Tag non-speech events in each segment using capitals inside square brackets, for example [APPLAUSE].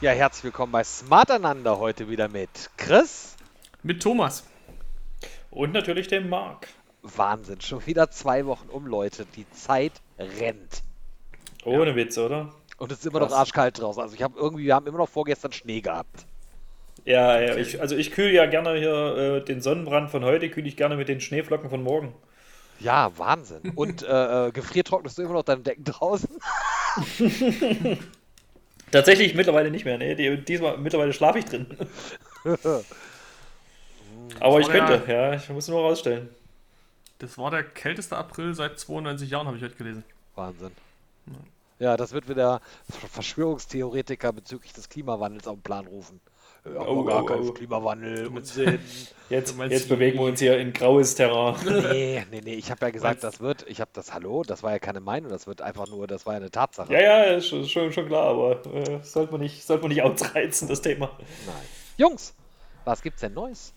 Ja, herzlich willkommen bei Smarteinander heute wieder mit Chris. Mit Thomas. Und natürlich dem Marc. Wahnsinn, schon wieder zwei Wochen um, Leute. Die Zeit rennt. Ohne ja. Witz, oder? Und es ist immer Krass. noch arschkalt draußen. Also ich habe irgendwie, wir haben immer noch vorgestern Schnee gehabt. Ja, ja ich, also ich kühle ja gerne hier äh, den Sonnenbrand von heute, kühle ich gerne mit den Schneeflocken von morgen. Ja, Wahnsinn. Und äh, äh gefriertrocknest du immer noch deine Decken draußen? [LAUGHS] Tatsächlich mittlerweile nicht mehr. Nee, diesmal mittlerweile schlafe ich drin. Aber ich könnte, ja, ich muss nur rausstellen. Das war der kälteste April seit 92 Jahren, habe ich heute gelesen. Wahnsinn. Ja, das wird wieder Verschwörungstheoretiker bezüglich des Klimawandels auf den Plan rufen. Ja, oh, gar oh, kein oh. Klimawandel, Unsinn. Jetzt, jetzt bewegen wir uns hier in graues Terrain. [LAUGHS] Nee, nee, nee, ich habe ja gesagt, das wird, ich habe das, hallo, das war ja keine Meinung, das wird einfach nur, das war ja eine Tatsache. Ja, ja, ist schon, schon, schon klar, aber äh, sollte, man nicht, sollte man nicht ausreizen, das Thema. Nein. Jungs, was gibt's denn Neues?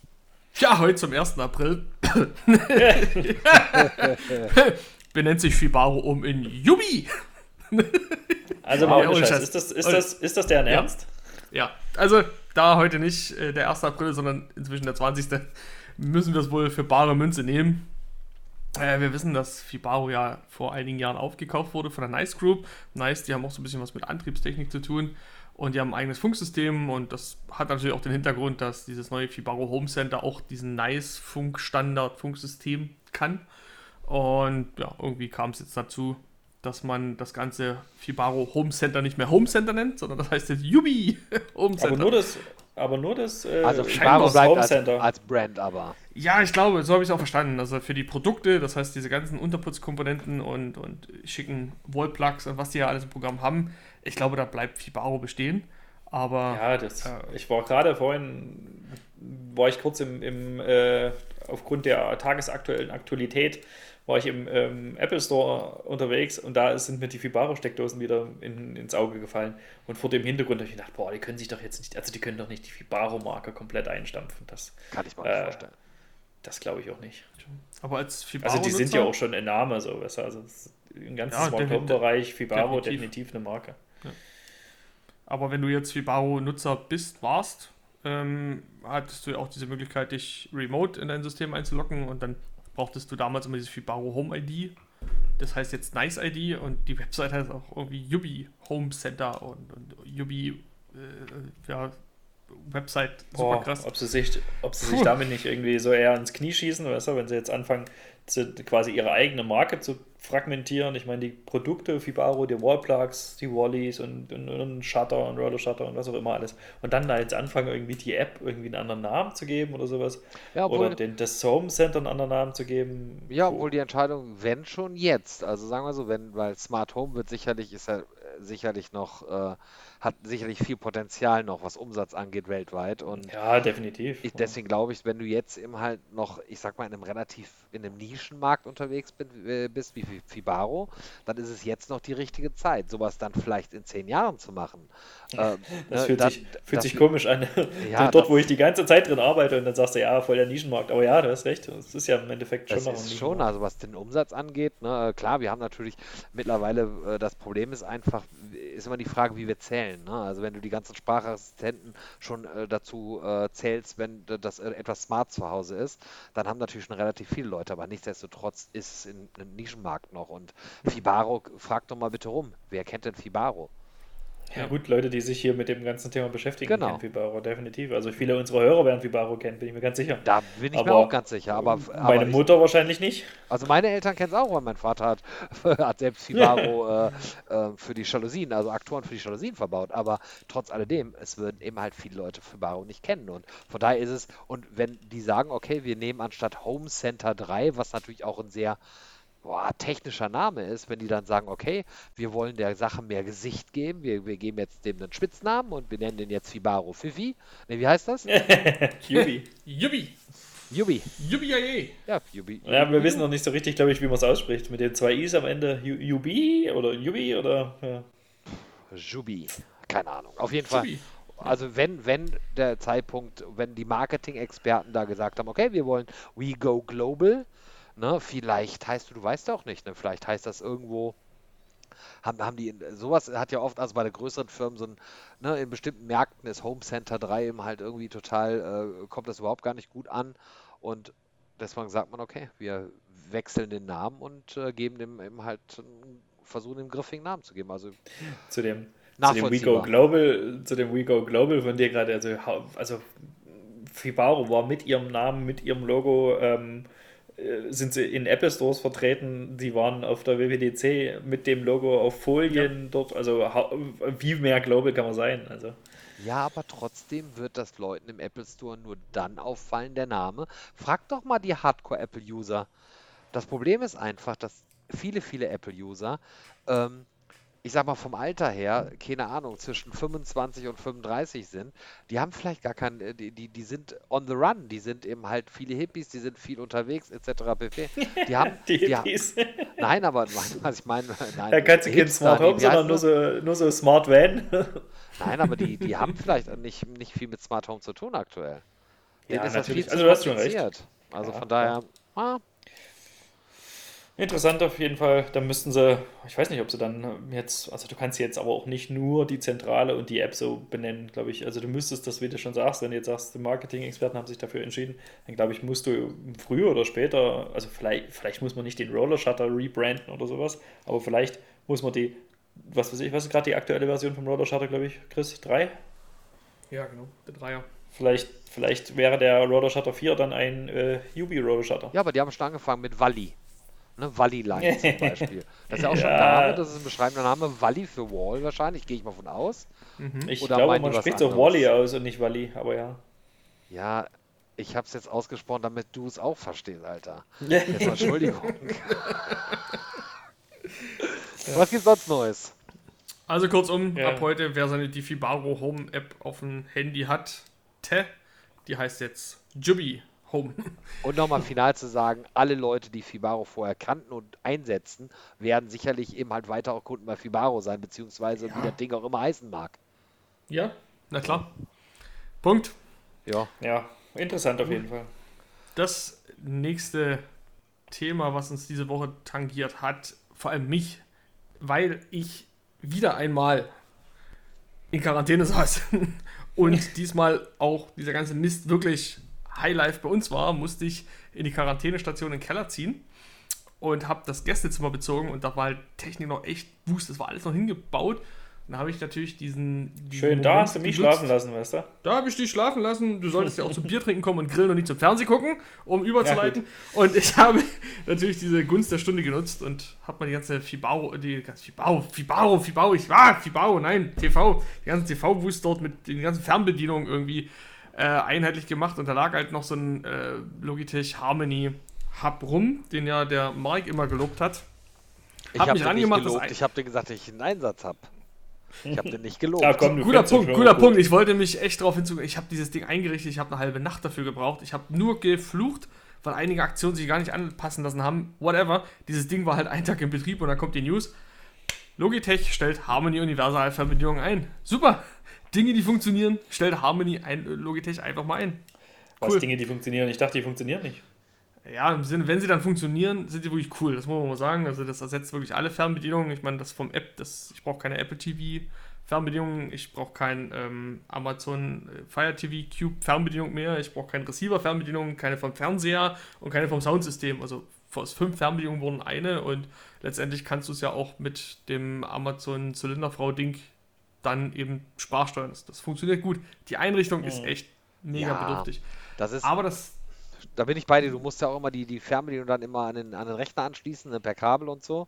Ja, heute zum 1. April [LAUGHS] [LAUGHS] benennt sich Fibaro um in Yubi. Also mal Scheiß. Ist das, ist, das, ist das deren Ernst? Ja, also da heute nicht äh, der 1. April, sondern inzwischen der 20. müssen wir es wohl für bare Münze nehmen. Äh, wir wissen, dass Fibaro ja vor einigen Jahren aufgekauft wurde von der Nice Group. Nice, die haben auch so ein bisschen was mit Antriebstechnik zu tun und die haben ein eigenes Funksystem und das hat natürlich auch den Hintergrund, dass dieses neue Fibaro Home Center auch diesen Nice Funkstandard Funksystem kann. Und ja, irgendwie kam es jetzt dazu, dass man das ganze Fibaro Home Center nicht mehr Home Center nennt, sondern das heißt jetzt Yubi [LAUGHS] Home Center. Aber nur das, aber nur das äh, also Fibaro bleibt Home Center. Als, als Brand aber. Ja, ich glaube, so habe ich es auch verstanden. Also für die Produkte, das heißt diese ganzen Unterputzkomponenten und, und schicken Wallplugs und was die ja alles im Programm haben, ich glaube, da bleibt Fibaro bestehen. Aber. Ja, das, äh, ich war gerade vorhin, war ich kurz im, im äh, aufgrund der tagesaktuellen Aktualität war ich im ähm, Apple Store unterwegs und da sind mir die Fibaro-Steckdosen wieder in, ins Auge gefallen. Und vor dem Hintergrund habe ich gedacht, boah, die können sich doch jetzt nicht, also die können doch nicht die Fibaro-Marke komplett einstampfen. Das kann ich mir äh, vorstellen. Das glaube ich auch nicht. Aber als Fibaro. Also die sind ja auch schon ein Name, so Also im ganzen ja, Smart Home-Bereich Fibaro definitiv. definitiv eine Marke. Ja. Aber wenn du jetzt Fibaro-Nutzer bist, warst, ähm, hattest du ja auch diese Möglichkeit, dich remote in dein System einzuloggen und dann brauchtest du damals immer dieses Fibaro Home ID. Das heißt jetzt Nice ID und die Website heißt auch irgendwie Yubi Home Center und, und Yubi äh, ja, Website super Boah, krass. Ob sie, sich, ob sie sich damit nicht irgendwie so eher ins Knie schießen, weißt du, wenn sie jetzt anfangen, zu, quasi ihre eigene Marke zu fragmentieren. Ich meine, die Produkte, Fibaro, die Wallplugs, die Wallies und, und, und Shutter und Roller Shutter und was auch immer alles. Und dann da jetzt anfangen, irgendwie die App irgendwie einen anderen Namen zu geben oder sowas. Ja, obwohl, oder den, das Home Center einen anderen Namen zu geben. Ja, obwohl die Entscheidung, wenn schon jetzt, also sagen wir so, wenn, weil Smart Home wird sicherlich, ist ja sicherlich noch äh, hat sicherlich viel Potenzial noch, was Umsatz angeht weltweit. Und ja, definitiv. Ich, deswegen glaube ich, wenn du jetzt eben halt noch, ich sag mal, in einem relativ, in einem Nischenmarkt unterwegs äh, bist, wie Fibaro, dann ist es jetzt noch die richtige Zeit, sowas dann vielleicht in zehn Jahren zu machen. [LAUGHS] Ähm, das ne, fühlt, dann, sich, fühlt sich komisch an. Ja, [LAUGHS] Dort, wo ich die ganze Zeit drin arbeite und dann sagst du, ja, voll der Nischenmarkt. Aber ja, du hast recht. Das ist ja im Endeffekt schon das noch ist schon, also was den Umsatz angeht, ne, klar, wir haben natürlich mittlerweile, äh, das Problem ist einfach, ist immer die Frage, wie wir zählen zählen. Ne? Also wenn du die ganzen Sprachassistenten schon äh, dazu äh, zählst, wenn das äh, etwas smart zu Hause ist, dann haben natürlich schon relativ viele Leute, aber nichtsdestotrotz ist es in einem Nischenmarkt noch. Und Fibaro, frag doch mal bitte rum, wer kennt denn Fibaro? Ja, gut, Leute, die sich hier mit dem ganzen Thema beschäftigen, genau. kennen Fibaro, definitiv. Also viele unserer Hörer werden Fibaro kennen, bin ich mir ganz sicher. Da bin ich aber mir auch ganz sicher. Aber, meine aber Mutter ich, wahrscheinlich nicht. Also meine Eltern kennen es auch, weil mein Vater hat, [LAUGHS] hat selbst Fibaro äh, äh, für die Jalousien, also Aktoren für die Jalousien verbaut. Aber trotz alledem, es würden eben halt viele Leute Fibaro nicht kennen. Und von daher ist es, und wenn die sagen, okay, wir nehmen anstatt Home Center 3, was natürlich auch ein sehr boah, technischer Name ist, wenn die dann sagen, okay, wir wollen der Sache mehr Gesicht geben, wir, wir geben jetzt dem einen Spitznamen und wir nennen den jetzt Fibaro Fifi. Ne, wie heißt das? [LAUGHS] Yubi. Yubi. Yubi. Yubi Ja, Yubi. Ja, wir wissen noch nicht so richtig, glaube ich, wie man es ausspricht. Mit den zwei I's am Ende. Yubi oder Yubi oder. Ja. Jubi. Keine Ahnung. Auf jeden Fall. Also wenn, wenn der Zeitpunkt, wenn die Marketing-Experten da gesagt haben, okay, wir wollen We Go Global, Ne, vielleicht heißt du, du weißt auch nicht, ne? Vielleicht heißt das irgendwo haben, haben die, sowas hat ja oft, also bei den größeren Firmen so ein, ne, in bestimmten Märkten ist Home Center 3 eben halt irgendwie total, äh, kommt das überhaupt gar nicht gut an und deswegen sagt man, okay, wir wechseln den Namen und äh, geben dem eben halt, versuchen den griffigen Namen zu geben. Also zu dem, zu dem WeGo Global, zu dem WeGo Global von dir gerade, also, also Fibaro war mit ihrem Namen, mit ihrem Logo ähm, äh, sind sie in Apple Stores vertreten, die waren auf der WWDC mit dem Logo auf Folien ja. dort, also wie mehr Global kann man sein, also. Ja, aber trotzdem wird das Leuten im Apple Store nur dann auffallen, der Name. Frag doch mal die Hardcore-Apple-User. Das Problem ist einfach, dass viele, viele Apple-User ähm, ich sag mal, vom Alter her, keine Ahnung, zwischen 25 und 35 sind, die haben vielleicht gar keinen, äh, die, die, die sind on the run, die sind eben halt viele Hippies, die sind viel unterwegs, etc. pp. [LAUGHS] Die haben. die Hippies. Die, [LAUGHS] nein, aber [LAUGHS] was ich meine, nein. Da kannst du kein Smart Home, sondern nur so, nur so Smart Van. nein, aber die, die haben vielleicht nicht, nicht viel mit Smart Home zu tun aktuell. Denen ja, ist natürlich. Das viel also, du hast schon recht. Also ja, von daher, ah, Interessant auf jeden Fall. Da müssten sie, ich weiß nicht, ob sie dann jetzt, also du kannst jetzt aber auch nicht nur die Zentrale und die App so benennen, glaube ich. Also du müsstest das, wie du schon sagst, wenn du jetzt sagst, die Marketing-Experten haben sich dafür entschieden, dann glaube ich, musst du früher oder später, also vielleicht, vielleicht muss man nicht den Roller Shutter rebranden oder sowas, aber vielleicht muss man die, was weiß ich, was ist gerade die aktuelle Version vom Roller Shutter, glaube ich, Chris? 3? Ja, genau, der Dreier. Vielleicht, vielleicht wäre der Roller Shutter 4 dann ein äh, UB Roller Shutter. Ja, aber die haben schon angefangen mit Wally. Ne, Wally-Line [LAUGHS] zum Beispiel. Das ist ja auch schon ja. Name, das ist ein beschreibender Name. Wally für Wall wahrscheinlich, gehe ich mal von aus. Mhm. Ich Oder glaube, man spricht so Wally aus und nicht Wally, aber ja. Ja, ich habe es jetzt ausgesprochen, damit du es auch verstehst, Alter. [LAUGHS] Jetzt Entschuldigung. [LAUGHS] Was gibt's sonst Neues? Also kurzum, ja. ab heute, wer seine Diffibaro Home App auf dem Handy hat, te, die heißt jetzt Jubi Home. Und nochmal final zu sagen, alle Leute, die Fibaro vorher kannten und einsetzen, werden sicherlich eben halt weiter auch Kunden bei Fibaro sein, beziehungsweise ja. wie das Ding auch immer heißen mag. Ja, na klar. Punkt. Ja. Ja, interessant auf jeden Fall. Das nächste Thema, was uns diese Woche tangiert hat, vor allem mich, weil ich wieder einmal in Quarantäne [LAUGHS] saß und [LAUGHS] diesmal auch dieser ganze Mist wirklich Highlife bei uns war, musste ich in die Quarantänestation in den Keller ziehen und habe das Gästezimmer bezogen und da war halt Technik noch echt wust, das war alles noch hingebaut. Und da habe ich natürlich diesen. diesen Schön, Moment da hast du mich genutzt. schlafen lassen, weißt du? Da habe ich dich schlafen lassen. Du solltest ja auch zum Bier trinken kommen und grillen und nicht zum Fernsehen gucken, um überzuleiten. Ja, und ich habe [LAUGHS] natürlich diese Gunst der Stunde genutzt und habe mal die ganze Fibaro, die ganze Fibaro, Fibaro, Fibaro, ich war Fibaro, nein, TV, die ganze TV-Wust dort mit den ganzen Fernbedienungen irgendwie äh, einheitlich gemacht und da lag halt noch so ein äh, Logitech Harmony Hub rum, den ja der Mark immer gelobt hat. Ich habe mich angemacht, gelobt. ich habe dir gesagt, dass ich einen Einsatz habe. Ich habe den nicht gelobt. Ja, komm, guter Punkt, guter Punkt. Ich wollte mich echt darauf hinzufügen. Ich habe dieses Ding eingerichtet, ich habe eine halbe Nacht dafür gebraucht. Ich habe nur geflucht, weil einige Aktionen sich gar nicht anpassen lassen haben. Whatever. Dieses Ding war halt einen Tag in Betrieb und dann kommt die News. Logitech stellt Harmony Universal Verbindung ein. Super. Dinge, die funktionieren, stellt Harmony ein, Logitech einfach mal ein. Was Dinge, die funktionieren? Ich dachte, die funktionieren nicht. Ja, im Sinne, wenn sie dann funktionieren, sind sie wirklich cool. Das muss man mal sagen. Also das ersetzt wirklich alle Fernbedienungen. Ich meine, das vom App, das, ich brauche keine Apple TV Fernbedienung, ich brauche kein ähm, Amazon äh, Fire TV Cube Fernbedienung mehr, ich brauche keine Receiver Fernbedienung, keine vom Fernseher und keine vom Soundsystem. Also aus fünf Fernbedienungen wurden eine und letztendlich kannst du es ja auch mit dem Amazon Zylinderfrau Ding dann eben sprachsteuern. Das, das funktioniert gut. Die Einrichtung mhm. ist echt mega ja, bedürftig. Das ist, Aber das. Da bin ich bei dir. Du musst ja auch immer die, die Fernbedienung dann immer an den, an den Rechner anschließen, ne, per Kabel und so.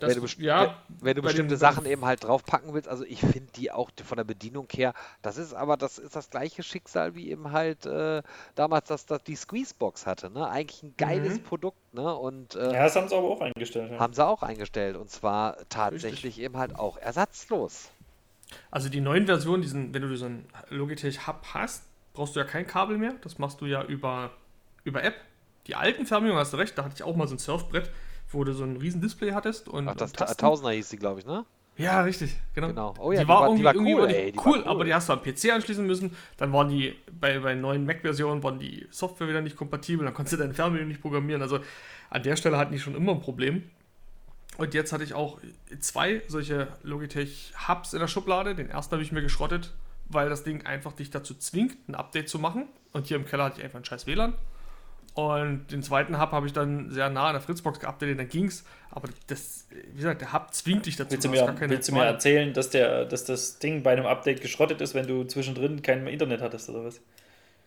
Das, wenn du, ja, wenn du bestimmte den, Sachen eben halt draufpacken willst, also ich finde die auch von der Bedienung her, das ist aber das ist das gleiche Schicksal wie eben halt äh, damals, dass das die Squeezebox hatte, ne? Eigentlich ein geiles mhm. Produkt, ne? Und äh, ja, das haben sie aber auch eingestellt. Ja. Haben sie auch eingestellt und zwar tatsächlich Richtig. eben halt auch ersatzlos. Also die neuen Versionen, diesen, wenn du so einen Logitech Hub hast, brauchst du ja kein Kabel mehr. Das machst du ja über, über App. Die alten Fernbedienungen hast du recht, da hatte ich auch mal so ein Surfbrett wo du so ein riesen Display hattest. Und, Ach, das Tausender hieß die, glaube ich, ne? Ja, richtig, genau. genau. Oh ja, die, die war, irgendwie, die war cool, irgendwie ey, die cool, cool, aber die hast du am PC anschließen müssen. Dann waren die bei, bei neuen Mac-Versionen waren die Software wieder nicht kompatibel, dann konntest du deine Fernbedienung nicht programmieren. Also an der Stelle hatten die schon immer ein Problem. Und jetzt hatte ich auch zwei solche Logitech Hubs in der Schublade. Den ersten habe ich mir geschrottet, weil das Ding einfach dich dazu zwingt, ein Update zu machen. Und hier im Keller hatte ich einfach ein scheiß WLAN. Und den zweiten Hub habe ich dann sehr nah an der Fritzbox geupdatet, dann ging's. Aber das, wie gesagt, der Hub zwingt dich dazu. Willst du mir, willst du mir erzählen, dass, der, dass das Ding bei einem Update geschrottet ist, wenn du zwischendrin kein Internet hattest oder was?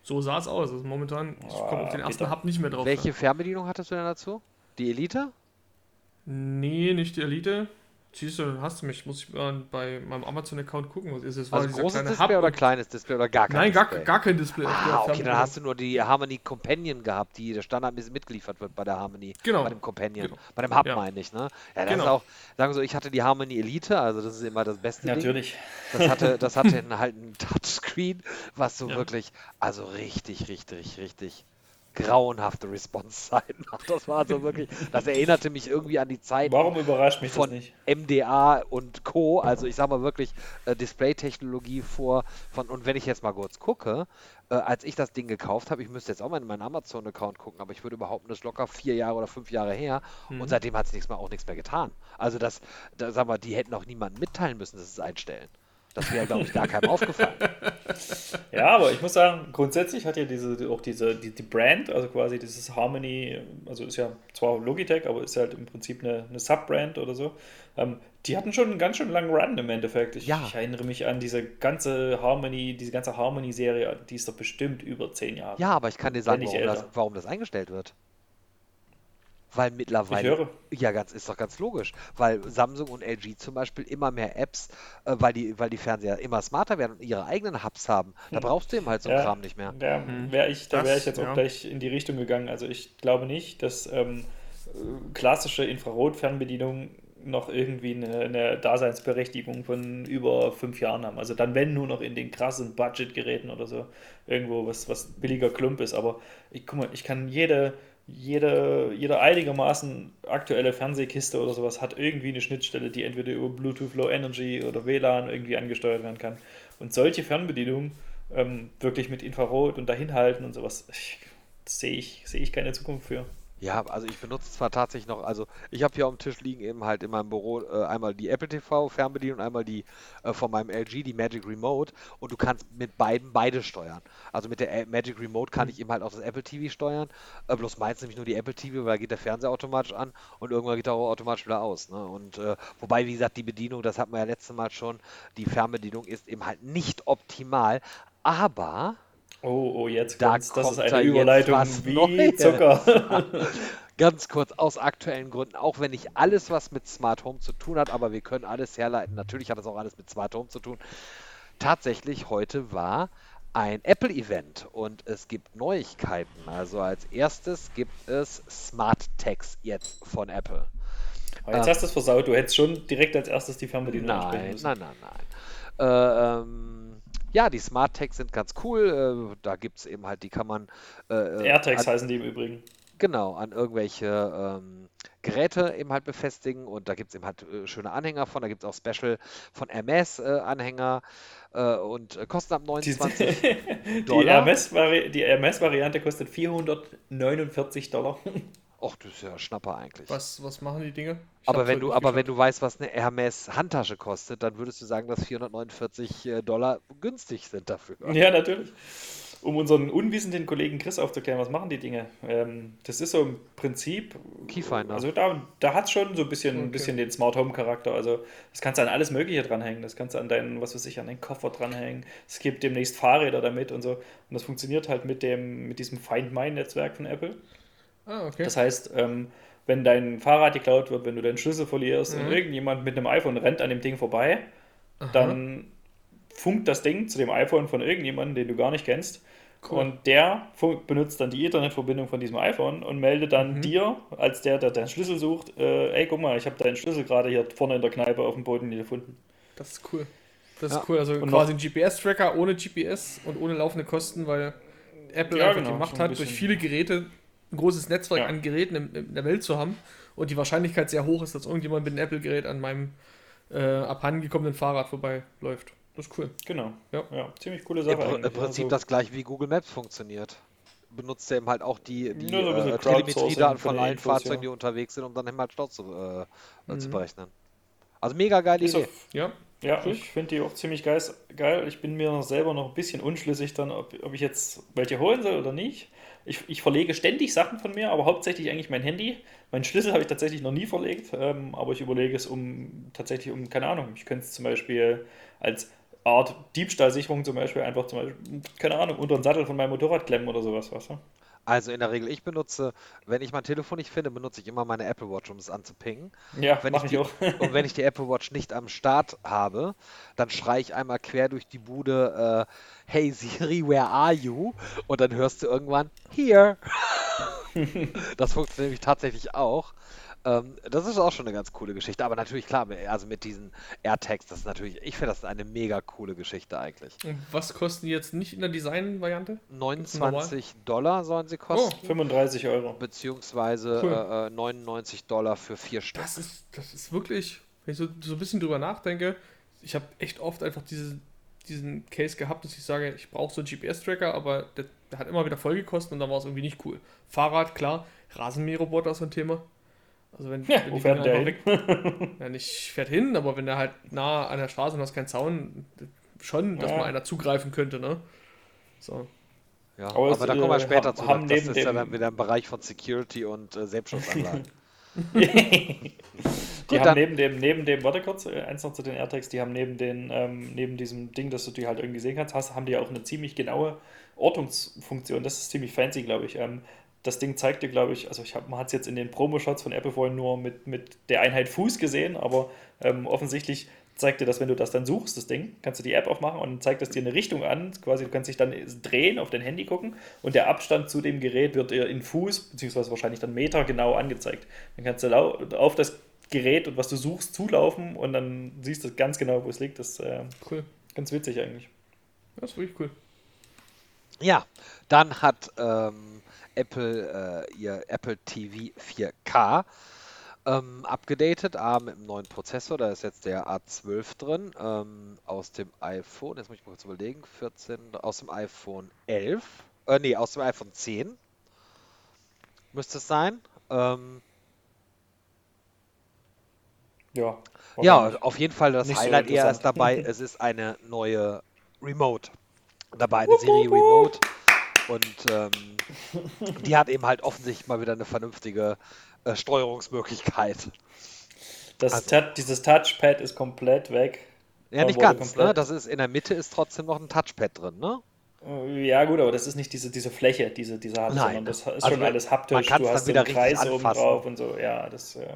So sah es aus. Also momentan, ich Oh, komme auf den ersten bitte. Hub nicht mehr drauf. Welche Fernbedienung hattest du denn dazu? Die Elite? Nee, nicht die Elite. Siehst du, hast du mich. Muss ich mal bei meinem Amazon-Account gucken, was ist es? Also großes Display oder und- kleines Display oder gar kein Nein, gar, Display? gar kein Display. Ah, okay, dann hast du nur die Harmony Companion gehabt, die der standardmäßig mitgeliefert wird bei der Harmony. Genau. Bei dem Companion. Genau. Bei dem Hub Ja. meine ich, ne? Ja, das Genau. ist auch, sagen wir so, ich hatte die Harmony Elite, also das ist immer das beste Ding. Natürlich. Das hatte, [LAUGHS] das hatte einen- halt einen Touchscreen, was so Ja. wirklich, also richtig, richtig, richtig grauenhafte Response-Zeiten. [LAUGHS] Das war so wirklich, das erinnerte mich irgendwie an die Zeit Warum überrascht mich von das nicht? MDA und Co. Also ich sag mal wirklich äh, Display-Technologie vor von und wenn ich jetzt mal kurz gucke, äh, als ich das Ding gekauft habe, ich müsste jetzt auch mal in meinen Amazon-Account gucken, aber ich würde behaupten, das ist locker vier Jahre oder fünf Jahre her und seitdem hat es nichts mehr auch nichts mehr getan. Also das, da, sag mal, die hätten auch niemandem mitteilen müssen, dass es einstellen. Das wäre, glaube ich, gar keinem aufgefallen. [LAUGHS] Ja, aber ich muss sagen, grundsätzlich hat ja diese, auch diese, die, die Brand, also quasi dieses Harmony, also ist ja zwar Logitech, aber ist halt im Prinzip eine, eine Sub-Brand oder so. Ähm, die hatten schon einen ganz schön langen Run im Endeffekt. Ich, Ja. ich erinnere mich an diese ganze Harmony, diese ganze Harmony-Serie, die ist doch bestimmt über zehn Jahre. Ja, aber ich kann dir sagen, warum das, warum das eingestellt wird. Weil Ich mittlerweile. höre. Ja, ganz, ist doch ganz logisch. Weil Samsung und LG zum Beispiel immer mehr Apps, äh, weil, die, weil die Fernseher immer smarter werden und ihre eigenen Hubs haben. Da brauchst du eben halt so einen Ja. Kram nicht mehr. Da wäre ich, da Das, wär ich jetzt auch ja. gleich in die Richtung gegangen. Also ich glaube nicht, dass ähm, äh, klassische Infrarot-Fernbedienungen noch irgendwie eine, eine Daseinsberechtigung von über fünf Jahren haben. Also dann, wenn nur noch in den krassen Budgetgeräten oder so, irgendwo was, was billiger Klump ist. Aber ich, guck mal, ich kann jede, jede, jede einigermaßen aktuelle Fernsehkiste oder sowas hat irgendwie eine Schnittstelle, die entweder über Bluetooth Low Energy oder WLAN irgendwie angesteuert werden kann. Und solche Fernbedienungen ähm, wirklich mit Infrarot und dahinhalten und sowas, sehe ich, sehe ich keine Zukunft für. Ja, also ich benutze zwar tatsächlich noch, also ich habe hier auf dem Tisch liegen eben halt in meinem Büro äh, einmal die Apple TV Fernbedienung und einmal die äh, von meinem LG, die Magic Remote und du kannst mit beiden beide steuern. Also mit der Magic Remote kann ich eben halt auch das Apple TV steuern, äh, bloß meins nämlich nur die Apple TV, weil da geht der Fernseher automatisch an und irgendwann geht er auch automatisch wieder aus. Ne? Und äh, wobei, wie gesagt, die Bedienung, das hatten wir ja letztes Mal schon, die Fernbedienung ist eben halt nicht optimal, aber Oh, oh, jetzt Da kommt's. Das ist kommt eine Überleitung was wie Neues. Zucker. [LAUGHS] Ganz kurz, aus aktuellen Gründen, auch wenn nicht alles was mit Smart Home zu tun hat, aber wir können alles herleiten. Natürlich hat das auch alles mit Smart Home zu tun. Tatsächlich, heute war ein Apple-Event und es gibt Neuigkeiten. Also als erstes gibt es Smart Tags jetzt von Apple. Aber jetzt hast du es versaut. Du hättest schon direkt als erstes die Fernbedienung Nein, nein, nein, nein. Äh, ähm, ja, die Smart Tags sind ganz cool. Äh, da gibt es eben halt, die kann man äh, AirTags an- heißen die im Übrigen. Genau, an irgendwelche ähm, Geräte eben halt befestigen und da gibt es eben halt äh, schöne Anhänger von, da gibt es auch Special von MS äh, Anhänger äh, und äh, kosten ab Die, 29 [LAUGHS] die Dollar. Die RMS-Variante kostet 449 Dollar. Och, das ist ja Schnapper eigentlich. Was, was machen die Dinge? Ich Aber wenn heute du, aber wenn du weißt, was eine Hermes Handtasche kostet, dann würdest du sagen, dass 449 äh, Dollar günstig sind dafür. [LAUGHS] Ja, natürlich. Um unseren unwissenden Kollegen Chris aufzuklären, was machen die Dinge? Ähm, das ist so im Prinzip. Keyfinder. Also da, da hat es schon so ein bisschen, ein Okay. bisschen den Smart Home Charakter. Also das kannst du an alles Mögliche dranhängen. Das kannst du an deinen, was weiß ich, an deinen Koffer dranhängen. Es gibt demnächst Fahrräder damit und so. Und das funktioniert halt mit dem, mit diesem Find My Netzwerk von Apple. Ah, okay. Das heißt, ähm, wenn dein Fahrrad geklaut wird, wenn du deinen Schlüssel verlierst und Mhm. irgendjemand mit einem iPhone rennt an dem Ding vorbei, dann funkt das Ding zu dem iPhone von irgendjemandem, den du gar nicht kennst. Cool. Und der benutzt dann die Internetverbindung von diesem iPhone und meldet dann Mhm. dir, als der, der deinen Schlüssel sucht, äh, ey, guck mal, ich habe deinen Schlüssel gerade hier vorne in der Kneipe auf dem Boden gefunden. Das ist cool. Das Ja. ist cool. Also Und quasi ein GPS-Tracker ohne GPS und ohne laufende Kosten, weil Apple Ja, einfach genau, die Macht so ein hat, durch viele Geräte ein großes Netzwerk Ja. an Geräten in, in der Welt zu haben und die Wahrscheinlichkeit sehr hoch ist, dass irgendjemand mit einem Apple-Gerät an meinem äh, abhandengekommenen Fahrrad vorbeiläuft. Das ist cool. Genau. Ja. ja ziemlich coole Sache. Im. Im Prinzip Also- das gleiche wie Google Maps funktioniert. benutzt er eben halt auch die, die so äh, Telemetriedaten von allen Infos, Fahrzeugen, ja. die unterwegs sind, um dann eben halt Stau zu, äh, zu Mhm. berechnen. Also mega geile Ist Idee. auf, Ja, ja, Cool. ich finde die auch ziemlich geil. geil. Ich bin mir selber noch ein bisschen unschlüssig dann, ob, ob ich jetzt welche holen soll oder nicht. Ich, ich verlege ständig Sachen von mir, aber hauptsächlich eigentlich mein Handy. Meinen Schlüssel habe ich tatsächlich noch nie verlegt, ähm, aber ich überlege es um tatsächlich um, keine Ahnung, ich könnte es zum Beispiel als Art Diebstahlsicherung zum Beispiel einfach zum Beispiel, keine Ahnung, unter den Sattel von meinem Motorrad klemmen oder sowas, weißt du? Also in der Regel, ich benutze, wenn ich mein Telefon nicht finde, benutze ich immer meine Apple Watch, um es anzupingen. Ja, Wenn mache ich ich die, auch. [LAUGHS] und wenn ich die Apple Watch nicht am Start habe, dann schreie ich einmal quer durch die Bude, äh, hey Siri, where are you? Und dann hörst du irgendwann, here. [LAUGHS] das funktioniert nämlich tatsächlich auch. Ähm, das ist auch schon eine ganz coole Geschichte. Aber natürlich, klar, also mit diesen AirTags, das ist natürlich, ich finde das eine mega coole Geschichte eigentlich. und was kosten die jetzt nicht in der Design-Variante? 29 Dollar sollen sie kosten. 35 Euro. Beziehungsweise Cool. äh, äh, 99 Dollar für vier Stück. Das ist, das ist wirklich, wenn ich so, so ein bisschen drüber nachdenke, ich habe echt oft einfach diese, diesen Case gehabt, dass ich sage, ich brauche so einen GPS-Tracker, aber der, der hat immer wieder voll gekostet und dann war es irgendwie nicht cool. Fahrrad, klar, Rasenmäherroboter ist so ein Thema. Also wenn, Ja, wenn wo die fährt der hin? weg, [LAUGHS] ja, nicht fährt hin, aber wenn der halt nah an der Straße und hast keinen Zaun, schon, dass Ja. mal einer zugreifen könnte, ne? So. Ja, Aber aber, da kommen wir äh, später haben- zu. haben Das ist ja dann wieder im Bereich von Security und äh, Selbstschutzanlagen. [LAUGHS] [LAUGHS] Die Gut, haben dann- neben dem, neben dem, warte kurz, äh, eins noch zu den AirTags, die haben neben den, ähm, neben diesem Ding, dass du die halt irgendwie sehen kannst, hast, haben die auch eine ziemlich genaue Ortungsfunktion. Das ist ziemlich fancy, glaube ich. Ähm, das Ding zeigt dir, glaube ich, also ich hab, man hat es jetzt in den Promo-Shots von Apple vorhin nur mit, mit der Einheit Fuß gesehen, aber ähm, offensichtlich zeigt dir das, wenn du das dann suchst, das Ding, kannst du die App aufmachen und zeigt es dir eine Richtung an. Quasi, du kannst dich dann drehen, auf dein Handy gucken und der Abstand zu dem Gerät wird dir in Fuß, beziehungsweise wahrscheinlich dann Meter genau angezeigt. Dann kannst du auf das Gerät und was du suchst zulaufen und dann siehst du ganz genau, wo es liegt. Das ist äh, Cool. ganz witzig eigentlich. Das ist wirklich cool. ja, dann hat ähm, Apple äh, ihr Apple TV 4K ähm, abgedatet, A mit einem neuen Prozessor, da ist jetzt der A12 drin, ähm, aus dem iPhone, jetzt muss ich mal kurz überlegen, 14, aus dem iPhone 11, äh, nee, aus dem iPhone 10 müsste es sein. Ähm, Ja, Ja, auf jeden Fall das Nicht so Highlight eher ist dabei, [LAUGHS] es ist eine neue Remote. Dabei eine Siri Remote. Und ähm, die hat eben halt offensichtlich mal wieder eine vernünftige äh, Steuerungsmöglichkeit. das also- Tat- dieses Touchpad ist komplett weg. Ja, nicht ganz, ne? Das ist in der Mitte ist trotzdem noch ein Touchpad drin, ne? Äh, Ja, gut, aber das ist nicht diese, diese Fläche, diese, diese hat, Nein. sondern das ist Also schon alles haptisch. man du dann hast so wieder einen richtig Kreis oben drauf und so. Ja, das. Äh,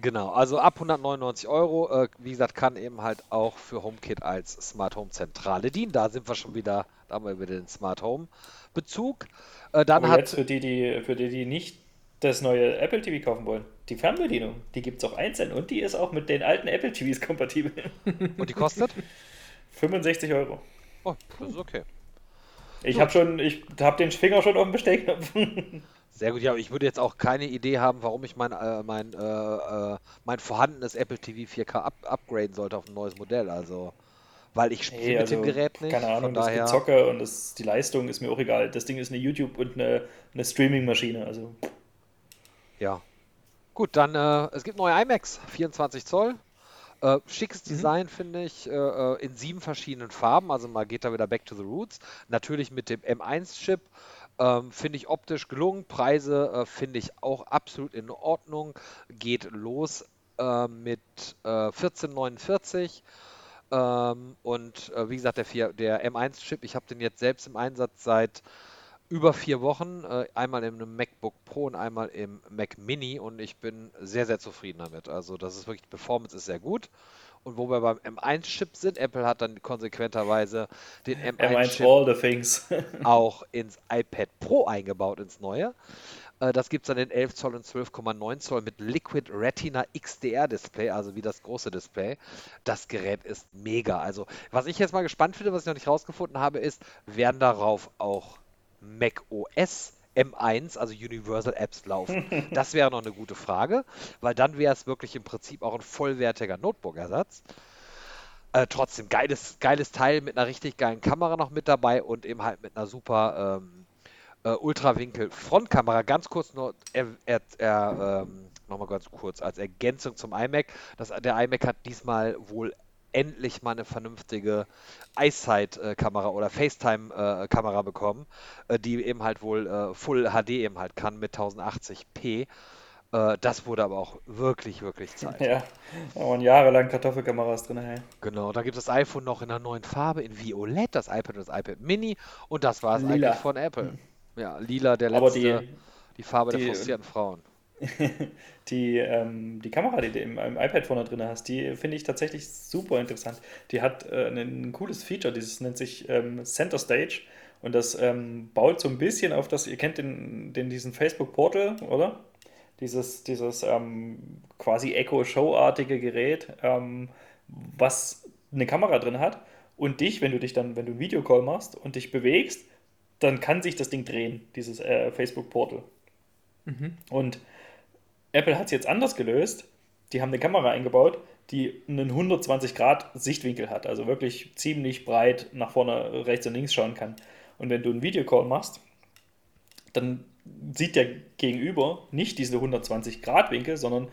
Genau, also ab 199 Euro, äh, wie gesagt, kann eben halt auch für HomeKit als Smart Home Zentrale dienen. Da sind wir schon wieder, da haben wir wieder den Smart Home Bezug. Äh, dann aber hat jetzt für die, die, für die, die nicht das neue Apple TV kaufen wollen, die Fernbedienung, die gibt es auch einzeln und die ist auch mit den alten Apple TVs kompatibel. [LAUGHS] und die kostet? 65 Euro. Oh, das ist okay. Ich habe schon, ich habe den Finger schon auf dem Bestecknopf. [LAUGHS] Sehr gut, ja, aber ich würde jetzt auch keine Idee haben, warum ich mein, äh, mein, äh, äh, mein vorhandenes Apple TV 4K up upgraden sollte auf ein neues Modell. Also, weil ich spiele mit also, dem Gerät nicht. Keine Ahnung, das daher, Gezocke und das, die Leistung ist mir auch egal. Das Ding ist eine YouTube und eine, eine Streaming-Maschine. Also ja. Gut, dann, äh, es gibt neue iMacs, 24 Zoll. Äh, schickes Design, finde ich, äh, äh, in sieben verschiedenen Farben. Also mal geht da wieder back to the roots. Natürlich mit dem M1-Chip. Ähm, finde ich optisch gelungen. Preise äh, finde ich auch absolut in Ordnung. Geht los äh, mit äh, 14,49. Ähm, und äh, wie gesagt, der, der M1-Chip, ich habe den jetzt selbst im Einsatz seit über vier Wochen. Äh, einmal in einem MacBook Pro und einmal im Mac Mini und ich bin sehr, sehr zufrieden damit. Also das ist wirklich, die Performance ist sehr gut. Und wo wir beim M1-Chip sind, Apple hat dann konsequenterweise den er meint M1-Chip all the things. [LAUGHS] auch ins iPad Pro eingebaut, ins neue. Äh, Das gibt es dann in 11 Zoll und 12,9 Zoll mit Liquid Retina XDR Display, also wie das große Display. Das Gerät ist mega. Also, was ich jetzt mal gespannt finde, was ich noch nicht rausgefunden habe, ist, werden darauf auch Mac OS M1, also Universal Apps laufen? [LAUGHS] Das wäre noch eine gute Frage, weil dann wäre es wirklich im Prinzip auch ein vollwertiger Notebook-Ersatz. Äh, trotzdem, geiles, geiles Teil mit einer richtig geilen Kamera noch mit dabei und eben halt mit einer super ähm, äh, Ultrawinkel Frontkamera. Ganz kurz nur, er, er, er ähm, nochmal ganz kurz als Ergänzung zum iMac. Das, der iMac hat diesmal wohl endlich mal eine vernünftige EyeSight-Kamera oder FaceTime-Kamera bekommen, äh, die eben halt wohl äh, Full HD eben halt kann mit 1080p. Äh, das wurde aber auch wirklich, wirklich Zeit. Ja, da waren jahrelang Kartoffelkameras drin. Hey. Genau, da gibt es das iPhone noch in einer neuen Farbe, in Violett, das iPad und das iPad Mini und das war es eigentlich von Apple. Ja, lila, der letzte, die, die, Farbe die, der frustrierten Frauen. [LAUGHS] die, ähm, die Kamera, die du im, im iPad vorne drin hast, die finde ich tatsächlich super interessant. Die hat äh, ein, ein, cooles Feature, dieses nennt sich ähm, Center Stage. Und das ähm, baut so ein bisschen auf das, ihr kennt den, den diesen Facebook Portal, oder? Dieses, dieses ähm, quasi Echo-Show-artige Gerät, ähm, was eine Kamera drin hat und dich, wenn du dich dann, wenn du einen Videocall machst und dich bewegst, dann kann sich das Ding drehen, dieses äh, Facebook Portal. Mhm. Und Apple hat es jetzt anders gelöst. Die haben eine Kamera eingebaut, die einen 120 Grad Sichtwinkel hat, also wirklich ziemlich breit nach vorne, rechts und links schauen kann. Und wenn du einen Videocall machst, dann sieht der Gegenüber nicht diese 120 Grad Winkel, sondern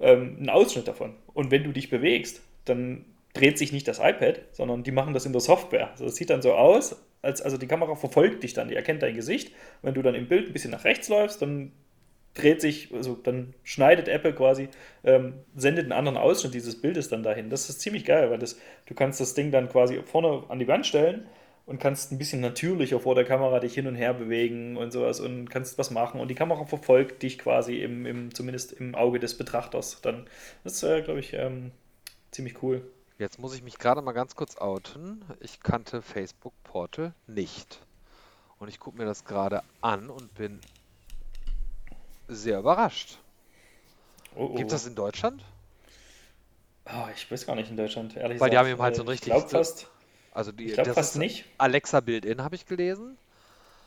ähm, einen Ausschnitt davon. Und wenn du dich bewegst, dann dreht sich nicht das iPad, sondern die machen das in der Software. Also das sieht dann so aus, als also die Kamera verfolgt dich dann, die erkennt dein Gesicht. Wenn du dann im Bild ein bisschen nach rechts läufst, dann dreht sich, also dann schneidet Apple quasi, ähm, sendet einen anderen Ausschnitt dieses Bildes dann dahin. Das ist ziemlich geil, weil das, du kannst das Ding dann quasi vorne an die Wand stellen und kannst ein bisschen natürlicher vor der Kamera dich hin und her bewegen und sowas und kannst was machen. Und die Kamera verfolgt dich quasi im, im zumindest im Auge des Betrachters. Dann das ist, äh, glaube ich, ähm, ziemlich cool. Jetzt muss ich mich gerade mal ganz kurz outen. Ich kannte Facebook Portal nicht. Und ich gucke mir das gerade an und bin sehr überrascht. Oh, oh. Gibt es das in Deutschland? Oh, ich weiß gar nicht in Deutschland, ehrlich gesagt. Weil die haben eben halt so ein richtig. Ich glaube fast. Also die, ich glaube fast nicht. Alexa Build-In habe ich gelesen.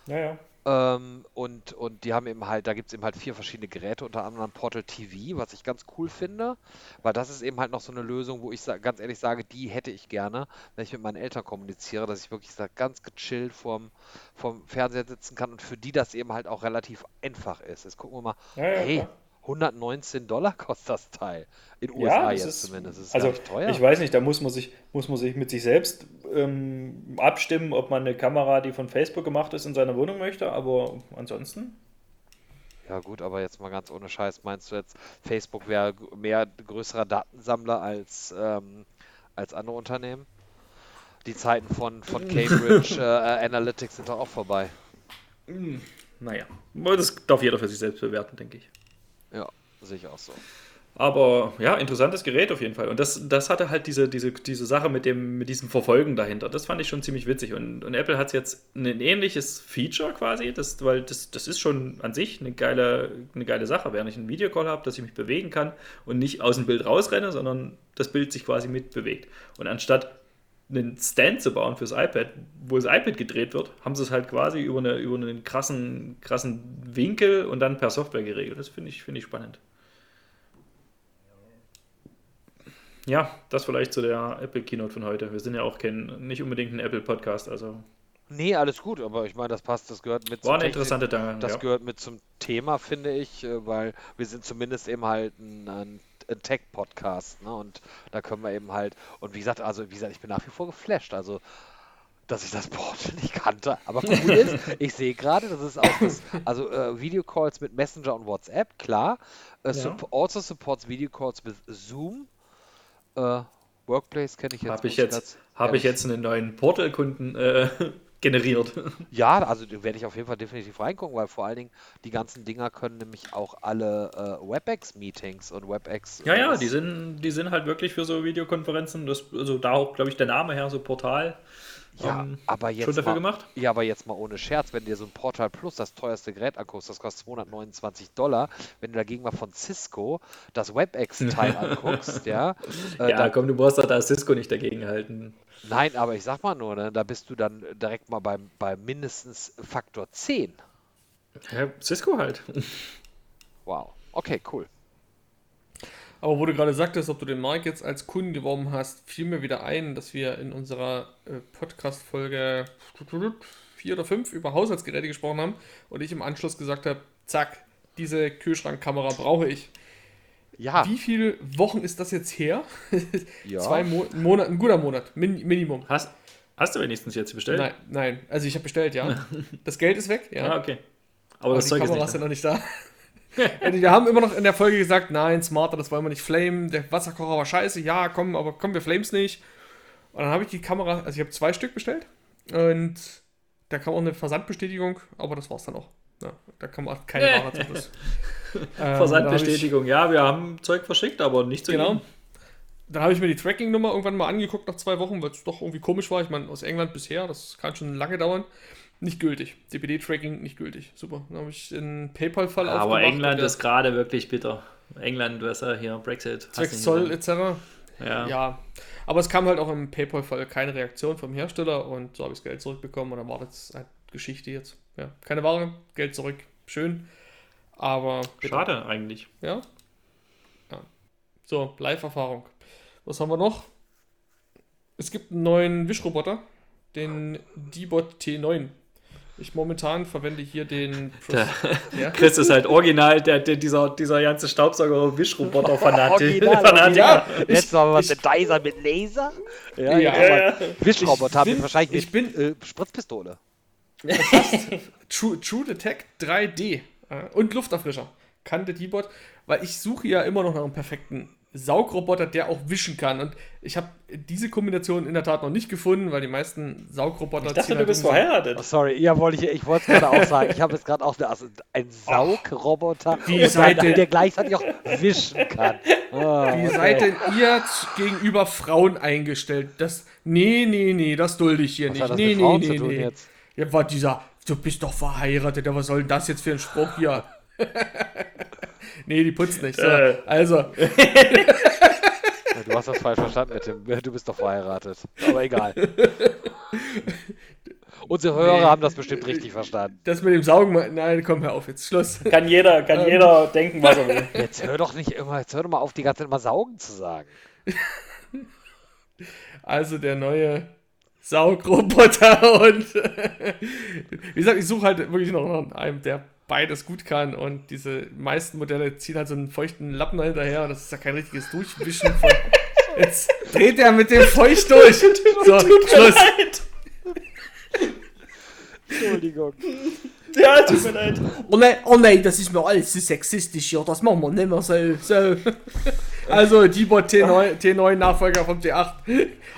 Ja, ja. Ähm, und, und die haben eben halt, da gibt es eben halt vier verschiedene Geräte, unter anderem Portal TV, was ich ganz cool finde, weil das ist eben halt noch so eine Lösung, wo ich ganz ehrlich sage, die hätte ich gerne, wenn ich mit meinen Eltern kommuniziere, dass ich wirklich ganz gechillt vorm, vorm Fernseher sitzen kann und für die das eben halt auch relativ einfach ist. Jetzt gucken wir mal, ja, ja, hey, klar 119 Dollar kostet das Teil. In USA jetzt ist, zumindest. Also, teuer. Ich weiß nicht, da muss man sich, muss man sich mit sich selbst ähm, abstimmen, ob man eine Kamera, die von Facebook gemacht ist, in seiner Wohnung möchte, aber ansonsten. Ja, gut, aber jetzt mal ganz ohne Scheiß, meinst du jetzt, Facebook wäre mehr größerer Datensammler als, ähm, als andere Unternehmen? Die Zeiten von, von Cambridge [LAUGHS] äh, Analytics sind doch auch vorbei. Hm, naja, das darf jeder für sich selbst bewerten, denke ich. Ja, sehe ich auch so. Aber ja, interessantes Gerät auf jeden Fall. Und das, das hatte halt diese, diese, diese Sache mit, dem, mit diesem Verfolgen dahinter. Das fand ich schon ziemlich witzig. Und, und Apple hat jetzt ein ähnliches Feature quasi, das, weil das, das ist schon an sich eine geile, eine geile Sache, während ich einen Videocall habe, dass ich mich bewegen kann und nicht aus dem Bild rausrenne, sondern das Bild sich quasi mitbewegt. Und anstatt einen Stand zu bauen fürs iPad, wo das iPad gedreht wird, haben sie es halt quasi über, eine, über einen krassen, krassen Winkel und dann per Software geregelt. Das finde ich, find ich spannend. Ja, das vielleicht zu der Apple Keynote von heute. Wir sind ja auch kein, nicht unbedingt ein Apple Podcast, also. Nee, alles gut, aber ich meine, das passt, das gehört mit War eine Technik, interessante Dank, Das ja. gehört mit zum Thema, finde ich, äh, weil wir sind zumindest eben halt ein ein Tech-Podcast, ne? Und da können wir eben halt, und wie gesagt, also wie gesagt, ich bin nach wie vor geflasht, also dass ich das Portal [LAUGHS] nicht kannte. Aber cool ist, [LAUGHS] ich sehe gerade, das ist auch das, also äh, Videocalls mit Messenger und WhatsApp, klar. Äh, ja. sup also supports Videocalls with Zoom. Äh, Workplace kenne ich jetzt. Habe ich jetzt, habe ich jetzt einen neuen Portal-Kunden äh, generiert. [LAUGHS] Ja, also werde ich auf jeden Fall definitiv reingucken, weil vor allen Dingen die ganzen Dinger können nämlich auch alle äh, WebEx-Meetings und WebEx. Ja, ja, die sind, die sind halt wirklich für so Videokonferenzen, das, also da auch, glaube ich, der Name her, so Portal. Ja, ähm, aber jetzt schon dafür mal, gemacht? Ja, aber jetzt mal ohne Scherz, wenn dir so ein Portal Plus das teuerste Gerät anguckst, das kostet 229 Dollar. Wenn du dagegen mal von Cisco das WebEx-Teil [LAUGHS] anguckst, ja. Äh, ja, dann, komm, du brauchst doch da Cisco nicht dagegen halten. Nein, aber ich sag mal nur, ne, da bist du dann direkt mal beim, bei mindestens Faktor 10. Ja, Cisco halt. [LAUGHS] Wow. Okay, cool. Aber wo du gerade sagtest, ob du den Markt jetzt als Kunden geworben hast, fiel mir wieder ein, dass wir in unserer äh, Podcast-Folge vier oder fünf über Haushaltsgeräte gesprochen haben und ich im Anschluss gesagt habe, zack, diese Kühlschrankkamera brauche ich. Ja. Wie viele Wochen ist das jetzt her? [LAUGHS] Ja. Zwei Mo Monate, ein guter Monat, Min Minimum. Hast, hast du wenigstens jetzt bestellt? Nein, nein, also ich habe bestellt, ja. [LAUGHS] Das Geld ist weg, ja. Ah, okay. Aber, Aber das die Zeug ist Kameras nicht sind noch nicht da. Und wir haben immer noch in der Folge gesagt, nein, smarter, das wollen wir nicht flamen. Der Wasserkocher war scheiße, ja, komm, aber komm, wir flames nicht. Und dann habe ich die Kamera, also ich habe zwei Stück bestellt und da kam auch eine Versandbestätigung, aber das war's dann auch. Ja, da kam auch keine. Ware zum Schluss. [LAUGHS] Ähm. Versandbestätigung. Ja, wir haben Zeug verschickt, aber nicht zu Genau. Ihnen. Dann habe ich mir die Tracking-Nummer irgendwann mal angeguckt nach zwei Wochen, weil es doch irgendwie komisch war. Ich meine, aus England bisher, das kann schon lange dauern. Nicht gültig. DPD-Tracking nicht gültig. Super. Dann habe ich den PayPal-Fall Aber aufgemacht England ist gerade wirklich bitter. England, ja hier Brexit. Zwecks Zoll etc. Ja. Ja. Aber es kam halt auch im PayPal-Fall keine Reaktion vom Hersteller und so habe ich das Geld zurückbekommen und dann war das halt Geschichte jetzt. Ja. Keine Ware, Geld zurück. Schön. Aber. bitter. Schade eigentlich. Ja. ja. So, Live-Erfahrung. Was haben wir noch? Es gibt einen neuen Wischroboter, den D-Bot T9. Ich momentan verwende hier den. Der- [LAUGHS] ja? Chris ist halt original, der, der, dieser, dieser ganze Fanatiker. Ja, Mal war was mit Dyser mit Laser. Ja, ja, ja, aber Wischroboter haben bin- wahrscheinlich ich mit äh, Spritzpistole. True, True Detect 3D äh, und Lufterfrischer. Kann der D-Bot, weil ich suche ja immer noch nach einem perfekten Saugroboter, der auch wischen kann. Und ich habe diese Kombination in der Tat noch nicht gefunden, weil die meisten Saugroboter Ich dachte, ziehen du halt bist verheiratet. Oh, sorry, ja, wollte ich, ich wollte es gerade auch sagen. Ich habe jetzt gerade auch also ein Saugroboter und seid einer, ihr- der gleichzeitig auch wischen kann. Oh, Wie okay. seid denn ihr gegenüber Frauen eingestellt? Das, nee, nee, nee, das dulde ich hier Was nicht. hat das nee, mit nee, nee, nee. jetzt? Ja, war dieser, du bist doch verheiratet, ja, was soll denn das jetzt für ein Spruch hier? [LAUGHS] nee, die putzt nicht. So, Äh. Also, [LAUGHS] Du hast das falsch verstanden mit dem, du bist doch verheiratet. Aber egal. Unsere Hörer Nee. haben das bestimmt richtig verstanden. das mit dem Saugen, nein, komm, hör auf, jetzt Schluss. Kann jeder, kann Ähm. jeder denken, was er will. Jetzt hör doch nicht immer, jetzt hör doch mal auf, die ganze Zeit immer saugen zu sagen. Also der neue Saugroboter und [LAUGHS] wie gesagt, ich suche halt wirklich noch einem, der beides gut kann und diese meisten Modelle ziehen halt so einen feuchten Lappen hinterher und das ist ja kein richtiges Durchwischen von. [LAUGHS] Jetzt dreht er mit dem Feucht durch. [LAUGHS] So, Schluss. [LAUGHS] Entschuldigung. [LAUGHS] Ja, tut mir leid. Oh nein, oh nein, das ist mir alles zu sexistisch hier, das machen wir nicht mehr so. so. Also, D-Bot T9, T9 Nachfolger vom T8.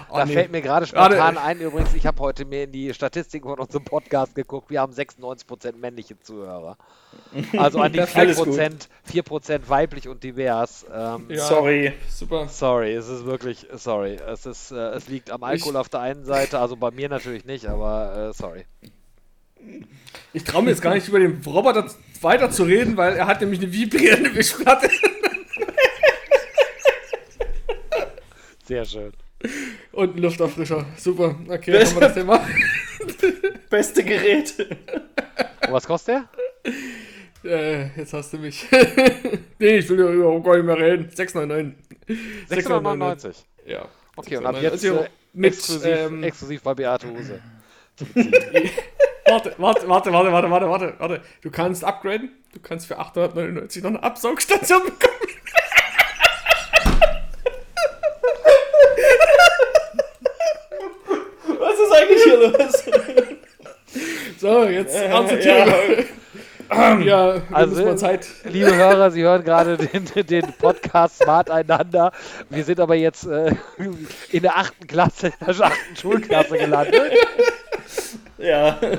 Oh, Da nee. fällt mir gerade Warte. spontan ein, übrigens, ich habe heute mir in die Statistiken von unserem Podcast geguckt, wir haben 96% männliche Zuhörer. Also an die Das- [LAUGHS] alles 4%, 4% weiblich und divers. Ähm, Ja, Sorry. Super. Sorry, es ist wirklich, sorry. Es, ist, äh, es liegt am Alkohol Ich- auf der einen Seite, also bei mir natürlich nicht, aber äh, sorry. Ich traue mir jetzt gar nicht über den Roboter weiter zu reden, weil er hat nämlich eine vibrierende Wischplatte. Sehr schön. Und einen Lufterfrischer. Super. Okay, haben wir das [LAUGHS] Thema. Beste Gerät. Und was kostet der? Äh, jetzt hast du mich. [LAUGHS] nee, ich will darüber gar nicht mehr reden. 6,99. 699. Ja. Okay, und ab 6,99. jetzt äh, mit, exklusiv, ähm, exklusiv bei Beate Huse. [LAUGHS] Warte, warte, warte, warte, warte, warte, warte, warte. Du kannst upgraden. Du kannst für 899 noch eine Absaugstation bekommen. Was ist eigentlich hier los? So, jetzt ernste ja. Themen. Ja, wir Also, müssen mal Zeit. Liebe Hörer, Sie hören gerade den, den Podcast Smart einander. Wir sind aber jetzt äh, in der achten Klasse, in der achten Schulklasse gelandet. Ja. [LAUGHS]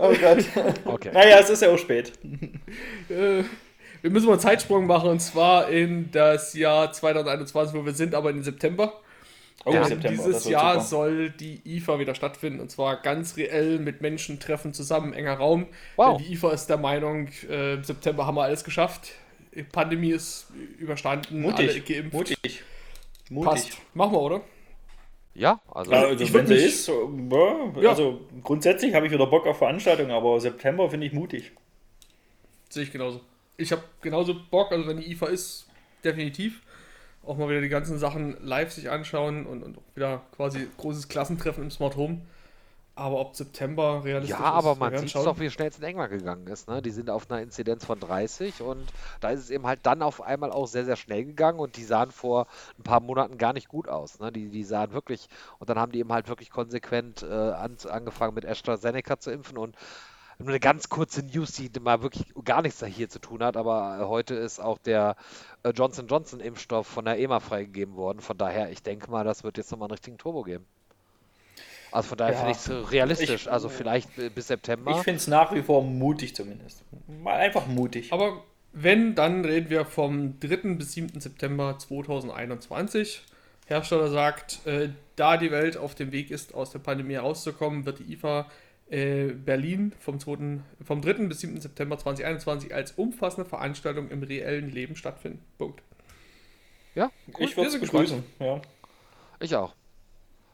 Oh Gott. Okay. Naja, es ist ja auch spät. Äh, wir müssen mal einen Zeitsprung machen und zwar in das Jahr 2021, wo wir sind, aber in den September. Oh, Denn September, dieses Jahr super. soll die IFA wieder stattfinden und zwar ganz reell mit Menschen treffen zusammen, enger Raum. Wow. Denn die IFA ist der Meinung, äh, im September haben wir alles geschafft. Die Pandemie ist überstanden, alle Mutig. geimpft. Mutig. Passt. Mutig. Machen wir, oder? Ja, also also Ich wenn sie ist, ja, also grundsätzlich habe ich wieder Bock auf Veranstaltungen, aber September finde ich mutig. Sehe ich genauso. Ich habe genauso Bock, also wenn die IFA ist, definitiv. Auch mal wieder die ganzen Sachen live sich anschauen und, und wieder quasi großes Klassentreffen im Smart Home. Aber ob September realistisch Ja, aber ist, wir man werden sieht doch, wie schnell es in England gegangen ist. Ne? Die sind auf einer Inzidenz von 30 und da ist es eben halt dann auf einmal auch sehr, sehr schnell gegangen und die sahen vor ein paar Monaten gar nicht gut aus. Ne? Die, die sahen wirklich, und dann haben die eben halt wirklich konsequent äh, an, angefangen mit AstraZeneca zu impfen und nur eine ganz kurze News, die mal wirklich gar nichts da hier zu tun hat, aber äh, heute ist auch der äh, Johnson Johnson Impfstoff von der EMA freigegeben worden. Von daher, ich denke mal, das wird jetzt nochmal einen richtigen Turbo geben. Also von daher Ja. finde ich es realistisch. Ich- also vielleicht bi- bis September. Ich finde es nach wie vor mutig zumindest. Mal einfach mutig. Aber wenn, dann reden wir vom 3. bis 7. September 2021. Hersteller sagt, äh, da die Welt auf dem Weg ist, aus der Pandemie herauszukommen, wird die IFA äh, Berlin vom, 2., vom 3. bis 7. September 2021 als umfassende Veranstaltung im reellen Leben stattfinden. Punkt. ja, ich wir würde es begrüßen. Ja. ich auch.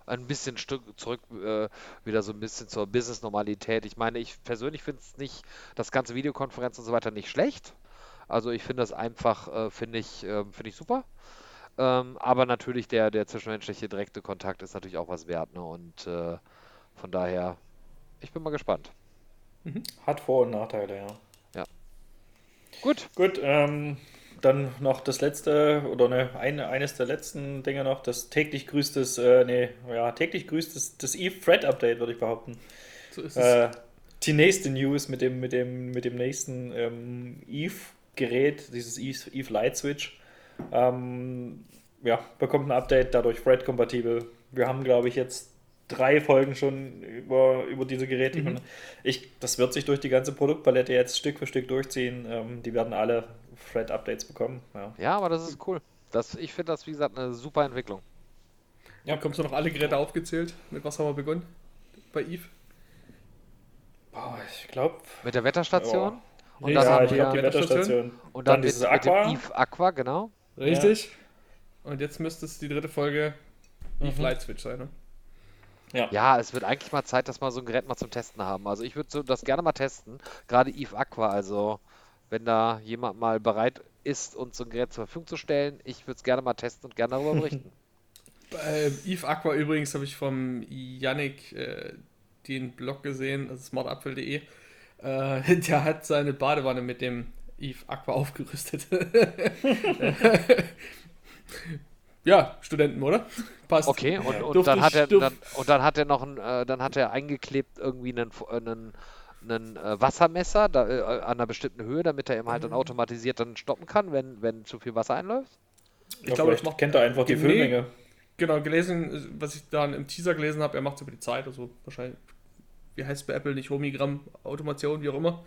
Ein bisschen Stück zurück, äh, wieder so ein bisschen zur Business-Normalität. Ich meine, ich persönlich finde es nicht, das ganze Videokonferenz und so weiter nicht schlecht. Also ich finde das einfach, äh, finde ich, äh, finde ich super. Ähm, aber natürlich der, der zwischenmenschliche direkte Kontakt ist natürlich auch was wert. Ne? Und äh, von daher, ich bin mal gespannt. Hat Vor- und Nachteile, ja. Gut, Gut, ähm, dann noch das letzte oder ne, eine, eines der letzten Dinge noch, das täglich grüßtes, äh, nee, ja, täglich grüßtes das Eve Thread Update, würde ich behaupten. So ist es. Äh, die nächste News mit dem, mit dem, mit dem nächsten ähm, Eve-Gerät, dieses Eve, Eve Light Switch, ähm, ja, bekommt ein Update, dadurch Thread-kompatibel. Wir haben, glaube ich, jetzt drei Folgen schon über, über diese Geräte. Mhm. Ich, das wird sich durch die ganze Produktpalette jetzt Stück für Stück durchziehen. Ähm, die werden alle Thread-Updates bekommen. Ja. ja, aber das ist cool. Das, ich finde das, wie gesagt, eine super Entwicklung. Ja, kommst du noch alle Geräte aufgezählt? Mit was haben wir begonnen? Bei Eve? Boah, ich glaube. Mit der Wetterstation. Und Ja, dann Ja, haben ich glaube, die wir, Wetterstation. und dann, dann mit, dieses mit dem Aqua. Eve Aqua, genau. Richtig. Und jetzt müsste es die dritte Folge Eve Mhm. Light Switch sein, ne? Ja, es wird eigentlich mal Zeit, dass wir so ein Gerät mal zum Testen haben. Also ich würde so das gerne mal testen. Gerade Eve Aqua, also wenn da jemand mal bereit ist, uns so ein Gerät zur Verfügung zu stellen, ich würde es gerne mal testen und gerne darüber [LAUGHS] berichten. Bei Eve Aqua übrigens habe ich vom Yannick äh, den Blog gesehen, also smartapfel.de. Äh, [LAUGHS] der hat seine Badewanne mit dem Eve Aqua aufgerüstet. [LAUGHS] ja, Studenten, oder? Passt. Okay, und, und dann hat er dann, und dann hat er noch ein, äh, dann hat er eingeklebt irgendwie einen, einen, einen äh, Wassermesser da, äh, an einer bestimmten Höhe, damit er eben halt dann Mhm. automatisiert dann stoppen kann, wenn, wenn zu viel Wasser einläuft. Ich Ja, glaube, das macht kennt er einfach die Nee. Füllmenge. Genau, gelesen, was ich dann im Teaser gelesen habe, er macht es über die Zeit, also wahrscheinlich, wie heißt es bei Apple, nicht Homigramm, Automation, wie auch immer.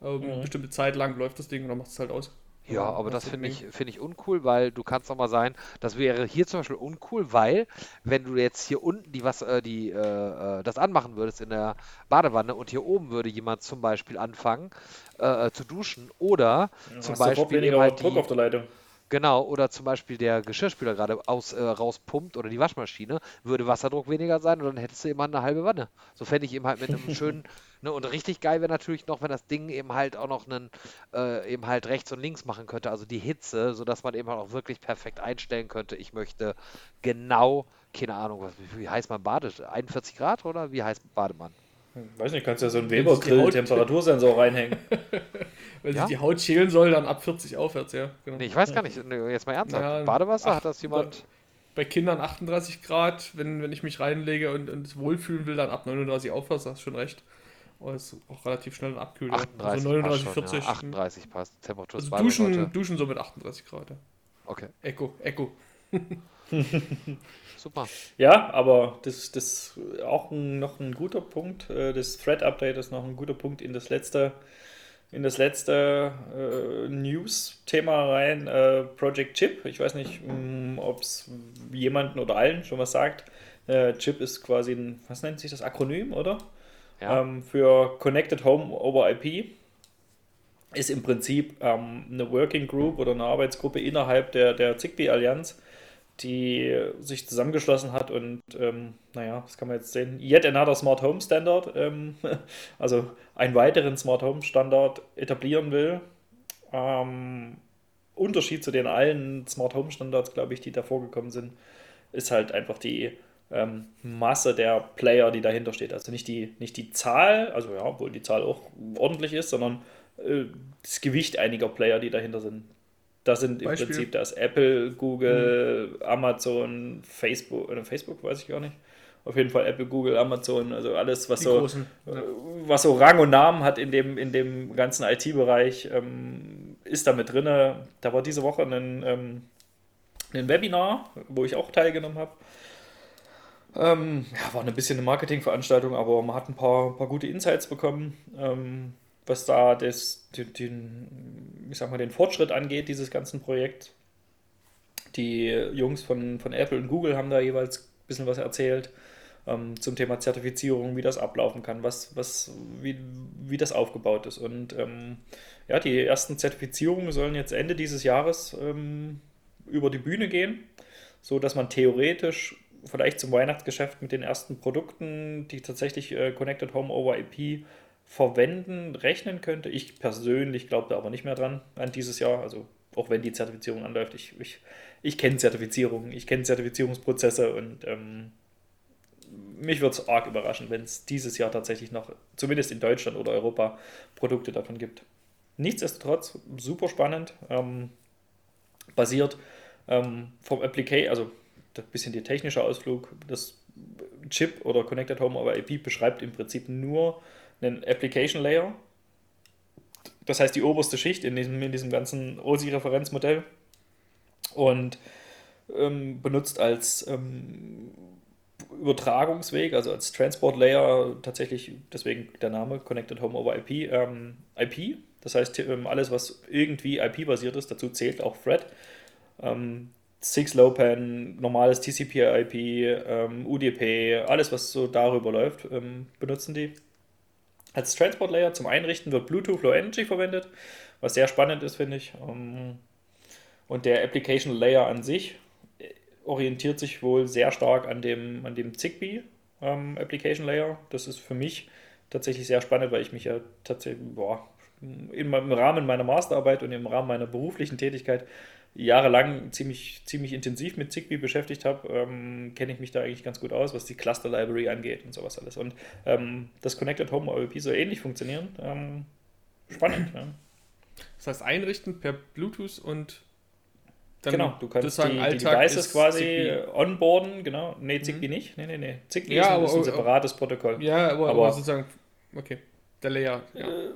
Eine Mhm. bestimmte Zeit lang läuft das Ding und dann macht es halt aus. Ja, aber das das finde ich, finde ich uncool, weil du kannst doch mal sein, das wäre hier zum Beispiel uncool, weil wenn du jetzt hier unten die was, äh, die, äh, äh, das anmachen würdest in der Badewanne und hier oben würde jemand zum Beispiel anfangen äh, zu duschen oder Du zum Beispiel halt Druck die, auf der Leitung. Genau, oder zum Beispiel der Geschirrspüler gerade aus, äh, rauspumpt oder die Waschmaschine, würde Wasserdruck weniger sein und dann hättest du immer eine halbe Wanne. So fände ich eben halt mit einem [LAUGHS] schönen, ne, und richtig geil wäre natürlich noch, wenn das Ding eben halt auch noch einen, äh, eben halt rechts und links machen könnte, also die Hitze, sodass man eben halt auch wirklich perfekt einstellen könnte. Ich möchte genau, keine Ahnung, was, wie, heißt man badet? 41 Grad oder wie heißt Bademann? Weiß nicht, kannst ja so einen Weber-Grill-Temperatursensor reinhängen. [LAUGHS] Wenn Ja? sich die Haut schälen soll, dann ab 40 aufwärts, ja. Genau. Nee, ich weiß gar nicht, jetzt mal ernsthaft. Ja, Badewasser, ach, hat das jemand? Bei Kindern 38 Grad, wenn, wenn ich mich reinlege und, und es wohlfühlen will, dann ab 39 aufwärts, hast du schon recht. Aber es ist auch relativ schnell dann abkühlt. ja. 38 also 39, passt schon, 40. ja, 38 passt. Temperatur Also duschen, heute. duschen so mit 38 Grad. Ja. Okay, Echo, Echo. [LAUGHS] [LAUGHS] super. Ja, aber das ist auch ein, noch ein guter Punkt. äh, Das Thread-Update ist noch ein guter Punkt in das letzte, in das letzte äh, News-Thema rein. Äh, Project Chip. Ich weiß nicht, ob es jemanden oder allen schon was sagt. Äh, Chip ist quasi ein, was nennt sich das Akronym, oder? Ja. ähm, für Connected Home over IP. Ist im Prinzip ähm, eine Working Group oder eine Arbeitsgruppe innerhalb der, der Zigbee-Allianz, die sich zusammengeschlossen hat und, ähm, naja, das kann man jetzt sehen, yet another Smart Home Standard, ähm, [LAUGHS] also einen weiteren Smart Home Standard etablieren will. Ähm, Unterschied zu den allen Smart Home Standards, glaube ich, die davor gekommen sind, ist halt einfach die ähm, Masse der Player, die dahinter steht. Also nicht die, nicht die Zahl, also ja, obwohl die Zahl auch ordentlich ist, sondern äh, das Gewicht einiger Player, die dahinter sind. Das sind im Beispiel? Prinzip das Apple, Google, Amazon, Facebook, oder Facebook weiß ich gar nicht. Auf jeden Fall Apple, Google, Amazon, also alles, was Die so, großen. äh, Ja. was so Rang und Namen hat in dem, in dem ganzen IT-Bereich, ähm, ist da mit drin. Da war diese Woche ein, ähm, ein Webinar, wo ich auch teilgenommen habe. Ähm, ja, war ein bisschen eine Marketingveranstaltung, aber man hat ein paar, paar gute Insights bekommen, ähm, was da das, den, den, ich sag mal, den Fortschritt angeht, dieses ganzen Projekt. Die Jungs von, von Apple und Google haben da jeweils ein bisschen was erzählt ähm, zum Thema Zertifizierung, wie das ablaufen kann, was, was, wie, wie das aufgebaut ist. Und ähm, ja, die ersten Zertifizierungen sollen jetzt Ende dieses Jahres ähm, über die Bühne gehen, so dass man theoretisch vielleicht zum Weihnachtsgeschäft mit den ersten Produkten, die tatsächlich äh, Connected Home over IP verwenden, rechnen könnte. Ich persönlich glaube da aber nicht mehr dran an dieses Jahr, also auch wenn die Zertifizierung anläuft. Ich, ich, ich kenne Zertifizierungen, ich kenne Zertifizierungsprozesse und ähm, mich würde es arg überraschen, wenn es dieses Jahr tatsächlich noch, zumindest in Deutschland oder Europa, Produkte davon gibt. Nichtsdestotrotz, super spannend, ähm, basiert ähm, vom Application, also ein bisschen der technische Ausflug, das Chip oder Connected Home over IP beschreibt im Prinzip nur einen Application Layer. Das heißt die oberste Schicht in diesem, in diesem ganzen OSI-Referenzmodell und ähm, benutzt als ähm, Übertragungsweg, also als Transport Layer tatsächlich, deswegen der Name Connected Home over IP, ähm, IP. Das heißt, ähm, alles, was irgendwie IP-basiert ist, dazu zählt auch Thread. Ähm, Six-Low-Pan, normales TCP-IP, ähm, UDP, alles, was so darüber läuft, ähm, benutzen die. Als Transport Layer zum Einrichten wird Bluetooth Low Energy verwendet, was sehr spannend ist, finde ich. Ähm, und der Application Layer an sich äh, orientiert sich wohl sehr stark an dem, an dem Zigbee ähm, Application Layer. Das ist für mich tatsächlich sehr spannend, weil ich mich ja tatsächlich boah, im Rahmen meiner Masterarbeit und im Rahmen meiner beruflichen Tätigkeit jahrelang ziemlich, ziemlich intensiv mit Zigbee beschäftigt habe, ähm, kenne ich mich da eigentlich ganz gut aus, was die Cluster Library angeht und sowas alles. Und ähm, das Connected Home OLP soll ähnlich funktionieren. Ähm, spannend. ja. Das heißt, einrichten per Bluetooth und dann Genau, du kannst die, die Devices quasi Zigbee. onboarden, genau. Nee, Zigbee nicht. Nee, nee, nee. Zigbee Ja, ist, ein- aber- ein aber- separates Protokoll. Ja, aber, Aber- aber sozusagen, okay, der Layer. Ja. Äh,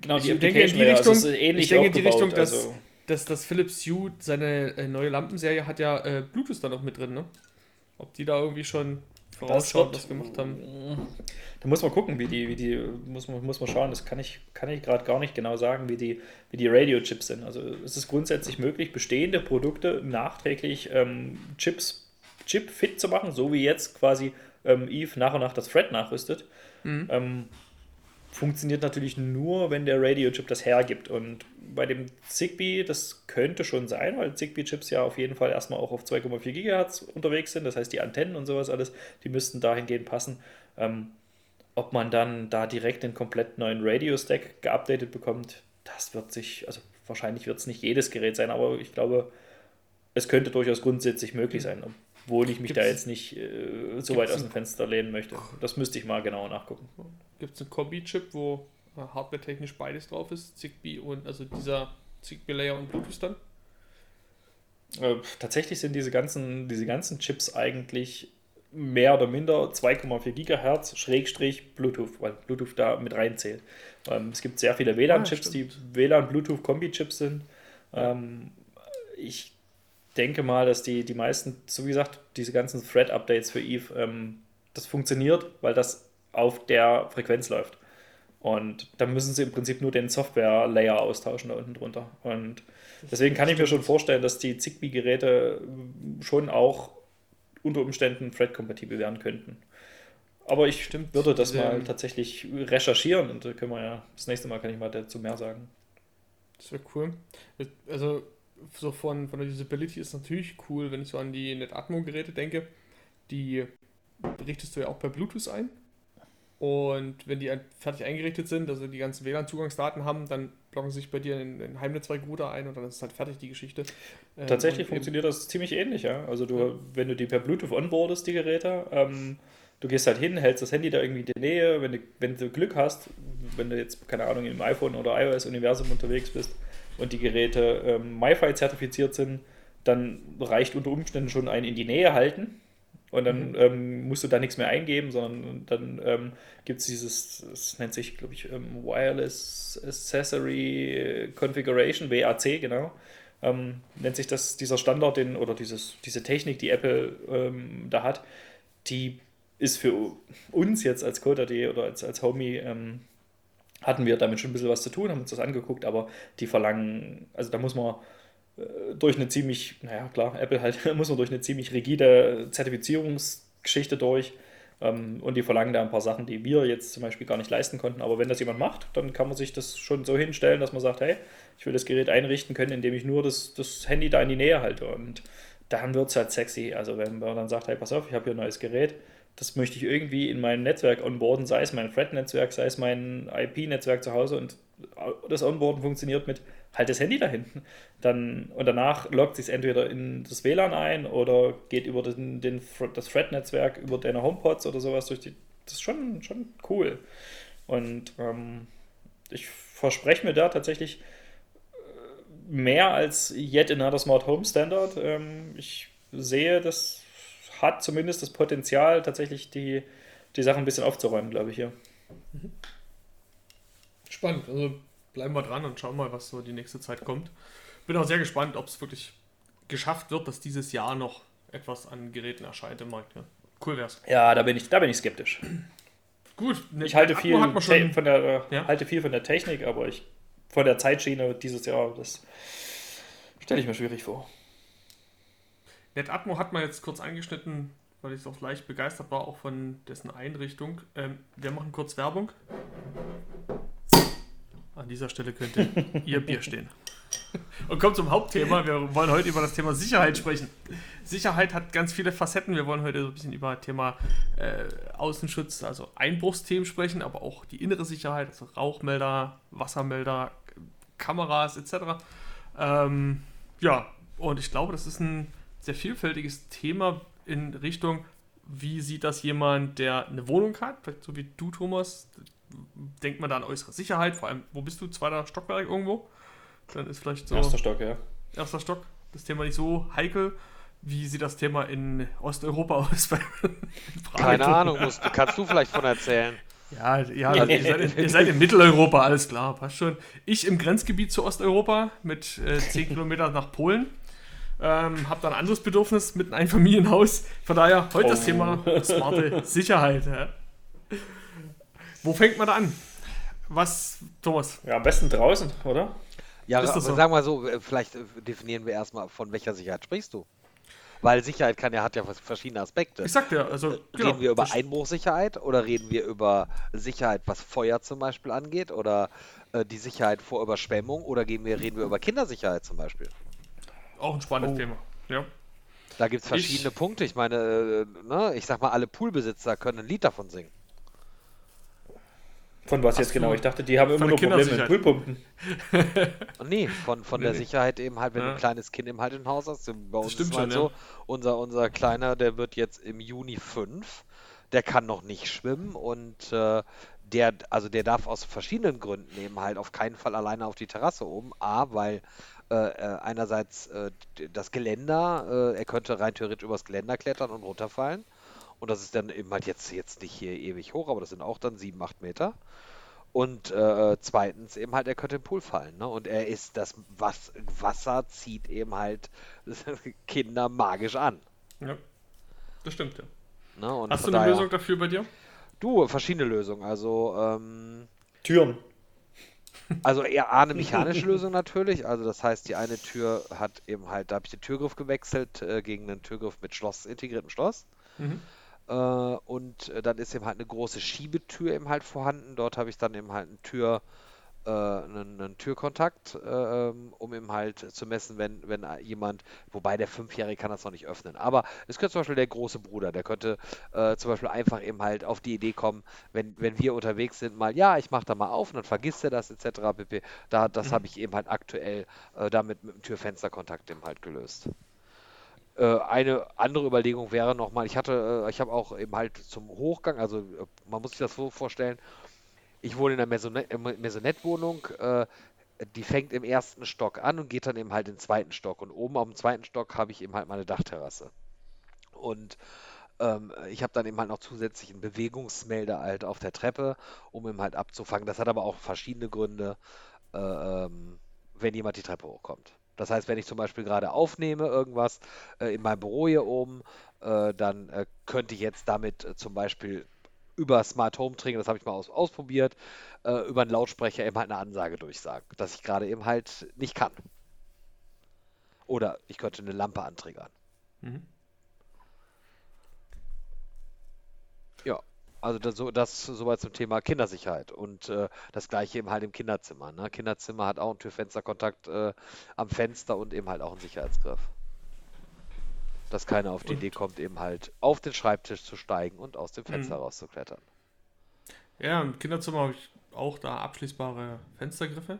Genau, Ich die denke in die also Richtung- ist ähnlich ich denke in die Richtung, dass- also, Das, das Philips Hue, seine äh, neue Lampenserie, hat ja äh, Bluetooth da noch mit drin, ne? Ob die da irgendwie schon vorausschauen, wird- was gemacht haben. Da muss man gucken, wie die, wie die, muss man, muss man schauen, das kann ich, kann ich gerade gar nicht genau sagen, wie die, wie die Radio-Chips sind. Also es ist grundsätzlich möglich, bestehende Produkte nachträglich ähm, Chips, Chip-fit zu machen, so wie jetzt quasi ähm, Eve nach und nach das Thread nachrüstet. Mhm. Ähm, funktioniert natürlich nur, wenn der Radio-Chip das hergibt. Und bei dem Zigbee, das könnte schon sein, weil Zigbee-Chips ja auf jeden Fall erstmal auch auf 2,4 GHz unterwegs sind. Das heißt, die Antennen und sowas alles, die müssten dahingehend passen. Ähm, ob man dann da direkt den komplett neuen Radio-Stack geupdatet bekommt, das wird sich, also wahrscheinlich wird es nicht jedes Gerät sein, aber ich glaube, es könnte durchaus grundsätzlich möglich sein, obwohl ich mich da Gibt's- jetzt nicht äh, so weit aus dem Fenster lehnen möchte. Das müsste ich mal genauer nachgucken. Gibt es einen Kombi-Chip, wo hardware-technisch beides drauf ist? Zigbee und also dieser Zigbee-Layer und Bluetooth dann? Äh, tatsächlich sind diese ganzen, diese ganzen Chips eigentlich mehr oder minder 2,4 Gigahertz Schrägstrich Bluetooth, weil Bluetooth da mit reinzählt. Ähm, es gibt sehr viele WLAN-Chips, Ah, die WLAN-Bluetooth-Kombi-Chips sind. Ähm, ich denke mal, dass die, die meisten, so wie gesagt, diese ganzen Thread-Updates für Eve, ähm, das funktioniert, weil das auf der Frequenz läuft. Und da müssen sie im Prinzip nur den Software-Layer austauschen da unten drunter. Und deswegen kann ich mir schon vorstellen, dass die Zigbee-Geräte schon auch unter Umständen Thread-kompatibel werden könnten. Aber ich Stimmt, würde das mal tatsächlich recherchieren und da können wir ja, das nächste Mal kann ich mal dazu mehr sagen. Das wäre cool. Also, so von, von der Usability ist natürlich cool, wenn ich so an die NetAtmo-Geräte denke. Die richtest du ja auch per Bluetooth ein. Und wenn die ein- fertig eingerichtet sind, also die ganzen WLAN-Zugangsdaten haben, dann loggen sich bei dir in den Heimnetzwerkrouter ein und dann ist es halt fertig, die Geschichte. Ähm, Tatsächlich funktioniert das ziemlich ähnlich, ja. Also du, ja. wenn du die per Bluetooth onboardest, die Geräte, ähm, du gehst halt hin, hältst das Handy da irgendwie in der Nähe, wenn du, wenn du Glück hast, wenn du jetzt, keine Ahnung, im iPhone oder iOS-Universum unterwegs bist und die Geräte ähm, MiFi zertifiziert sind, dann reicht unter Umständen schon ein in die Nähe halten und dann mhm. ähm, musst du da nichts mehr eingeben, sondern dann ähm, gibt es dieses, das nennt sich, glaube ich, ähm, Wireless Accessory Configuration, WAC, genau. Ähm, nennt sich das dieser Standard, den, oder dieses, diese Technik, die Apple ähm, da hat, die ist für uns jetzt als Code.de oder als, als Homie ähm, hatten wir damit schon ein bisschen was zu tun, haben uns das angeguckt, aber die verlangen, also da muss man durch eine ziemlich, naja klar, Apple halt, [LAUGHS] muss man durch eine ziemlich rigide Zertifizierungsgeschichte durch ähm, und die verlangen da ein paar Sachen, die wir jetzt zum Beispiel gar nicht leisten konnten. Aber wenn das jemand macht, dann kann man sich das schon so hinstellen, dass man sagt, hey, ich will das Gerät einrichten können, indem ich nur das, das Handy da in die Nähe halte und dann wird es halt sexy. Also wenn man dann sagt, hey, pass auf, ich habe hier ein neues Gerät, das möchte ich irgendwie in mein Netzwerk onboarden, sei es mein Thread-Netzwerk, sei es mein IP-Netzwerk zu Hause und das Onboarden funktioniert mit halt das Handy da hinten. Dann, und danach loggt sich entweder in das WLAN ein oder geht über den, den das Thread-Netzwerk, über deine HomePods oder sowas durch die. Das ist schon, schon cool. Und ähm, ich verspreche mir da tatsächlich äh, mehr als yet another Smart Home Standard. Ähm, ich sehe, das hat zumindest das Potenzial, tatsächlich die, die Sachen ein bisschen aufzuräumen, glaube ich hier. Spannend. Also bleiben wir dran und schauen mal, was so die nächste Zeit kommt. Bin auch sehr gespannt, ob es wirklich geschafft wird, dass dieses Jahr noch etwas an Geräten erscheint im Markt. Ja. Cool wär's. Ja, da bin ich, da bin ich skeptisch. Gut, ne, ich halte viel, von der, ja? halte viel von der Technik, aber ich von der Zeitschiene dieses Jahr, das stelle ich mir schwierig vor. NetAtmo hat man jetzt kurz angeschnitten, weil ich auch leicht begeistert war, auch von dessen Einrichtung. Ähm, wir machen kurz Werbung. An dieser Stelle könnte Ihr Bier stehen. Und kommt zum Hauptthema. Wir wollen heute über das Thema Sicherheit sprechen. Sicherheit hat ganz viele Facetten. Wir wollen heute so ein bisschen über Thema äh, Außenschutz, also Einbruchsthemen sprechen, aber auch die innere Sicherheit, also Rauchmelder, Wassermelder, Kameras etc. Ähm, ja, und ich glaube, das ist ein sehr vielfältiges Thema in Richtung, wie sieht das jemand, der eine Wohnung hat, vielleicht so wie du, Thomas, denkt man da an äußere Sicherheit, vor allem, wo bist du? Zweiter Stockwerk irgendwo? Dann ist vielleicht so. Erster Stock, ja. Erster Stock. Das Thema nicht so heikel. Wie sieht das Thema in Osteuropa [LAUGHS] aus? Keine Ahnung, musst, kannst du vielleicht von erzählen. Ja, ja also ihr, seid in, ihr, seid in, Mitteleuropa, alles klar, passt schon. Ich im Grenzgebiet zu Osteuropa mit äh, 10 Kilometern nach Polen. Ähm, hab da ein anderes Bedürfnis mit einem Einfamilienhaus. Von daher heute oh. das Thema smarte Sicherheit. Ja. Wo fängt man da an? Was, Thomas? Ja, am besten draußen, oder? Ja, aber so? sagen wir so, äh, vielleicht äh, definieren wir erstmal, von welcher Sicherheit sprichst du? Weil Sicherheit kann ja, hat ja verschiedene Aspekte. Ich sag dir, also. Reden genau, wir über Einbruchsicherheit oder reden wir über Sicherheit, was Feuer zum Beispiel angeht oder äh, die Sicherheit vor Überschwemmung oder gehen wir, reden wir über Kindersicherheit zum Beispiel? Auch ein spannendes oh. Thema, ja. Da gibt es verschiedene ich, Punkte. Ich meine, äh, ne, ich sag mal, alle Poolbesitzer können ein Lied davon singen. Von was Ach jetzt genau? Ich dachte, die haben immer nur Probleme mit Poolpumpen. [LAUGHS] nee, von, von nee, der nee. Sicherheit eben halt, wenn ja. du ein kleines Kind im halt im Haus hast. Bei uns ist halt schon, so, ja. unser, unser Kleiner, der wird jetzt im Juni 5. Der kann noch nicht schwimmen und äh, der, also der darf aus verschiedenen Gründen eben halt auf keinen Fall alleine auf die Terrasse oben. A, weil äh, äh einerseits äh, das Geländer, äh, er könnte rein theoretisch übers Geländer klettern und runterfallen. Und das ist dann eben halt jetzt, jetzt nicht hier ewig hoch, aber das sind auch dann 7, 8 Meter. Und äh, zweitens eben halt, er könnte im Pool fallen. Ne? Und er ist, das Was Wasser zieht eben halt [LAUGHS] Kinder magisch an. Ja, das stimmt, ja. Ne? Hast du eine daher, Lösung dafür bei dir? Du, verschiedene Lösungen. Also, ähm, Türen. Also eher eine mechanische Lösung natürlich. Also das heißt, die eine Tür hat eben halt, da habe ich den Türgriff gewechselt äh, gegen einen Türgriff mit Schloss, integriertem Schloss. Mhm. Äh, und äh, dann ist eben halt eine große Schiebetür eben halt vorhanden. Dort habe ich dann eben halt eine Tür äh, einen, einen, Türkontakt, äh, um eben halt zu messen, wenn, wenn jemand, wobei der Fünfjährige kann das noch nicht öffnen, aber es könnte zum Beispiel der große Bruder, der könnte äh, zum Beispiel einfach eben halt auf die Idee kommen, wenn, wenn wir unterwegs sind, mal, ja, ich mache da mal auf und dann vergisst er das etc. pp. Da, das mhm. habe ich eben halt aktuell äh, damit mit dem Türfensterkontakt eben halt gelöst. Äh, eine andere Überlegung wäre nochmal, ich hatte, äh, ich habe auch eben halt zum Hochgang, also äh, man muss sich das so vorstellen, ich wohne in einer Maisonette-Wohnung, die fängt im ersten Stock an und geht dann eben halt in den zweiten Stock. Und oben auf dem zweiten Stock habe ich eben halt meine Dachterrasse. Und ähm, ich habe dann eben halt noch zusätzlich einen Bewegungsmelder halt auf der Treppe, um eben halt abzufangen. Das hat aber auch verschiedene Gründe, äh, ähm, wenn jemand die Treppe hochkommt. Das heißt, wenn ich zum Beispiel gerade aufnehme irgendwas äh, in meinem Büro hier oben, äh, dann äh, könnte ich jetzt damit äh, zum Beispiel über Smart Home Trigger, das habe ich mal aus, ausprobiert, äh, über einen Lautsprecher eben halt eine Ansage durchsagen, dass ich gerade eben halt nicht kann. Oder ich könnte eine Lampe antriggern. Mhm. Ja, also das, so, das soweit zum Thema Kindersicherheit. Und äh, das gleiche eben halt im Kinderzimmer. Ne? Kinderzimmer hat auch einen Türfensterkontakt äh, am Fenster und eben halt auch einen Sicherheitsgriff dass keiner auf die und? Idee kommt, eben halt auf den Schreibtisch zu steigen und aus dem Fenster mhm. rauszuklettern. Ja, im Kinderzimmer habe ich auch da abschließbare Fenstergriffe.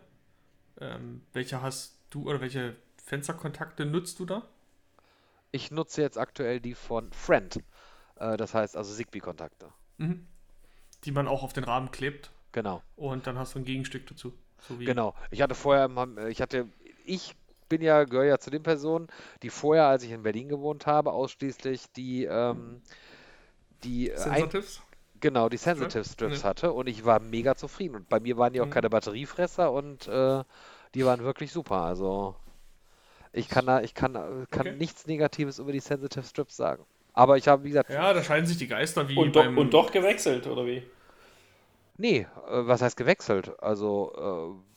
Ähm, welche hast du oder welche Fensterkontakte nutzt du da? Ich nutze jetzt aktuell die von Friend. Äh, das heißt also Zigbee-Kontakte. Mhm. Die man auch auf den Rahmen klebt. Genau. Und dann hast du ein Gegenstück dazu. So genau. Ich hatte vorher, ich hatte, ich bin ja, gehöre ja zu den Personen, die vorher, als ich in Berlin gewohnt habe, ausschließlich die, ähm, die Sensitives? genau, die Sensitive Strips ja. hatte und ich war mega zufrieden. Und bei mir waren die auch mhm. keine Batteriefresser und äh, die waren wirklich super. Also ich kann da, ich kann, kann okay. nichts Negatives über die Sensitive Strips sagen. Aber ich habe, wie gesagt. Ja, da scheinen sich die Geister wie. Und, beim... do und doch gewechselt, oder wie? Nee, äh, was heißt gewechselt? Also, äh,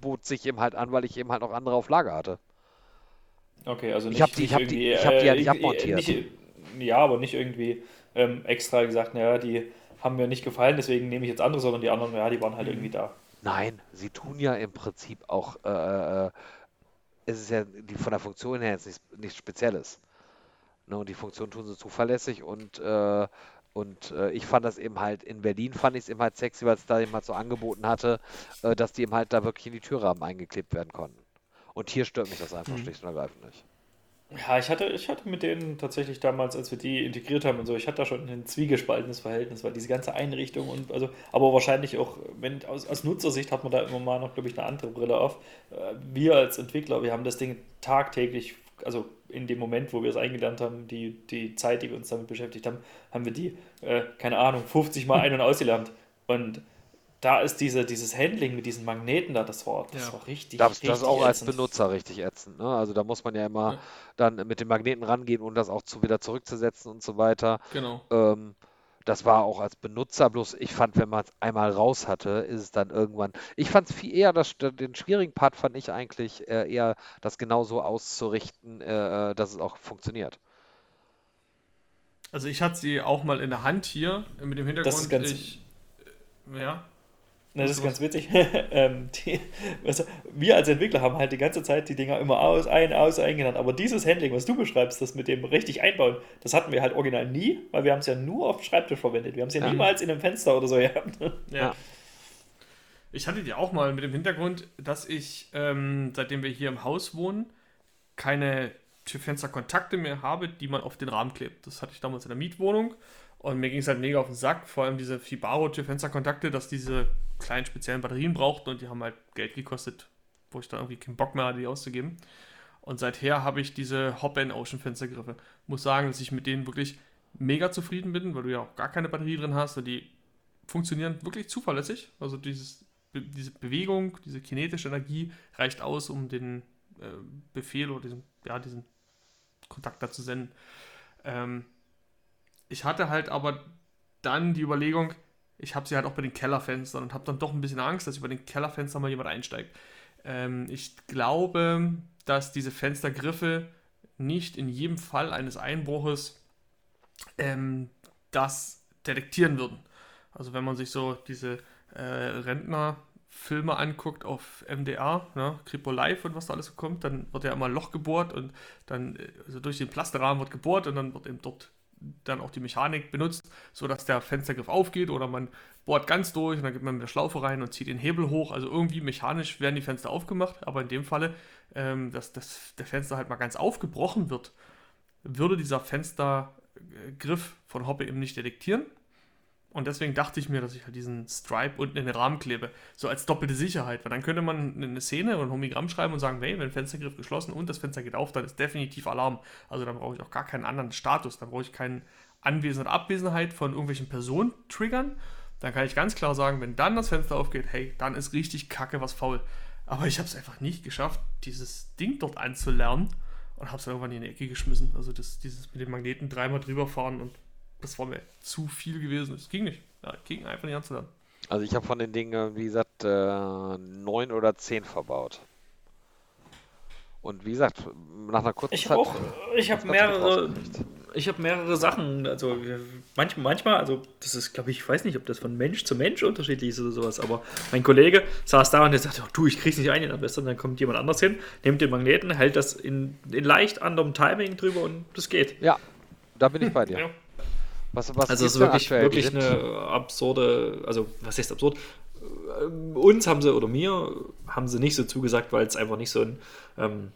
bot sich eben halt an, weil ich eben halt noch andere auf Lager hatte. Okay, also nicht, ich habe die, ich hab die, ich hab die ja nicht äh, abmontiert. Nicht, ja, aber nicht irgendwie ähm, extra gesagt, naja, die haben mir nicht gefallen, deswegen nehme ich jetzt andere, sondern die anderen, ja, die waren halt mhm. irgendwie da. Nein, sie tun ja im Prinzip auch, äh, äh, es ist ja die, von der Funktion her jetzt nichts, nichts Spezielles. Ne, und die Funktion tun sie zuverlässig und äh, und äh, ich fand das eben halt in Berlin, fand ich es eben halt sexy, weil es da eben halt so angeboten hatte, äh, dass die eben halt da wirklich in die Türrahmen eingeklebt werden konnten. Und hier stört mich das einfach mhm. schlicht und ergreifend nicht. Ja, ich hatte, ich hatte mit denen tatsächlich damals, als wir die integriert haben und so, ich hatte da schon ein zwiegespaltenes Verhältnis, weil diese ganze Einrichtung und also, aber wahrscheinlich auch, wenn aus, aus Nutzersicht hat man da immer mal noch, glaube ich, eine andere Brille auf. Äh, wir als Entwickler, wir haben das Ding tagtäglich also in dem Moment, wo wir es eingelernt haben, die, die Zeit, die wir uns damit beschäftigt haben, haben wir die, äh, keine Ahnung, 50 Mal ein- und ausgelernt. Und da ist diese, dieses Handling mit diesen Magneten da, das war, das ja. war richtig. Das, richtig das ist auch als Benutzer richtig ätzend. Ne? Also da muss man ja immer ja. dann mit den Magneten rangehen, um das auch zu, wieder zurückzusetzen und so weiter. Genau. Ähm, das war auch als Benutzer, bloß ich fand, wenn man es einmal raus hatte, ist es dann irgendwann. Ich fand es viel eher, das, den schwierigen Part fand ich eigentlich äh, eher, das genauso auszurichten, äh, äh, dass es auch funktioniert. Also ich hatte sie auch mal in der Hand hier mit dem Hintergrund. Das ist ganz, ich, ja. Na, das ist ganz witzig. [LAUGHS] ähm, die, also, wir als Entwickler haben halt die ganze Zeit die Dinger immer aus, ein, aus, eingenannt. Aber dieses Handling, was du beschreibst, das mit dem richtig einbauen, das hatten wir halt original nie, weil wir haben es ja nur auf dem Schreibtisch verwendet. Wir haben es ja, ja, niemals in einem Fenster oder so gehabt. [LAUGHS] Ja. Ich hatte die auch mal mit dem Hintergrund, dass ich, ähm, seitdem wir hier im Haus wohnen, keine Türfensterkontakte mehr habe, die man auf den Rahmen klebt. Das hatte ich damals in der Mietwohnung und mir ging es halt mega auf den Sack, vor allem diese Fibaro-Fensterkontakte, dass diese kleinen speziellen Batterien brauchten und die haben halt Geld gekostet, wo ich dann irgendwie keinen Bock mehr hatte, die auszugeben. Und seither habe ich diese Hop-End-Ocean-Fenstergriffe. Muss sagen, dass ich mit denen wirklich mega zufrieden bin, weil du ja auch gar keine Batterie drin hast und die funktionieren wirklich zuverlässig. Also dieses, diese Bewegung, diese kinetische Energie reicht aus, um den äh, Befehl oder diesen, ja, diesen Kontakt da zu senden. Ähm, ich hatte halt aber dann die Überlegung, ich habe sie halt auch bei den Kellerfenstern und habe dann doch ein bisschen Angst, dass über den Kellerfenster mal jemand einsteigt. Ähm, ich glaube, dass diese Fenstergriffe nicht in jedem Fall eines Einbruches ähm, das detektieren würden. Also wenn man sich so diese äh, Rentner Filme anguckt auf MDR, ne, Kripo Live und was da alles so kommt, dann wird ja immer ein Loch gebohrt und dann, äh, also durch den Plasterrahmen wird gebohrt und dann wird eben dort dann auch die Mechanik benutzt, sodass der Fenstergriff aufgeht oder man bohrt ganz durch und dann gibt man mit der Schlaufe rein und zieht den Hebel hoch. Also irgendwie mechanisch werden die Fenster aufgemacht, aber in dem Falle, ähm, dass, dass der Fenster halt mal ganz aufgebrochen wird, würde dieser Fenstergriff von Hoppe eben nicht detektieren und deswegen dachte ich mir, dass ich halt diesen Stripe unten in den Rahmen klebe. So als doppelte Sicherheit. Weil dann könnte man eine Szene oder ein Homogramm schreiben und sagen, hey, wenn Fenstergriff geschlossen und das Fenster geht auf, dann ist definitiv Alarm. Also dann brauche ich auch gar keinen anderen Status. Dann brauche ich keine Anwesenheit oder Abwesenheit von irgendwelchen Personen triggern. Dann kann ich ganz klar sagen, wenn dann das Fenster aufgeht, hey, dann ist richtig kacke was faul. Aber ich habe es einfach nicht geschafft, dieses Ding dort anzulernen und habe es irgendwann in die Ecke geschmissen. Also das, dieses mit den Magneten dreimal drüber fahren und das war mir zu viel gewesen. Es ging nicht. Ja, ging einfach nicht anzulernen. Also ich habe von den Dingen, wie gesagt, äh, neun oder zehn verbaut. Und wie gesagt, nach einer kurzen ich Zeit. Auch, ich habe mehrere, ich habe mehrere Sachen. Also manchmal, manchmal, also das ist, glaube ich, ich weiß nicht, ob das von Mensch zu Mensch unterschiedlich ist oder sowas. Aber mein Kollege saß da und der sagte, oh, du, ich krieg's nicht ein in am besten. Dann kommt jemand anders hin, nimmt den Magneten, hält das in, in leicht anderem Timing drüber und das geht. Ja, da bin ich bei dir. Ja. Was, was also es ist wirklich, wirklich eine absurde, also was heißt absurd? Äh, uns haben sie, oder mir, haben sie nicht so zugesagt, weil es einfach nicht so ein, ähm,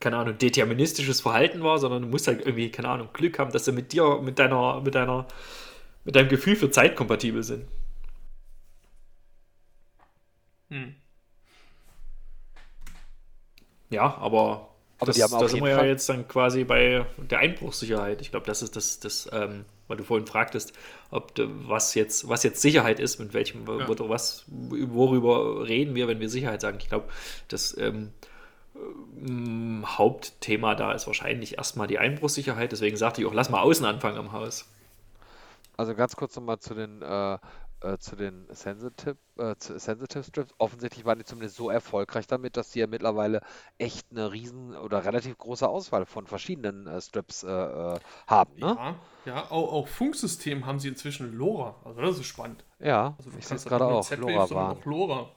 keine Ahnung, deterministisches Verhalten war, sondern du musst halt irgendwie, keine Ahnung, Glück haben, dass sie mit dir, mit deiner, mit deiner, mit deinem Gefühl für Zeit kompatibel sind. Hm. Ja, aber aber das, die haben auch da sind wir ja jetzt dann quasi bei der Einbruchssicherheit. Ich glaube, das ist das, das ähm, weil du vorhin fragtest, ob was jetzt, was jetzt Sicherheit ist, mit welchem ja. oder was, worüber reden wir, wenn wir Sicherheit sagen. Ich glaube, das ähm, ähm, Hauptthema da ist wahrscheinlich erstmal die Einbruchssicherheit. Deswegen sagte ich auch, lass mal außen anfangen am Haus. Also ganz kurz nochmal zu den äh, äh, zu den Sensitive, äh, Sensitive Strips. Offensichtlich waren die zumindest so erfolgreich damit, dass die ja mittlerweile echt eine riesen oder relativ große Auswahl von verschiedenen äh, Strips äh, äh, haben. Ne? Ja, ja auch, auch Funksystem haben sie inzwischen LoRa. Also das ist spannend. Ja, also ich sehe es gerade auch. LoRa waren. Auch LoRa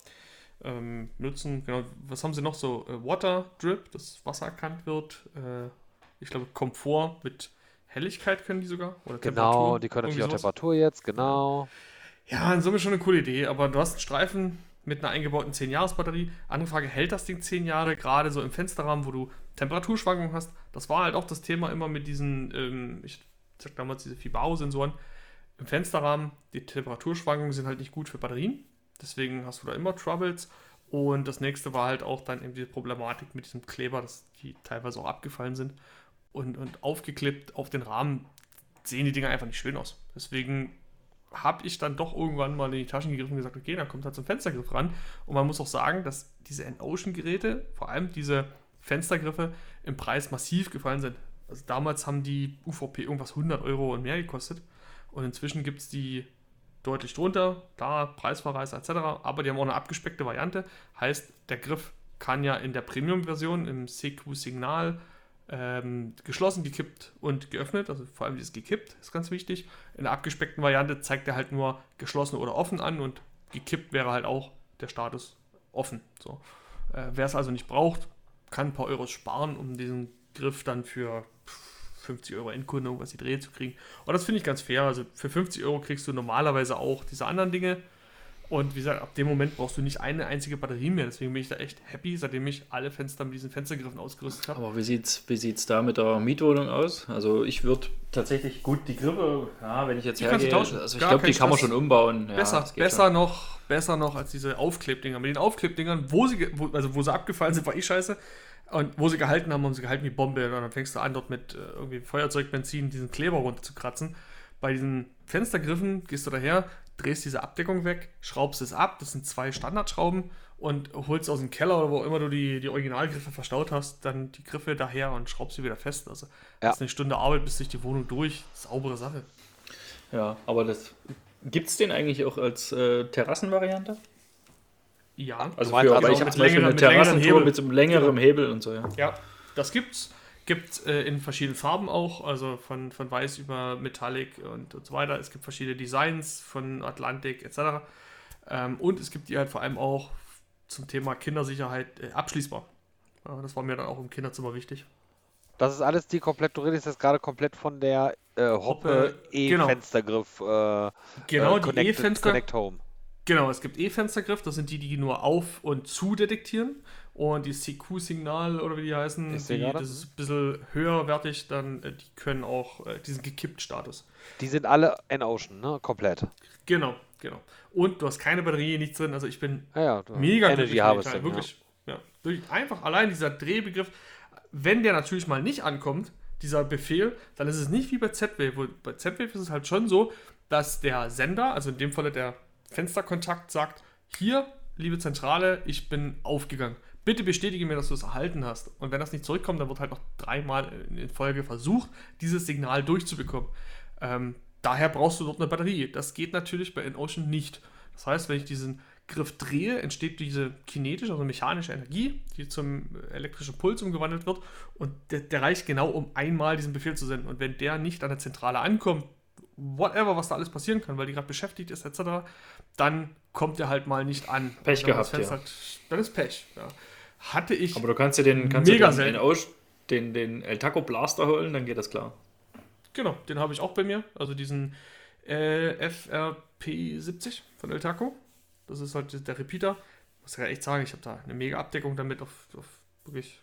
ähm, nutzen. Genau. Was haben sie noch so? Äh, Water Drip, das Wasser erkannt wird. ich glaube Komfort mit Helligkeit können die sogar. Oder genau, die können natürlich auch Temperatur jetzt, genau. Ja, in Summe schon eine coole Idee, aber du hast einen Streifen mit einer eingebauten 10-Jahres-Batterie. Andere Frage, hält das Ding 10 Jahre, gerade so im Fensterrahmen, wo du Temperaturschwankungen hast? Das war halt auch das Thema immer mit diesen, ähm, ich sag damals diese Fibaro-Sensoren. Im Fensterrahmen, die Temperaturschwankungen sind halt nicht gut für Batterien. Deswegen hast du da immer Troubles. Und das nächste war halt auch dann eben die Problematik mit diesem Kleber, dass die teilweise auch abgefallen sind. Und, und aufgeklippt auf den Rahmen sehen die Dinger einfach nicht schön aus. Deswegen habe ich dann doch irgendwann mal in die Taschen gegriffen und gesagt, okay, dann kommt halt zum Fenstergriff ran. Und man muss auch sagen, dass diese N-Ocean-Geräte, vor allem diese Fenstergriffe, im Preis massiv gefallen sind. Also damals haben die UVP irgendwas 100 Euro und mehr gekostet. Und inzwischen gibt es die deutlich drunter, da Preisverweis etc. Aber die haben auch eine abgespeckte Variante. Heißt, der Griff kann ja in der Premium-Version im CQ-Signal ähm, geschlossen, gekippt und geöffnet. Also vor allem dieses gekippt ist ganz wichtig. In der abgespeckten Variante zeigt er halt nur geschlossen oder offen an und gekippt wäre halt auch der Status offen. So. Äh, Wer es also nicht braucht, kann ein paar Euros sparen, um diesen Griff dann für 50 Euro Endkunde irgendwas die Dreh zu kriegen. Und das finde ich ganz fair. Also für 50 Euro kriegst du normalerweise auch diese anderen Dinge und wie gesagt, ab dem Moment brauchst du nicht eine einzige Batterie mehr. Deswegen bin ich da echt happy, seitdem ich alle Fenster mit diesen Fenstergriffen ausgerüstet habe. Aber wie sieht es wie sieht's da mit der Mietwohnung aus? Also ich würde tatsächlich gut die Griffe, ja, wenn ich jetzt die hergehe, also ich glaube, die kann man schon umbauen. Ja, besser, besser schon. noch, besser noch als diese Aufklebdinger. Mit den Aufklebdingern, wo sie, wo, also wo sie abgefallen sind, war ich scheiße. Und wo sie gehalten haben, haben sie gehalten wie Bombe. Und dann fängst du an, dort mit äh, irgendwie Feuerzeugbenzin diesen Kleber runterzukratzen. Bei diesen Fenstergriffen gehst du daher, drehst diese Abdeckung weg, schraubst es ab, das sind zwei Standardschrauben und holst aus dem Keller oder wo immer du die, die Originalgriffe verstaut hast, dann die Griffe daher und schraubst sie wieder fest. Also ja. das ist eine Stunde Arbeit bis durch die Wohnung durch. Saubere Sache. Ja, aber das gibt es den eigentlich auch als äh, Terrassenvariante? Ja, also für, aber ich habe zum Beispiel eine Terrassentour mit so einem längeren genau. Hebel und so, ja. Ja, das gibt's. Gibt äh, in verschiedenen Farben auch, also von, von weiß über Metallic und, und so weiter. Es gibt verschiedene Designs von Atlantik etc. Ähm, und es gibt die halt vor allem auch zum Thema Kindersicherheit äh, abschließbar. Ja, das war mir dann auch im Kinderzimmer wichtig. Das ist alles die komplett, du redest jetzt gerade komplett von der äh, Hoppe genau. E-Fenstergriff. Äh, Genau, äh, die E-Fenster. Connect Home. Genau, es gibt E-Fenstergriff, das sind die, die nur auf und zu detektieren. Und die CQ-Signal oder wie die heißen, die, das ist ein bisschen höherwertig, dann äh, die können auch äh, diesen gekippt Status. Die sind alle in Ocean, ne? Komplett. Genau, genau. Und du hast keine Batterie, nichts drin. Also ich bin Ja, ja. du- mega Energy Harvesting. Wirklich. Ja. Durch, einfach allein dieser Drehbegriff, wenn der natürlich mal nicht ankommt, dieser Befehl, dann ist es nicht wie bei Z-Wave. Bei Z-Wave ist es halt schon so, dass der Sender, also in dem Falle der Fensterkontakt, sagt, hier, liebe Zentrale, ich bin aufgegangen. Bitte bestätige mir, dass du es erhalten hast. Und wenn das nicht zurückkommt, dann wird halt noch dreimal in Folge versucht, dieses Signal durchzubekommen. Ähm, daher brauchst du dort eine Batterie. Das geht natürlich bei InOcean nicht. Das heißt, wenn ich diesen Griff drehe, entsteht diese kinetische, also mechanische Energie, die zum elektrischen Puls umgewandelt wird. Und der, der reicht genau, um einmal diesen Befehl zu senden. Und wenn der nicht an der Zentrale ankommt, whatever, was da alles passieren kann, weil die gerade beschäftigt ist, etc., dann kommt er halt mal nicht an. Pech gehabt, Fenster- Dann ist Pech. Ja. Hatte ich. Aber du kannst dir den, kannst Mega den, den, den, den El Taco Blaster holen, dann geht das klar. Genau, den habe ich auch bei mir. Also diesen äh, FRP70 von El Taco. Das ist halt der Repeater. Muss ja echt sagen, ich habe da eine mega Abdeckung damit auf, auf wirklich.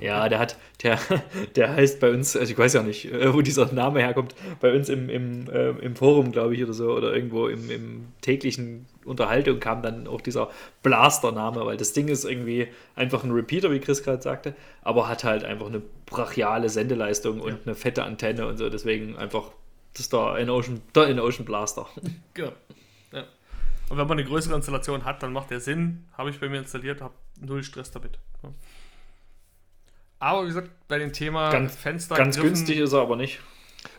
Ja, der hat, der, [LAUGHS] der heißt bei uns, also ich weiß ja nicht, äh, wo dieser Name herkommt, bei uns im, im, äh, im Forum, glaube ich, oder so, oder irgendwo im, im täglichen Unterhaltung kam dann auch dieser Blaster-Name, weil das Ding ist irgendwie einfach ein Repeater, wie Chris gerade sagte, aber hat halt einfach eine brachiale Sendeleistung und Ja. eine fette Antenne und so, deswegen einfach das ist der In-Ocean der In-Ocean Blaster. [LAUGHS] Genau. Ja. Und wenn man eine größere Installation hat, dann macht der Sinn. Habe ich bei mir installiert, habe null Stress damit. Ja. Aber wie gesagt, bei dem Thema Ganz- Fenster. Ganz günstig ist er aber nicht.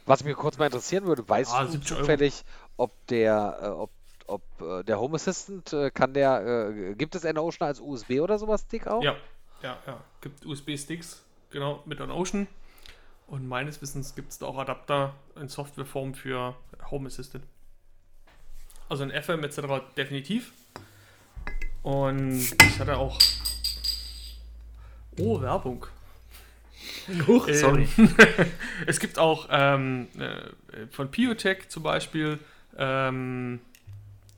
Was mich kurz mal interessieren würde, weißt Ah, du 70 Euro. zufällig, ob der, äh, ob, ob äh, der Home Assistant, äh, kann der, äh, gibt es Ocean als USB oder sowas Stick auch? Ja, ja, ja. Gibt USB-Sticks, genau, mit an Ocean. Und meines Wissens gibt es da auch Adapter in Softwareform für Home Assistant. Also in FM etc. definitiv. Und ich hatte auch. Oh, Werbung. Huch, Ähm, sorry. [LAUGHS] es gibt auch ähm, äh, von Piotech zum Beispiel ähm,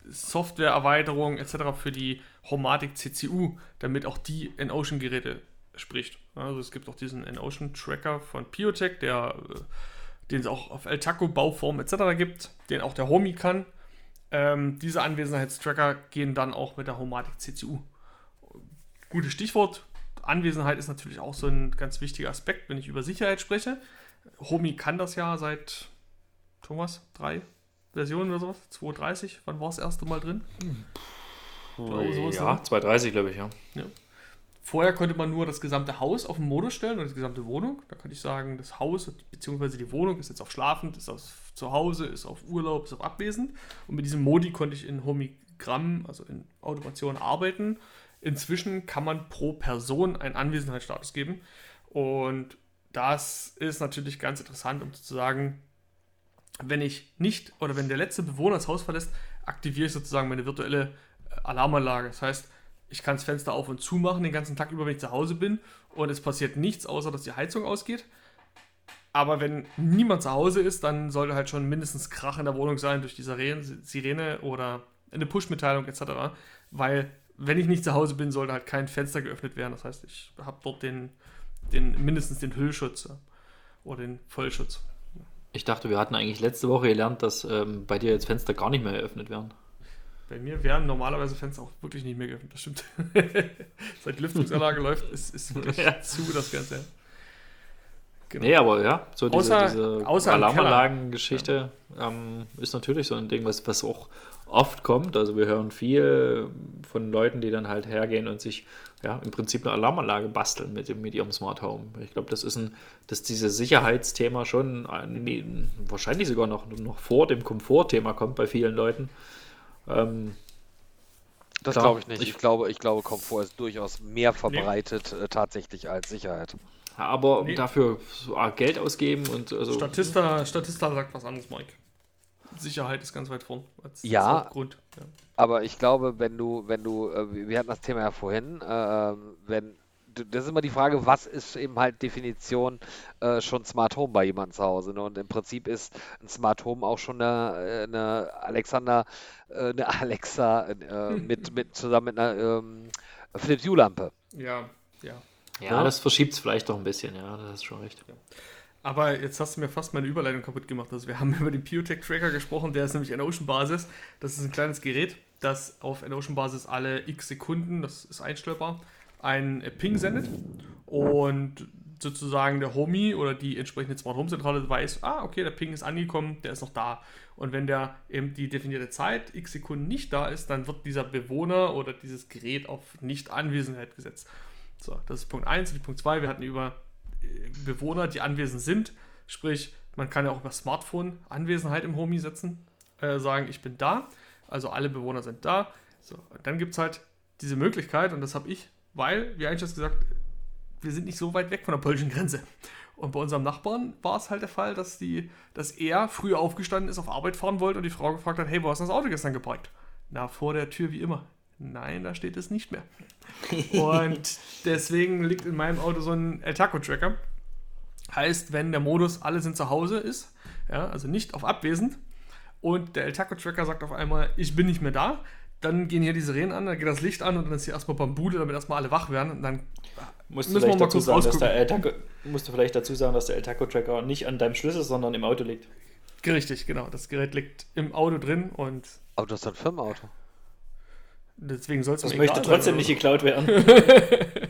Softwareerweiterungen etc. für die Homatic CCU, damit auch die In-Ocean-Geräte spricht. Also es gibt auch diesen In-Ocean-Tracker von Piotech, der, äh, den es auch auf El Taco Bauform etc. gibt, den auch der Homie kann. Ähm, diese Anwesenheitstracker gehen dann auch mit der Homatic CCU. Gutes Stichwort. Anwesenheit ist natürlich auch so ein ganz wichtiger Aspekt, wenn ich über Sicherheit spreche. Homie kann das ja seit, Thomas, drei Versionen oder sowas? 2.30? Wann war das erste Mal drin? glaube, sowas, ja, ne? 230 glaube ich, ja. Vorher konnte man nur das gesamte Haus auf den Modus stellen oder die gesamte Wohnung. Da kann ich sagen, das Haus bzw. die Wohnung ist jetzt auf Schlafend, ist auf zu Hause, ist auf Urlaub, ist auf Abwesend. Und mit diesem Modi konnte ich in Homigramm, also in Automation, arbeiten. Inzwischen kann man pro Person einen Anwesenheitsstatus geben. Und das ist natürlich ganz interessant, um zu sagen, wenn ich nicht oder wenn der letzte Bewohner das Haus verlässt, aktiviere ich sozusagen meine virtuelle äh, Alarmanlage. Das heißt, ich kann das Fenster auf und zu machen den ganzen Tag über, wenn ich zu Hause bin und es passiert nichts, außer dass die Heizung ausgeht. Aber wenn niemand zu Hause ist, dann sollte halt schon mindestens Krach in der Wohnung sein durch die Sirene, oder eine Push-Mitteilung etc. Weil, wenn ich nicht zu Hause bin, sollte halt kein Fenster geöffnet werden. Das heißt, ich habe dort den, den, mindestens den Hüllschutz oder den Vollschutz. Ich dachte, wir hatten eigentlich letzte Woche gelernt, dass ähm, bei dir jetzt Fenster gar nicht mehr eröffnet werden. Bei mir werden normalerweise Fenster auch wirklich nicht mehr geöffnet, das stimmt. [LAUGHS] Seit die Lüftungsanlage [LAUGHS] läuft, ist, ist wirklich Ja. zu das Ganze. Genau. Nee, aber ja, so diese, Außer- diese Alarmanlagen-Geschichte ähm, ist natürlich so ein Ding, was, was auch oft kommt. Also wir hören viel von Leuten, die dann halt hergehen und sich ja im Prinzip eine Alarmanlage basteln mit, dem- mit ihrem Smart Home. Ich glaube, das ist ein, dass dieses Sicherheitsthema schon äh, nee, wahrscheinlich sogar noch, noch vor dem Komfortthema kommt bei vielen Leuten. Ähm, Das glaube ich nicht. Ich- Ich, glaube, ich glaube, Komfort ist durchaus mehr verbreitet äh, tatsächlich als Sicherheit. aber Nee. dafür so, ah, Geld ausgeben und also Statista, Statista sagt was anderes, Mike. Sicherheit ist ganz weit vorn. Als, Ja. als Grund. Ja. Aber ich glaube, wenn du, wenn du, äh, wir hatten das Thema ja vorhin, äh, wenn, du- das ist immer die Frage, was ist eben halt Definition äh, schon Smart Home bei jemandem zu Hause. Ne? Und im Prinzip ist ein Smart Home auch schon eine, äh, eine Alexander, eine [LAUGHS] Alexa äh, mit, [LAUGHS] mit, zusammen mit einer ähm, Philips Hue-Lampe. ja, ja. Ja, das verschiebt es vielleicht doch ein bisschen, ja, das ist schon recht. Aber jetzt hast du mir fast meine Überleitung kaputt gemacht. Also wir haben [LAUGHS] über den Piotech Tracker gesprochen, der ist nämlich Ocean Basis. Das ist ein kleines Gerät, das auf Ocean Basis alle x Sekunden, das ist einstellbar, ein Ping sendet und sozusagen der Homie oder die entsprechende Smart Home Zentrale weiß, ah, okay, der Ping ist angekommen, der ist noch da. Und wenn der eben die definierte Zeit, x Sekunden nicht da ist, dann wird dieser Bewohner oder dieses Gerät auf Nicht-Anwesenheit gesetzt. So, das ist Punkt 1. Und Punkt 2, wir hatten über äh, Bewohner, die anwesend sind. Sprich, man kann ja auch über Smartphone Anwesenheit im Homie setzen, äh, sagen, ich bin da. Also alle Bewohner sind da. So, dann gibt es halt diese Möglichkeit, und das habe ich, weil, wie eigentlich gesagt, wir sind nicht so weit weg von der polnischen Grenze. Und bei unserem Nachbarn war es halt der Fall, dass, die, dass er früher aufgestanden ist, auf Arbeit fahren wollte und die Frau gefragt hat, hey, wo hast du das Auto gestern geparkt? Na, vor der Tür wie immer. Nein, da steht es nicht mehr. [LAUGHS] Und deswegen liegt in meinem Auto so ein El Taco-Tracker. Heißt, wenn der Modus alle sind zu Hause ist, ja, also nicht auf abwesend, und der El Taco-Tracker sagt auf einmal, ich bin nicht mehr da, dann gehen hier die Sirenen an, dann geht das Licht an und dann ist hier erstmal Bambude, damit erstmal alle wach werden. Und dann Musst du Müssen wir vielleicht mal kurz sagen, dass der. El Taco, musst du vielleicht dazu sagen, dass der El Taco Tracker nicht an deinem Schlüssel, sondern im Auto liegt. Richtig, genau. Das Gerät liegt im Auto drin und Aber du hast doch ein Firmenauto. deswegen soll es Das möchte trotzdem sein. nicht geklaut werden. [LAUGHS]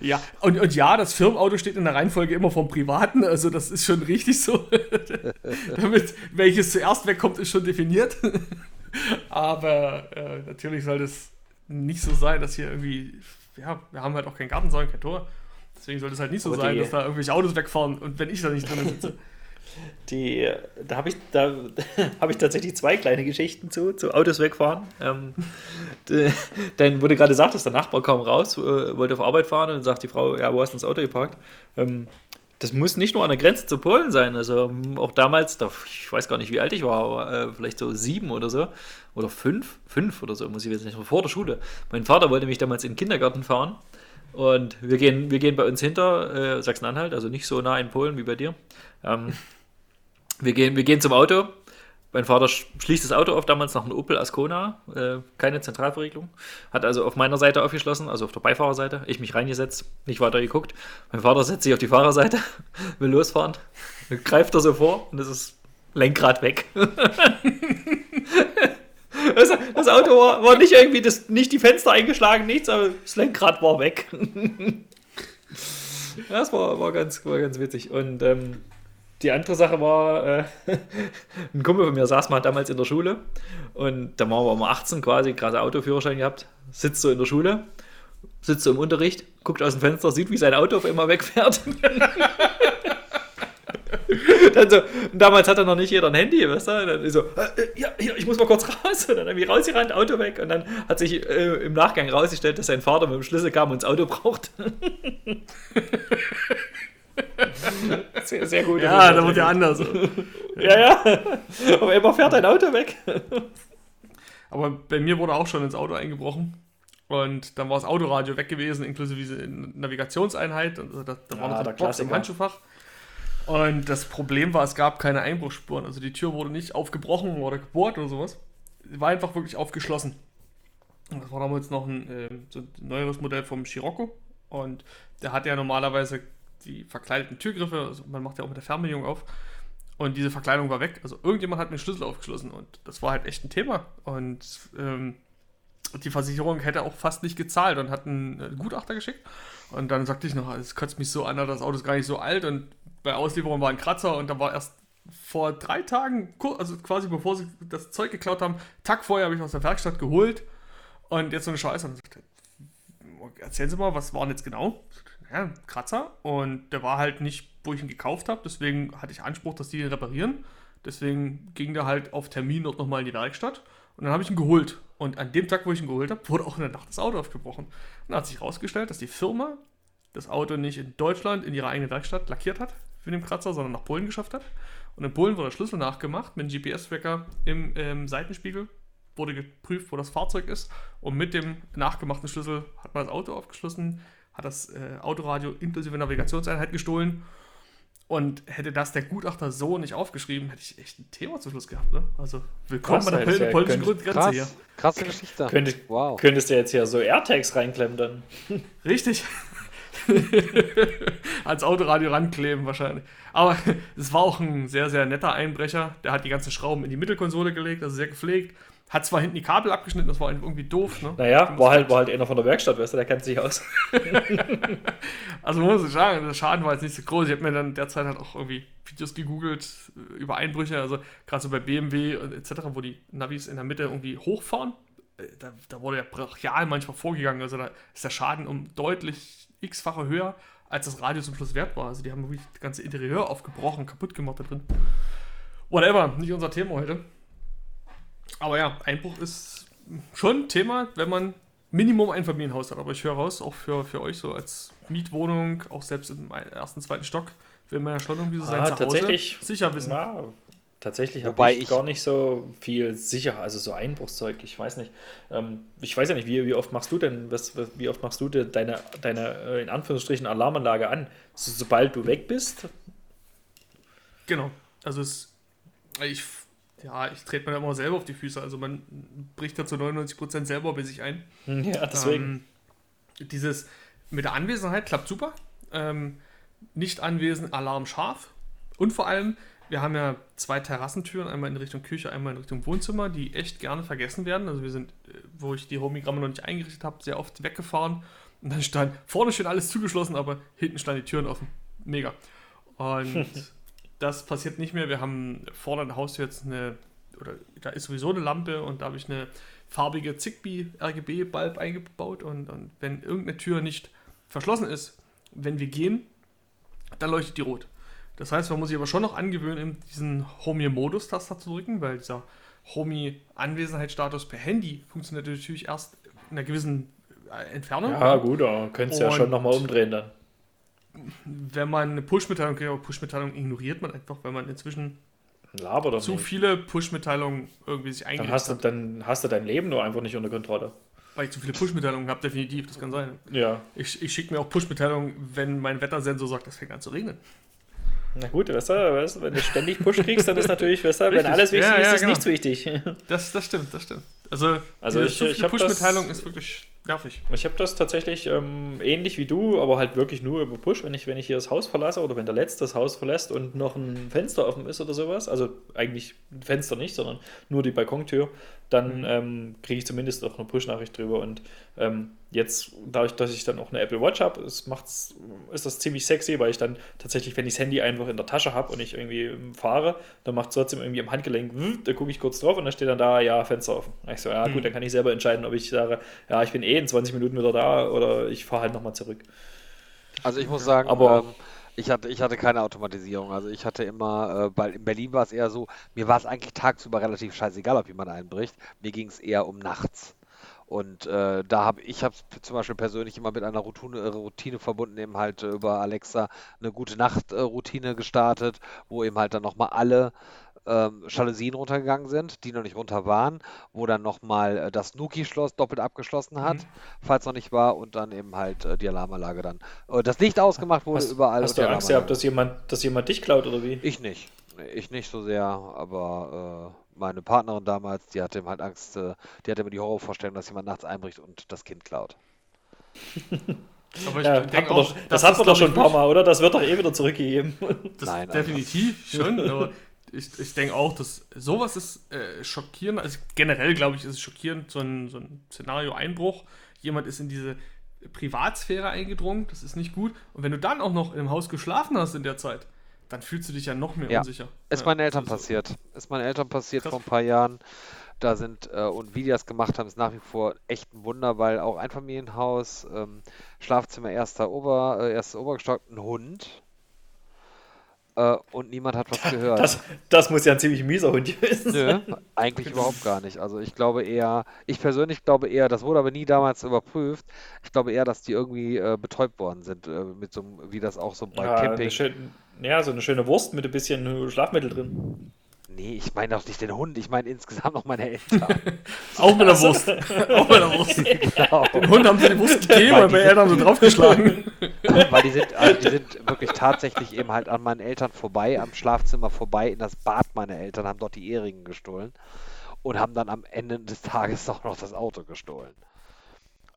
Ja, und, und ja, das Firmenauto steht in der Reihenfolge immer vom Privaten, also das ist schon richtig so. [LAUGHS] Damit welches zuerst wegkommt, ist schon definiert. [LAUGHS] Aber äh, natürlich soll das nicht so sein, dass hier irgendwie, ja, wir haben halt auch keinen Gartenzaun, kein Tor. Deswegen soll es halt nicht so Aber sein, dass da irgendwelche Autos wegfahren und wenn ich da nicht drin sitze. Die, da habe ich, da [LAUGHS] hab ich tatsächlich zwei kleine Geschichten zu, zu Autos wegfahren. Ähm, denn, du gerade sagtest, der Nachbar kam raus, äh, wollte auf Arbeit fahren und sagt die Frau, ja, wo hast du das Auto geparkt? Ähm, das muss nicht nur an der Grenze zu Polen sein. Also ähm, auch damals, da, ich weiß gar nicht, wie alt ich war, aber äh, vielleicht so sieben oder so. Oder fünf, fünf oder so, muss ich jetzt nicht, vor der Schule. Mein Vater wollte mich damals in den Kindergarten fahren. Und wir gehen, wir gehen bei uns hinter äh, Sachsen-Anhalt, also nicht so nah in Polen wie bei dir. Ähm, wir gehen, wir gehen zum Auto. Mein Vater sch- schließt das Auto auf, damals noch ein Opel Ascona, äh, keine Zentralverriegelung. Hat also auf meiner Seite aufgeschlossen, also auf der Beifahrerseite. Ich mich reingesetzt, nicht weiter geguckt. Mein Vater setzt sich auf die Fahrerseite, [LAUGHS] will losfahren. Dann greift er so vor und es ist Lenkrad weg. [LAUGHS] das, das Auto war, war nicht irgendwie, das, nicht die Fenster eingeschlagen, nichts, aber das Lenkrad war weg. [LAUGHS] Das war, war, ganz, war ganz witzig. Und ähm, die andere Sache war, äh, [LAUGHS] ein Kumpel von mir saß mal damals in der Schule und da waren wir mal 18 quasi, gerade Autoführerschein gehabt, sitzt so in der Schule, sitzt so im Unterricht, guckt aus dem Fenster, sieht, wie sein Auto auf einmal wegfährt. [LAUGHS] dann so, damals hatte noch nicht jeder ein Handy, weißt du? Dann so, äh, äh, ja, hier, ich muss mal kurz raus. Und dann irgendwie rausgerannt, Auto weg. Und dann hat sich äh, im Nachgang rausgestellt, dass sein Vater mit dem Schlüssel kam und das Auto braucht. [LAUGHS] [LAUGHS] sehr, sehr gut. Ja, da wird ja anders. Ja, ja. Auf einmal fährt dein Auto weg. Aber bei mir wurde auch schon ins Auto eingebrochen. Und dann war das Autoradio weg gewesen, inklusive diese Navigationseinheit. Und da, da war Ja, noch der die Box im. Handschuhfach. Und das Problem war, es gab keine Einbruchsspuren. Also die Tür wurde nicht aufgebrochen oder gebohrt oder sowas. Sie war einfach wirklich aufgeschlossen. Das war damals noch ein, ähm, so ein neueres Modell vom Scirocco. Und der hat ja normalerweise die verkleideten Türgriffe. Also man macht ja auch mit der Fernbedienung auf. Und diese Verkleidung war weg. Also irgendjemand hat mir Schlüssel aufgeschlossen. Und das war halt echt ein Thema. Und ähm, die Versicherung hätte auch fast nicht gezahlt und hat einen äh, Gutachter geschickt. Und dann sagte ich noch, es kotzt mich so an, das Auto ist gar nicht so alt und bei Auslieferung war ein Kratzer und da war erst vor drei Tagen, also quasi bevor sie das Zeug geklaut haben, Tag vorher habe ich aus der Werkstatt geholt und jetzt so eine Scheiße. Und ich sagte, erzählen Sie mal, was war denn jetzt genau? Ja, Kratzer und der war halt nicht, wo ich ihn gekauft habe, deswegen hatte ich Anspruch, dass die ihn reparieren. Deswegen ging der halt auf Termin dort nochmal in die Werkstatt und dann habe ich ihn geholt. Und an dem Tag, wo ich ihn geholt habe, wurde auch in der Nacht das Auto aufgebrochen. Und dann hat sich herausgestellt, dass die Firma das Auto nicht in Deutschland in ihrer eigenen Werkstatt lackiert hat mit dem Kratzer, sondern nach Polen geschafft hat. Und in Polen wurde der Schlüssel nachgemacht mit einem GPS-Tracker im ähm, Seitenspiegel, wurde geprüft, wo das Fahrzeug ist. Und mit dem nachgemachten Schlüssel hat man das Auto aufgeschlossen, hat das äh, Autoradio inklusive Navigationseinheit gestohlen. Und hätte das der Gutachter so nicht aufgeschrieben, hätte ich echt ein Thema zum Schluss gehabt. Ne? Also willkommen Krass, bei der polnischen könnte- Grenze Krass, hier. krasse Geschichte. Könnte, Wow. Könntest du jetzt hier so AirTags reinklemmen dann? [LAUGHS] [LAUGHS] Richtig. [LAUGHS] Ans Autoradio rankleben wahrscheinlich. Aber es war auch ein sehr, sehr netter Einbrecher. Der hat die ganzen Schrauben in die Mittelkonsole gelegt, also sehr gepflegt. Hat zwar hinten die Kabel abgeschnitten, das war irgendwie doof. Ne? Naja, war halt, war halt einer von der Werkstatt, weißt du, der kennt sich aus. [LAUGHS] Also muss ich sagen, der Schaden war jetzt nicht so groß. Ich habe mir dann derzeit halt auch irgendwie Videos gegoogelt äh, über Einbrüche, also gerade so bei BMW und etc., wo die Navis in der Mitte irgendwie hochfahren. Äh, Da, da wurde ja brachial manchmal vorgegangen. Also da ist der Schaden um deutlich x-fache höher, als das Radio zum Schluss wert war. Also die haben wirklich das ganze Interieur aufgebrochen, kaputt gemacht da drin. Whatever, nicht unser Thema heute. Aber ja, Einbruch ist schon ein Thema, wenn man Minimum ein Familienhaus hat. Aber ich höre raus, auch für, für euch so als Mietwohnung, auch selbst im ersten, zweiten Stock, will man ja schon irgendwie so sein Ah, Zuhause tatsächlich. sicher wissen. Na, tatsächlich habe Wobei ich, ich- gar nicht so viel sicher, also so Einbruchszeug, ich weiß nicht. Ähm, ich weiß ja nicht, wie, wie oft machst du denn, was, was, wie oft machst du denn deine, deine äh, in Anführungsstrichen Alarmanlage an? So, sobald du weg bist? Genau. Also es, ich, ja, ich trete mir da immer selber auf die Füße. Also man bricht da zu 99% selber bei sich ein. Ja, deswegen. Ähm, dieses mit der Anwesenheit klappt super. Ähm, nicht anwesend, Alarm scharf. Und vor allem, wir haben ja zwei Terrassentüren, einmal in Richtung Küche, einmal in Richtung Wohnzimmer, die echt gerne vergessen werden. Also wir sind, äh, wo ich die Homigramme noch nicht eingerichtet habe, sehr oft weggefahren. Und dann stand vorne schön alles zugeschlossen, aber hinten standen die Türen offen. Mega. Und [LAUGHS] das passiert nicht mehr. Wir haben vorne der Haustür jetzt eine, oder da ist sowieso eine Lampe und da habe ich eine farbige Zigbee RGB-Bulb eingebaut und, und wenn irgendeine Tür nicht verschlossen ist, wenn wir gehen, dann leuchtet die rot. Das heißt, man muss sich aber schon noch angewöhnen, eben diesen Homie-Modus-Taster zu drücken, weil dieser Homie-Anwesenheitsstatus per Handy funktioniert natürlich erst in einer gewissen äh, Entfernung. ja, gut, da könntest du ja schon nochmal umdrehen dann. Wenn man eine Push-Mitteilung kriegt, aber Push-Mitteilung ignoriert man einfach, weil man inzwischen Laber zu nicht. viele Push-Mitteilungen irgendwie sich Dann eingerichtet hast, du, hat. dann hast du dein Leben nur einfach nicht unter Kontrolle. Weil ich zu viele Push-Mitteilungen habe, definitiv, das kann sein. Ja. Ich, ich schicke mir auch Push-Mitteilungen, wenn mein Wettersensor sagt, es fängt an zu regnen. Na gut, du, weißt du, wenn du ständig Push kriegst, dann ist natürlich, weißt du, wenn Richtig. alles wichtig Ja, ist, ja, ist genau. nichts wichtig. Das, das stimmt, das stimmt. Also, Also ich- ich Push-Mitteilung ist wirklich nervig. Ich habe das tatsächlich ähm, ähnlich wie du, aber halt wirklich nur über Push, wenn ich, wenn ich hier das Haus verlasse oder wenn der Letzte das Haus verlässt und noch ein Fenster offen ist oder sowas, also eigentlich ein Fenster nicht, sondern nur die Balkontür, dann Mhm. ähm, kriege ich zumindest auch eine Push-Nachricht drüber. Und ähm, jetzt, dadurch, dass ich dann auch eine Apple Watch habe, ist, macht's- ist das ziemlich sexy, weil ich dann tatsächlich, wenn ich das Handy einfach in der Tasche habe und ich irgendwie ähm, fahre, dann macht es trotzdem irgendwie am Handgelenk, da gucke ich kurz drauf und dann steht dann da, ja, Fenster offen. Ich so, ja gut, dann kann ich selber entscheiden, ob ich sage, ja, ich bin eh in 20 Minuten wieder da oder ich fahre halt nochmal zurück. Also ich muss sagen, Aber- ähm, ich hatte, ich hatte keine Automatisierung. Also ich hatte immer, äh, weil in Berlin war es eher so, mir war es eigentlich tagsüber relativ scheißegal, ob jemand einbricht. Mir ging es eher um nachts. Und äh, da habe ich habe zum Beispiel persönlich immer mit einer Routine, äh, Routine verbunden, eben halt äh, über Alexa eine gute Nacht-Routine gestartet, wo eben halt dann nochmal alle ähm, Jalousien runtergegangen sind, die noch nicht runter waren, wo dann nochmal äh, das Nuki-Schloss doppelt abgeschlossen hat, Mhm. falls noch nicht war, und dann eben halt äh, die Alarmanlage dann. Äh, das Licht ausgemacht wurde Hast, überall. hast du Angst gehabt, dass jemand, dass jemand dich klaut oder wie? Ich nicht. Ich nicht so sehr, aber äh, meine Partnerin damals, die hatte eben halt Angst, äh, die hatte immer die Horrorvorstellung, dass jemand nachts einbricht und das Kind klaut. [LAUGHS] Aber ich Ja, denke auch, doch, das dass hat man doch schon ein paar Mal, oder? Das wird doch eh wieder zurückgegeben. Das Nein, definitiv schon, aber ich, ich denke auch, dass sowas ist äh, schockierend. Also generell glaube ich, ist es schockierend, so ein, so ein Szenario Einbruch. Jemand ist in diese Privatsphäre eingedrungen, das ist nicht gut. Und wenn du dann auch noch im Haus geschlafen hast in der Zeit, dann fühlst du dich ja noch mehr Ja. unsicher. Ist Ja, meinen Eltern also- passiert. Ist meinen Eltern passiert Krass. vor ein paar Jahren. Da sind, äh, und wie die das gemacht haben, ist nach wie vor echt ein Wunder, weil auch Einfamilienhaus, ähm, Schlafzimmer, erster Ober, äh, erstes Obergestock, ein Hund. Äh, und niemand hat was gehört. Das, das muss ja ein ziemlich mieser Hund gewesen sein. Nö, eigentlich überhaupt gar nicht. Also ich glaube eher, ich persönlich glaube eher, das wurde aber nie damals überprüft. Ich glaube eher, dass die irgendwie äh, betäubt worden sind, äh, mit so einem, wie das auch so bei Ja, Camping. schön, Ja, so eine schöne Wurst mit ein bisschen Schlafmittel drin. Nee, ich meine auch nicht den Hund, ich meine insgesamt noch meine Eltern. [LAUGHS] Auch mit der Wurst. [LAUGHS] Auch mit der Wurst. genau. Den Hund haben sie die Wurst gegeben, Weil sind- Eltern so draufgeschlagen. [LAUGHS] [LAUGHS] Weil die sind, also die sind wirklich tatsächlich eben halt an meinen Eltern vorbei, am Schlafzimmer vorbei, in das Bad meiner Eltern, haben dort die Eheringen gestohlen und haben dann am Ende des Tages auch noch das Auto gestohlen.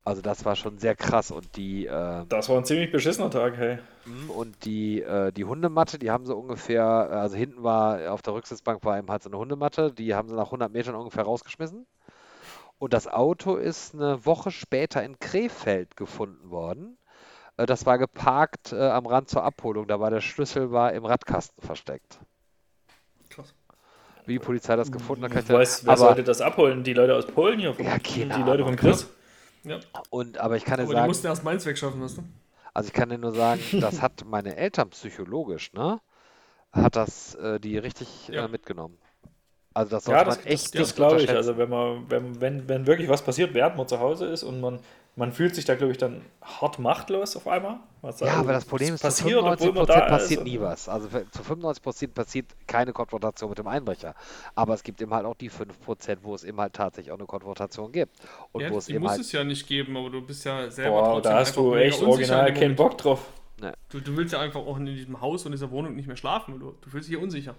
Also das war schon sehr krass und die äh, Das war ein ziemlich beschissener Tag, hey. Mhm, Und die, äh, die Hundematte, die haben sie ungefähr, also hinten war auf der Rücksitzbank war eben halt so eine Hundematte, die haben sie nach 100 Metern ungefähr rausgeschmissen. Und das Auto ist eine Woche später in Krefeld gefunden worden. Äh, Das war geparkt äh, am Rand zur Abholung, da war der Schlüssel war im Radkasten versteckt. Krass. Wie die Polizei das gefunden hat, kann ich Weiß, dir- wer aber, sollte das abholen? Die Leute aus Polen hier? Vom, Ja, keine die Leute von Chris? Ja. und, aber ich kann dir Aber die sagen, mussten erst Mainz wegschaffen, weißt du? Also ich kann dir nur sagen, [LAUGHS] das hat meine Eltern psychologisch, ne? Hat das äh, die richtig Ja. äh, mitgenommen. Also das Ja, sollte das, man das, echt das nicht glaube ich. Also wenn man, wenn, wenn, wenn wirklich was passiert, während man zu Hause ist und man, man fühlt sich da, glaube ich, dann hart machtlos auf einmal. Was ja, da aber das Problem ist, zu passiert, obwohl 95% man da passiert ist. nie was. Also zu 95% passiert keine Konfrontation mit dem Einbrecher. Aber es gibt eben halt auch die 5%, wo es eben halt tatsächlich auch eine Konfrontation gibt. Und Ja, wo es die eben muss halt es ja nicht geben, aber du bist ja selber Boah, trotzdem da hast du echt unsicher original keinen. Bock drauf. Du, du willst ja einfach auch in diesem Haus und dieser Wohnung nicht mehr schlafen. Du, du fühlst dich hier unsicher.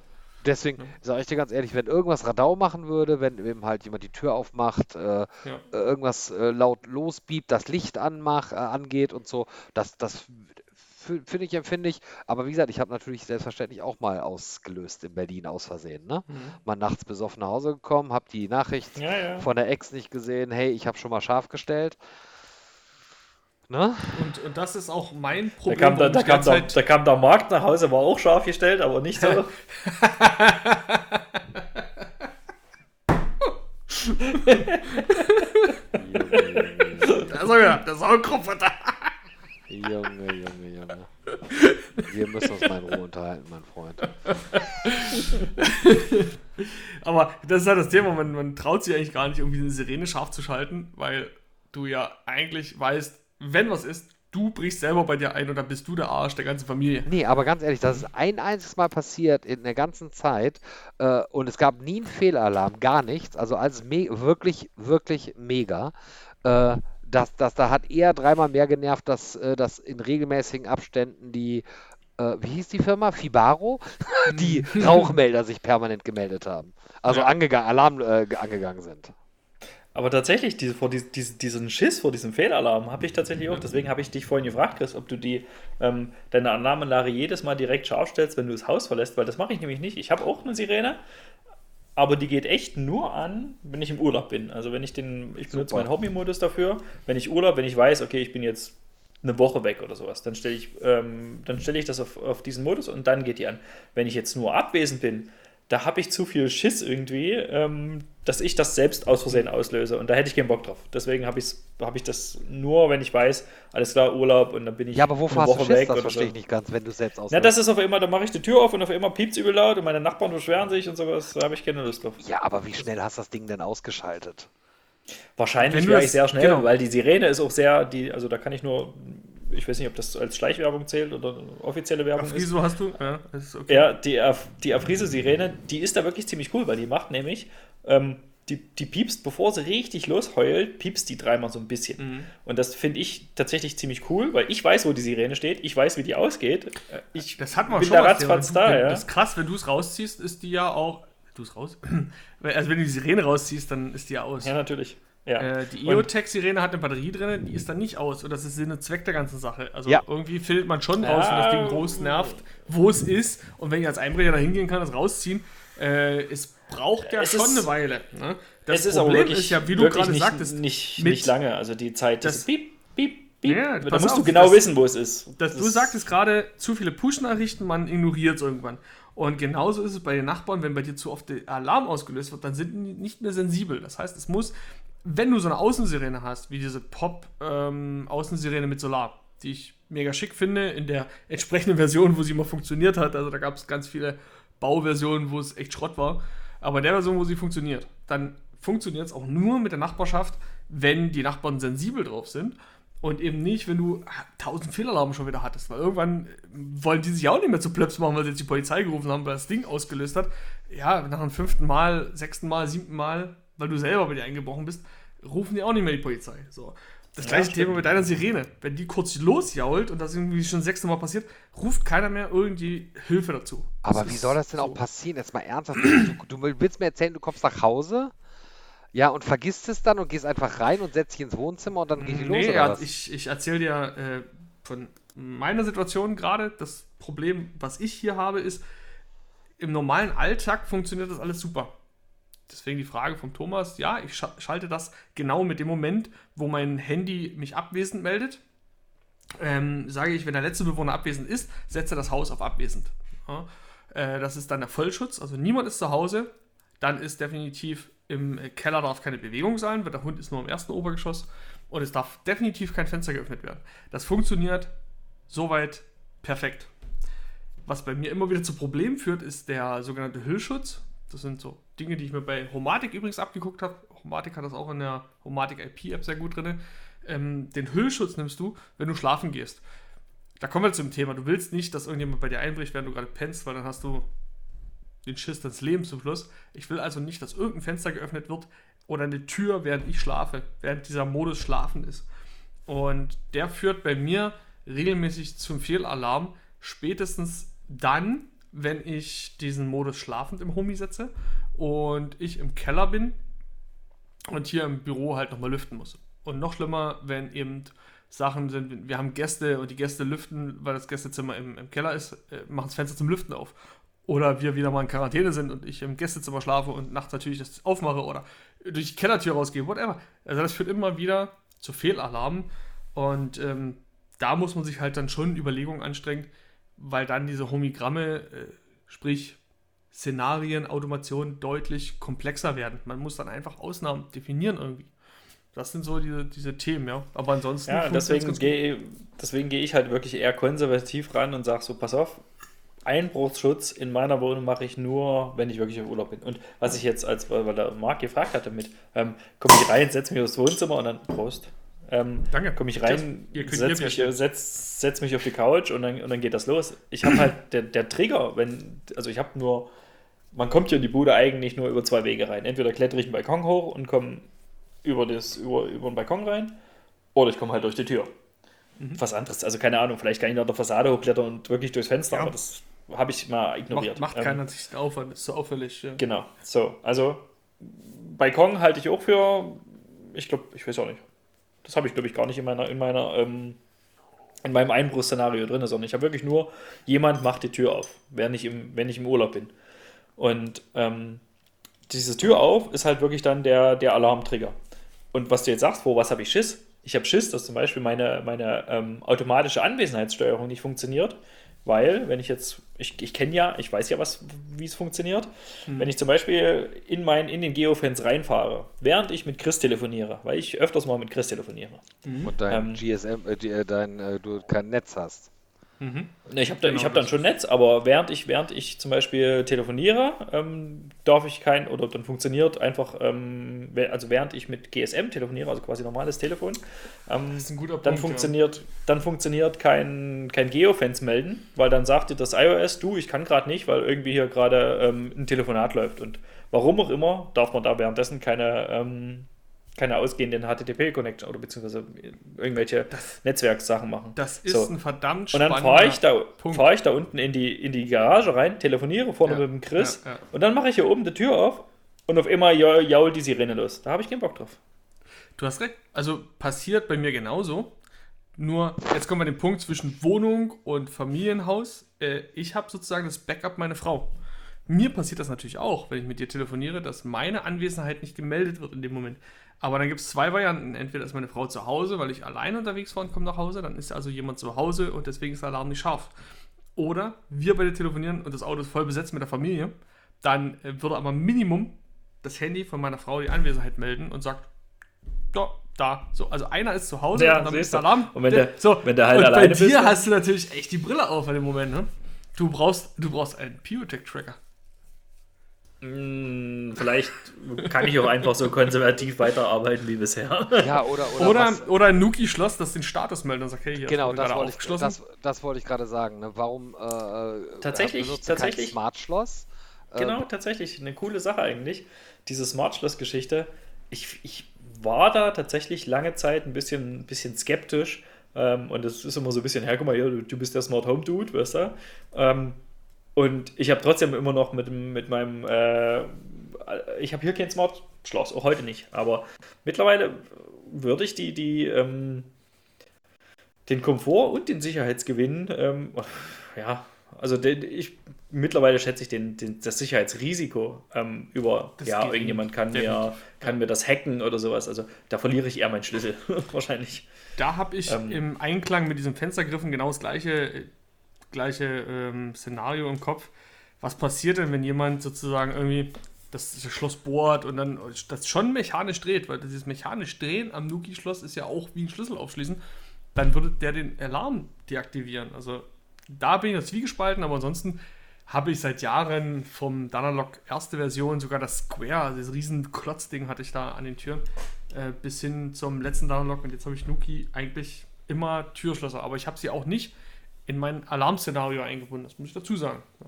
Deswegen sage ich dir ganz ehrlich, wenn irgendwas Radau machen würde, wenn eben halt jemand die Tür aufmacht, äh, Ja. äh, irgendwas äh, laut losbiebt, das Licht anmach, äh, angeht und so, das, das finde ich, empfinde ich. Aber wie gesagt, ich habe natürlich selbstverständlich auch mal ausgelöst in Berlin aus Versehen. Ne? Mhm. Mal nachts besoffen nach Hause gekommen, habe die Nachricht Ja, ja. von der Ex nicht gesehen, hey, ich habe schon mal scharf gestellt. Ne? Und, und das ist auch mein Da Problem. kam, da, warum da, ich kam der, derzeit- da kam der Markt nach Hause, war auch scharf gestellt, aber nicht so. [LAUGHS] Da ist er wieder, der Sauerkropf da. Junge, Junge, Junge. Wir müssen uns mal in Ruhe unterhalten, mein Freund. [LAUGHS] Aber das ist halt das Thema, man, man traut sich eigentlich gar nicht, irgendwie eine Sirene scharf zu schalten, weil du ja eigentlich weißt, wenn was ist, du brichst selber bei dir ein und dann bist du der Arsch der ganzen Familie. Nee, aber ganz ehrlich, das ist ein einziges Mal passiert in der ganzen Zeit äh, und es gab nie einen Fehlalarm, gar nichts. Also alles wirklich, wirklich mega. Äh, das, das, da hat eher dreimal mehr genervt, dass, äh, dass in regelmäßigen Abständen die, äh, wie hieß die Firma? Fibaro? [LAUGHS] die Rauchmelder sich permanent gemeldet haben. Also Ja. angegangen, Alarm äh, ge- angegangen sind. Aber tatsächlich, diese, vor dies- dies- diesen Schiss vor diesem Fehlalarm habe ich tatsächlich auch. Deswegen habe ich dich vorhin gefragt, Chris, ob du die, ähm, deine Alarmanlage jedes Mal direkt scharf stellst, wenn du das Haus verlässt, weil das mache ich nämlich nicht. Ich habe auch eine Sirene, aber die geht echt nur an, wenn ich im Urlaub bin. Also wenn ich den, ich benutze Super. meinen Hobby-Modus dafür. Wenn ich Urlaub, wenn ich weiß, okay, ich bin jetzt eine Woche weg oder sowas, dann stelle ich, ähm, dann stelle ich das auf, auf diesen Modus und dann geht die an. Wenn ich jetzt nur abwesend bin, da habe ich zu viel Schiss irgendwie, ähm, dass ich das selbst aus Versehen auslöse und da hätte ich keinen Bock drauf. Deswegen habe hab ich das nur, wenn ich weiß, alles klar, Urlaub und dann bin ich Ja, aber wovor eine hast du Woche Schiss? weg Das verstehe so. ich nicht ganz, wenn du selbst Na, auslöst. das ist auf einmal, da mache ich die Tür auf und auf einmal piept übel laut und meine Nachbarn beschweren sich und sowas, da habe ich keine Lust drauf. Ja, aber wie schnell hast du das Ding denn ausgeschaltet? Wahrscheinlich du wäre ich sehr schnell, genau. weil die Sirene ist auch sehr, die, also da kann ich nur, ich weiß nicht, ob das als Schleichwerbung zählt oder offizielle Werbung ist. Wieso hast du? Ja, ist okay. Ja, die, Af- die Afrise-Sirene, die ist da wirklich ziemlich cool, weil die macht nämlich, ähm, die, die piepst, bevor sie richtig losheult, piepst die dreimal so ein bisschen. Mhm. Und das finde ich tatsächlich ziemlich cool, weil ich weiß, wo die Sirene steht, ich weiß, wie die ausgeht. Äh, Ich Das hat man bin schon da ratzfatz da, ja. Das ist krass, wenn du es rausziehst, ist die ja auch. Du es raus? [CLEARS THROAT] also wenn du die Sirene rausziehst, dann ist die ja aus. Ja, natürlich. Ja. Äh, die EOTech-Sirene hat eine Batterie drin, die ist dann nicht aus. Und das ist Sinn und Zweck der ganzen Sache. Also Ja. irgendwie findet man schon raus, wenn das Ding groß nervt, wo es ist. Und wenn ich als Einbrecher da hingehen kann, das rausziehen, äh, es braucht ja Es schon ist- eine Weile. Ne? Das es ist Problem wirklich, ist ja, wie du gerade sagtest, nicht, nicht lange. Also die Zeit, Das- das piep, piep, piep. Ja, da musst du auf, genau das- wissen, wo es ist. dass du Das- sagtest gerade, zu viele Push-Nachrichten, man ignoriert es irgendwann. Und genauso ist es bei den Nachbarn, wenn bei dir zu oft der Alarm ausgelöst wird, dann sind die nicht mehr sensibel. Das heißt, es muss, wenn du so eine Außensirene hast, wie diese Pop-Außensirene mit Solar, die ich mega schick finde, in der entsprechenden Version, wo sie mal funktioniert hat, also da gab es ganz viele Bauversionen, wo es echt Schrott war, aber in der Version, wo sie funktioniert, dann funktioniert es auch nur mit der Nachbarschaft, wenn die Nachbarn sensibel drauf sind Und eben nicht, wenn du tausend Fehlalarme schon wieder hattest. Weil irgendwann wollen die sich auch nicht mehr zu Plöps machen, weil sie jetzt die Polizei gerufen haben, weil das Ding ausgelöst hat. Ja, nach dem fünften Mal, sechsten Mal, siebten Mal, weil du selber bei dir eingebrochen bist, rufen die auch nicht mehr die Polizei. So. Das gleiche Ja, Thema mit deiner Sirene. Wenn die kurz losjault und das irgendwie schon sechste Mal passiert, ruft keiner mehr irgendwie Hilfe dazu. Aber Das wie ist soll das denn auch so. passieren? Jetzt mal ernsthaft. Du, du willst mir erzählen, du kommst nach Hause, ja, und vergisst es dann und gehst einfach rein und setzt dich ins Wohnzimmer und dann geht die los Nee, oder ja, was? ich, ich erzähle dir äh, von meiner Situation gerade. Das Problem, was ich hier habe, ist, im normalen Alltag funktioniert das alles super. Deswegen die Frage vom Thomas, ja, ich scha schalte das genau mit dem Moment, wo mein Handy mich abwesend meldet. Ähm, sage ich, wenn der letzte Bewohner abwesend ist, setze das Haus auf abwesend. Ja, äh, das ist dann der Vollschutz, also niemand ist zu Hause. Dann ist definitiv im Keller darf keine Bewegung sein, weil der Hund ist nur im ersten Obergeschoss und es darf definitiv kein Fenster geöffnet werden. Das funktioniert soweit perfekt. Was bei mir immer wieder zu Problemen führt, ist der sogenannte Hüllschutz. Das sind so Dinge, die ich mir bei Homatic übrigens abgeguckt habe. Homatic hat das auch in der Homatic IP-App sehr gut drin. Ähm, den Hüllschutz nimmst du, wenn du schlafen gehst. Da kommen wir zum Thema. Du willst nicht, dass irgendjemand bei dir einbricht, während du gerade pennst, weil dann hast du den Schiss des Lebens zum Schluss. Ich will also nicht, dass irgendein Fenster geöffnet wird oder eine Tür, während ich schlafe, während dieser Modus Schlafen ist. Und der führt bei mir regelmäßig zum Fehlalarm, spätestens dann, wenn ich diesen Modus schlafend im Homie setze und ich im Keller bin und hier im Büro halt nochmal lüften muss. Und noch schlimmer, wenn eben Sachen sind, wir haben Gäste und die Gäste lüften, weil das Gästezimmer im, im Keller ist, äh, machen das Fenster zum Lüften auf. Oder wir wieder mal in Quarantäne sind und ich im Gästezimmer schlafe und nachts natürlich das aufmache oder durch die Kellertür rausgehe, whatever. Also das führt immer wieder zu Fehlalarmen und ähm, da muss man sich halt dann schon Überlegungen anstrengen, weil dann diese Homigramme, äh, sprich Szenarien, Automation deutlich komplexer werden. Man muss dann einfach Ausnahmen definieren irgendwie. Das sind so diese, diese Themen, ja. Aber ansonsten. Ja, deswegen gehe deswegen gehe ich halt wirklich eher konservativ ran und sage so, pass auf, Einbruchsschutz in meiner Wohnung mache ich nur, wenn ich wirklich auf Urlaub bin. Und was ich jetzt, als weil der Marc gefragt hatte mit, ähm, komme ich rein, setze mich aufs Wohnzimmer und dann, Prost, ähm, Danke. komme ich rein, setze mich, setz, setz mich auf die Couch und dann, und dann geht das los. Ich habe halt, der, der Trigger, wenn, also ich habe nur, man kommt hier in die Bude eigentlich nur über zwei Wege rein. Entweder klettere ich den Balkon hoch und komme über, das, über, über den Balkon rein oder ich komme halt durch die Tür. Mhm. Was anderes, also keine Ahnung, vielleicht kann ich nach der Fassade hochklettern und wirklich durchs Fenster, Ja. aber das habe ich mal ignoriert. Macht, macht Ähm, keiner sich den Aufwand, ist so auffällig. Ja. Genau, so, also Balkon halte ich auch für, ich glaube, ich weiß auch nicht. Das habe ich, glaube ich, gar nicht in meiner, in meiner, ähm, in meinem Einbruchsszenario drin, sondern ich habe wirklich nur, jemand macht die Tür auf, wenn ich im, wenn ich im Urlaub bin. Und ähm, diese Tür auf ist halt wirklich dann der, der Alarmtrigger. Und was du jetzt sagst, vor was habe ich Schiss? Ich habe Schiss, dass zum Beispiel meine, meine ähm, automatische Anwesenheitssteuerung nicht funktioniert, weil, wenn ich jetzt, ich, ich kenne ja, ich weiß ja, was, wie es funktioniert, wenn ich zum Beispiel in, mein, in den Geofence reinfahre, während ich mit Chris telefoniere, weil ich öfters mal mit Chris telefoniere. Und dein Ähm, GSM, äh, äh, dein, äh, du kein Netz hast. Mhm. Ich habe da, Genau, ich hab dann schon Netz, aber während ich, während ich zum Beispiel telefoniere, ähm, darf ich kein, oder dann funktioniert einfach, ähm, also während ich mit GSM telefoniere, also quasi normales Telefon, ähm, Das ist ein guter dann Punkt. funktioniert, dann funktioniert kein, kein Geofence melden, weil dann sagt dir das iOS, du, ich kann gerade nicht, weil irgendwie hier gerade ähm, ein Telefonat läuft. Und warum auch immer, darf man da währenddessen keine, ähm, keine ausgehenden HTTP-Connection oder beziehungsweise irgendwelche Netzwerkssachen machen. Das ist So. ein verdammt Und dann spannender fahre ich, da, fahr ich da unten in die, in die Garage rein, telefoniere vorne Ja, mit dem Chris ja, ja. und dann mache ich hier oben die Tür auf und auf einmal jau- jault die Sirene los. Da habe ich keinen Bock drauf. Du hast recht. Also passiert bei mir genauso. Nur, jetzt kommen wir an den Punkt zwischen Wohnung und Familienhaus. Äh, ich habe sozusagen das Backup meine Frau. Mir passiert das natürlich auch, wenn ich mit dir telefoniere, dass meine Anwesenheit nicht gemeldet wird in dem Moment. Aber dann gibt es zwei Varianten. Entweder ist meine Frau zu Hause, weil ich allein unterwegs war und komme nach Hause. Dann ist also jemand zu Hause und deswegen ist der Alarm nicht scharf. Oder wir beide telefonieren und das Auto ist voll besetzt mit der Familie. Dann äh, würde aber Minimum das Handy von meiner Frau die Anwesenheit melden und sagt, ja, da. So, also einer ist zu Hause Ja, und dann ist der. Alarm. Und wenn Der- so, wenn der halt und alleine bei bist, dir dann- hast du natürlich echt die Brille auf in dem Moment, ne? Du brauchst, du brauchst einen Piotech-Tracker. Hm, vielleicht kann ich auch einfach so konservativ weiterarbeiten wie bisher. Ja, oder oder, Oder, was, oder ein Nuki-Schloss, das den Status meldet und sagt, hey, hier genau, das gerade wollte, ich, aufgeschlossen. das, das wollte ich gerade sagen. Ne? Warum äh, Tatsächlich, ihr kein tatsächlich. Smart Schloss? Genau, tatsächlich. Eine coole Sache eigentlich. Diese Smart Schloss-Geschichte. Ich, ich war da tatsächlich lange Zeit ein bisschen, bisschen skeptisch. Ähm, und es ist immer so ein bisschen, ja, guck mal, hier, du, du bist der Smart Home Dude, weißt du? Ähm, und ich habe trotzdem immer noch mit, mit meinem, äh, ich habe hier kein Smart Schloss, auch heute nicht. Aber mittlerweile würde ich die, die, ähm, den Komfort und den Sicherheitsgewinn, ähm, [LAUGHS] ja, also den, ich mittlerweile schätze ich den, den, das Sicherheitsrisiko ähm, über, Das ja, irgendjemand kann mir, kann mir das hacken oder sowas. Also da verliere ich eher meinen Schlüssel [LAUGHS] wahrscheinlich. Da habe ich Ähm. im Einklang mit diesen Fenstergriffen genau das gleiche, gleiche ähm, Szenario im Kopf. Was passiert denn, wenn jemand sozusagen irgendwie das, Schloss bohrt und dann das schon mechanisch dreht? Weil dieses mechanisch Drehen am Nuki-Schloss ist ja auch wie ein Schlüssel aufschließen. Dann würde der den Alarm deaktivieren. Also da bin ich das zwiegespalten, aber ansonsten habe ich seit Jahren vom Danalog erste Version, sogar das Square, also das riesen Klotzding hatte ich da an den Türen, äh, bis hin zum letzten Danalog und jetzt habe ich Nuki eigentlich immer Türschlösser, aber ich habe sie auch nicht in mein Alarmszenario eingebunden, das muss ich dazu sagen. Ja.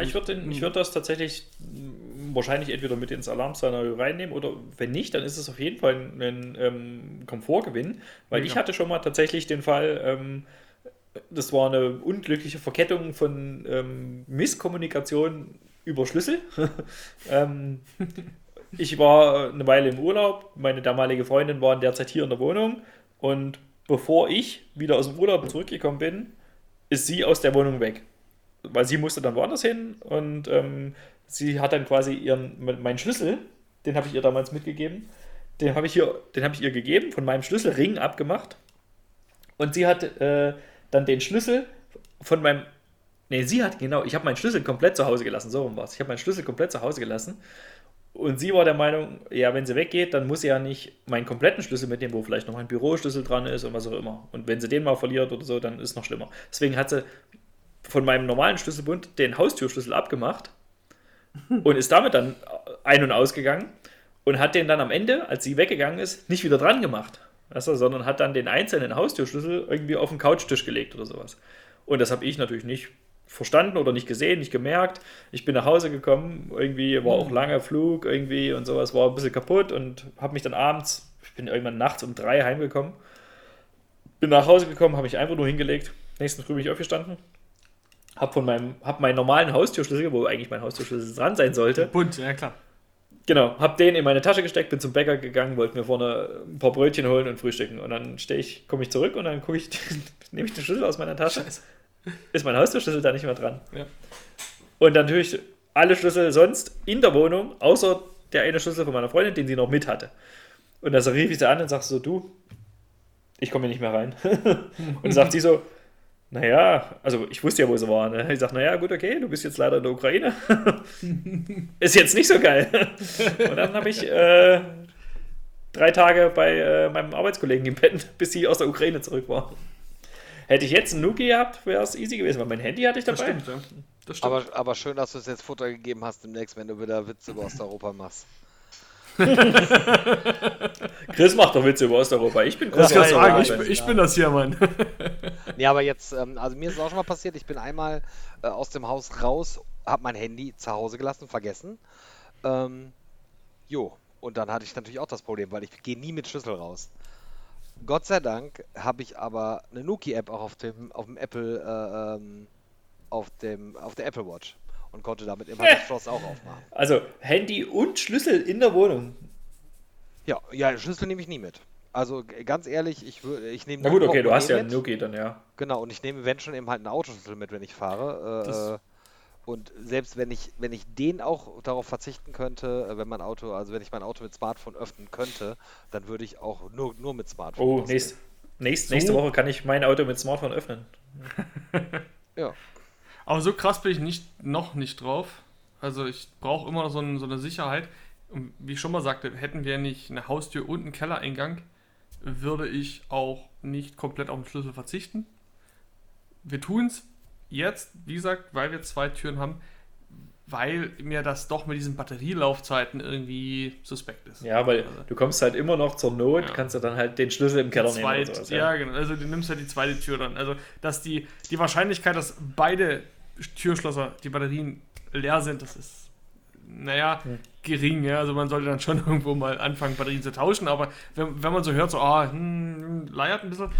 Ich würde würd das tatsächlich wahrscheinlich entweder mit ins Alarmszenario reinnehmen oder wenn nicht, dann ist es auf jeden Fall ein, ein ähm, Komfortgewinn, weil Ja. ich hatte schon mal tatsächlich den Fall, ähm, das war eine unglückliche Verkettung von ähm, Misskommunikation über Schlüssel. [LAUGHS] ähm, ich war eine Weile im Urlaub, meine damalige Freundin war in der Zeit hier in der Wohnung und bevor ich wieder aus dem Urlaub zurückgekommen bin, ist sie aus der Wohnung weg. Weil sie musste dann woanders hin und ähm, sie hat dann quasi ihren meinen Schlüssel, den habe ich ihr damals mitgegeben, den habe ich habe ich ihr gegeben, von meinem Schlüsselring abgemacht. Und sie hat äh, dann den Schlüssel von meinem, nee, sie hat genau, ich habe meinen Schlüssel komplett zu Hause gelassen, so rum war es. Ich habe meinen Schlüssel komplett zu Hause gelassen und sie war der Meinung, ja, wenn sie weggeht, dann muss sie ja nicht meinen kompletten Schlüssel mitnehmen, wo vielleicht noch mein Büroschlüssel dran ist und was auch immer. Und wenn sie den mal verliert oder so, dann ist es noch schlimmer. Deswegen hat sie von meinem normalen Schlüsselbund den Haustürschlüssel abgemacht und ist damit dann ein- und ausgegangen und hat den dann am Ende, als sie weggegangen ist, nicht wieder dran gemacht. Weißt du, sondern hat dann den einzelnen Haustürschlüssel irgendwie auf den Couchtisch gelegt oder sowas. Und das habe ich natürlich nicht verstanden oder nicht gesehen, nicht gemerkt. Ich bin nach Hause gekommen, irgendwie war auch langer Flug irgendwie und sowas, war ein bisschen kaputt und habe mich dann abends, ich bin irgendwann nachts um drei heimgekommen, bin nach Hause gekommen, habe mich einfach nur hingelegt, nächsten Früh bin ich aufgestanden, habe von meinem, hab meinen normalen Haustürschlüssel, wo eigentlich mein Haustürschlüssel dran sein sollte, Bunt, ja klar. Genau, hab den in meine Tasche gesteckt, bin zum Bäcker gegangen, wollte mir vorne ein paar Brötchen holen und frühstücken. Und dann stehe ich, komme ich zurück und dann gucke ich, [LAUGHS] nehme ich den Schlüssel aus meiner Tasche. Ist mein Haustürschlüssel da nicht mehr dran. Ja. Und dann natürlich alle Schlüssel sonst in der Wohnung, außer der eine Schlüssel von meiner Freundin, den sie noch mit hatte. Und dann rief ich sie an und sagte so, du, ich komme hier nicht mehr rein. [LAUGHS] und sagt sie so, naja, also ich wusste ja, wo sie war. Ne? Ich sage, naja, gut, okay, du bist jetzt leider in der Ukraine. [LAUGHS] Ist jetzt nicht so geil. [LAUGHS] Und dann habe ich äh, drei Tage bei äh, meinem Arbeitskollegen gepennt, bis sie aus der Ukraine zurück war. Hätte ich jetzt einen Nuki gehabt, wäre es easy gewesen, weil mein Handy hatte ich Das dabei. stimmt, ja. Das stimmt. Aber, aber schön, dass du es jetzt Futter gegeben hast demnächst, wenn du wieder Witze über Osteuropa machst. [LAUGHS] Chris macht doch Witze über Osteuropa. Ich bin großer kann sagen, ich, ich bin das hier, Mann. [LAUGHS] Nee, aber jetzt, ähm, also mir ist es auch schon mal passiert, ich bin einmal äh, aus dem Haus raus, habe mein Handy zu Hause gelassen, vergessen. Ähm, jo, und dann hatte ich natürlich auch das Problem, weil ich gehe nie mit Schlüssel raus. Gott sei Dank habe ich aber eine Nuki-App auch auf dem, auf dem Apple, äh, ähm, auf dem, auf der Apple Watch und konnte damit immer das [LAUGHS] Schloss auch aufmachen. Also Handy und Schlüssel in der Wohnung. Ja, ja, Schlüssel nehme ich nie mit. Also ganz ehrlich, ich würde, ich nehme Na gut, okay, du hast ja einen. Nuki dann, ja. Genau, und ich nehme wenn schon eben halt einen Autoschlüssel mit, wenn ich fahre. Äh, äh, und selbst wenn ich, wenn ich den auch darauf verzichten könnte, äh, wenn mein Auto, also wenn ich mein Auto mit Smartphone öffnen könnte, dann würde ich auch nur, nur mit Smartphone. Oh, nächst, nächst, So. nächste Woche kann ich mein Auto mit Smartphone öffnen. [LAUGHS] Ja. Aber so krass bin ich nicht, noch nicht drauf. Also ich brauche immer noch so, ein, so eine Sicherheit. Und wie ich schon mal sagte, hätten wir nicht eine Haustür und einen Kellereingang, würde ich auch nicht komplett auf den Schlüssel verzichten. Wir tun es jetzt, wie gesagt, weil wir zwei Türen haben. weil mir das doch mit diesen Batterielaufzeiten irgendwie suspekt ist. Ja, weil Also, du kommst halt immer noch zur Not, Ja. kannst du dann halt den Schlüssel im Keller nehmen. zweit, Oder sowas, ja, genau. Also du nimmst ja die zweite Tür dann. Also, dass die, die Wahrscheinlichkeit, dass beide Türschlosser, die Batterien leer sind, das ist, naja, Hm. gering. Ja? Also man sollte dann schon [LAUGHS] irgendwo mal anfangen, Batterien zu tauschen. Aber wenn, wenn man so hört, so, ah, hm, leiert ein bisschen,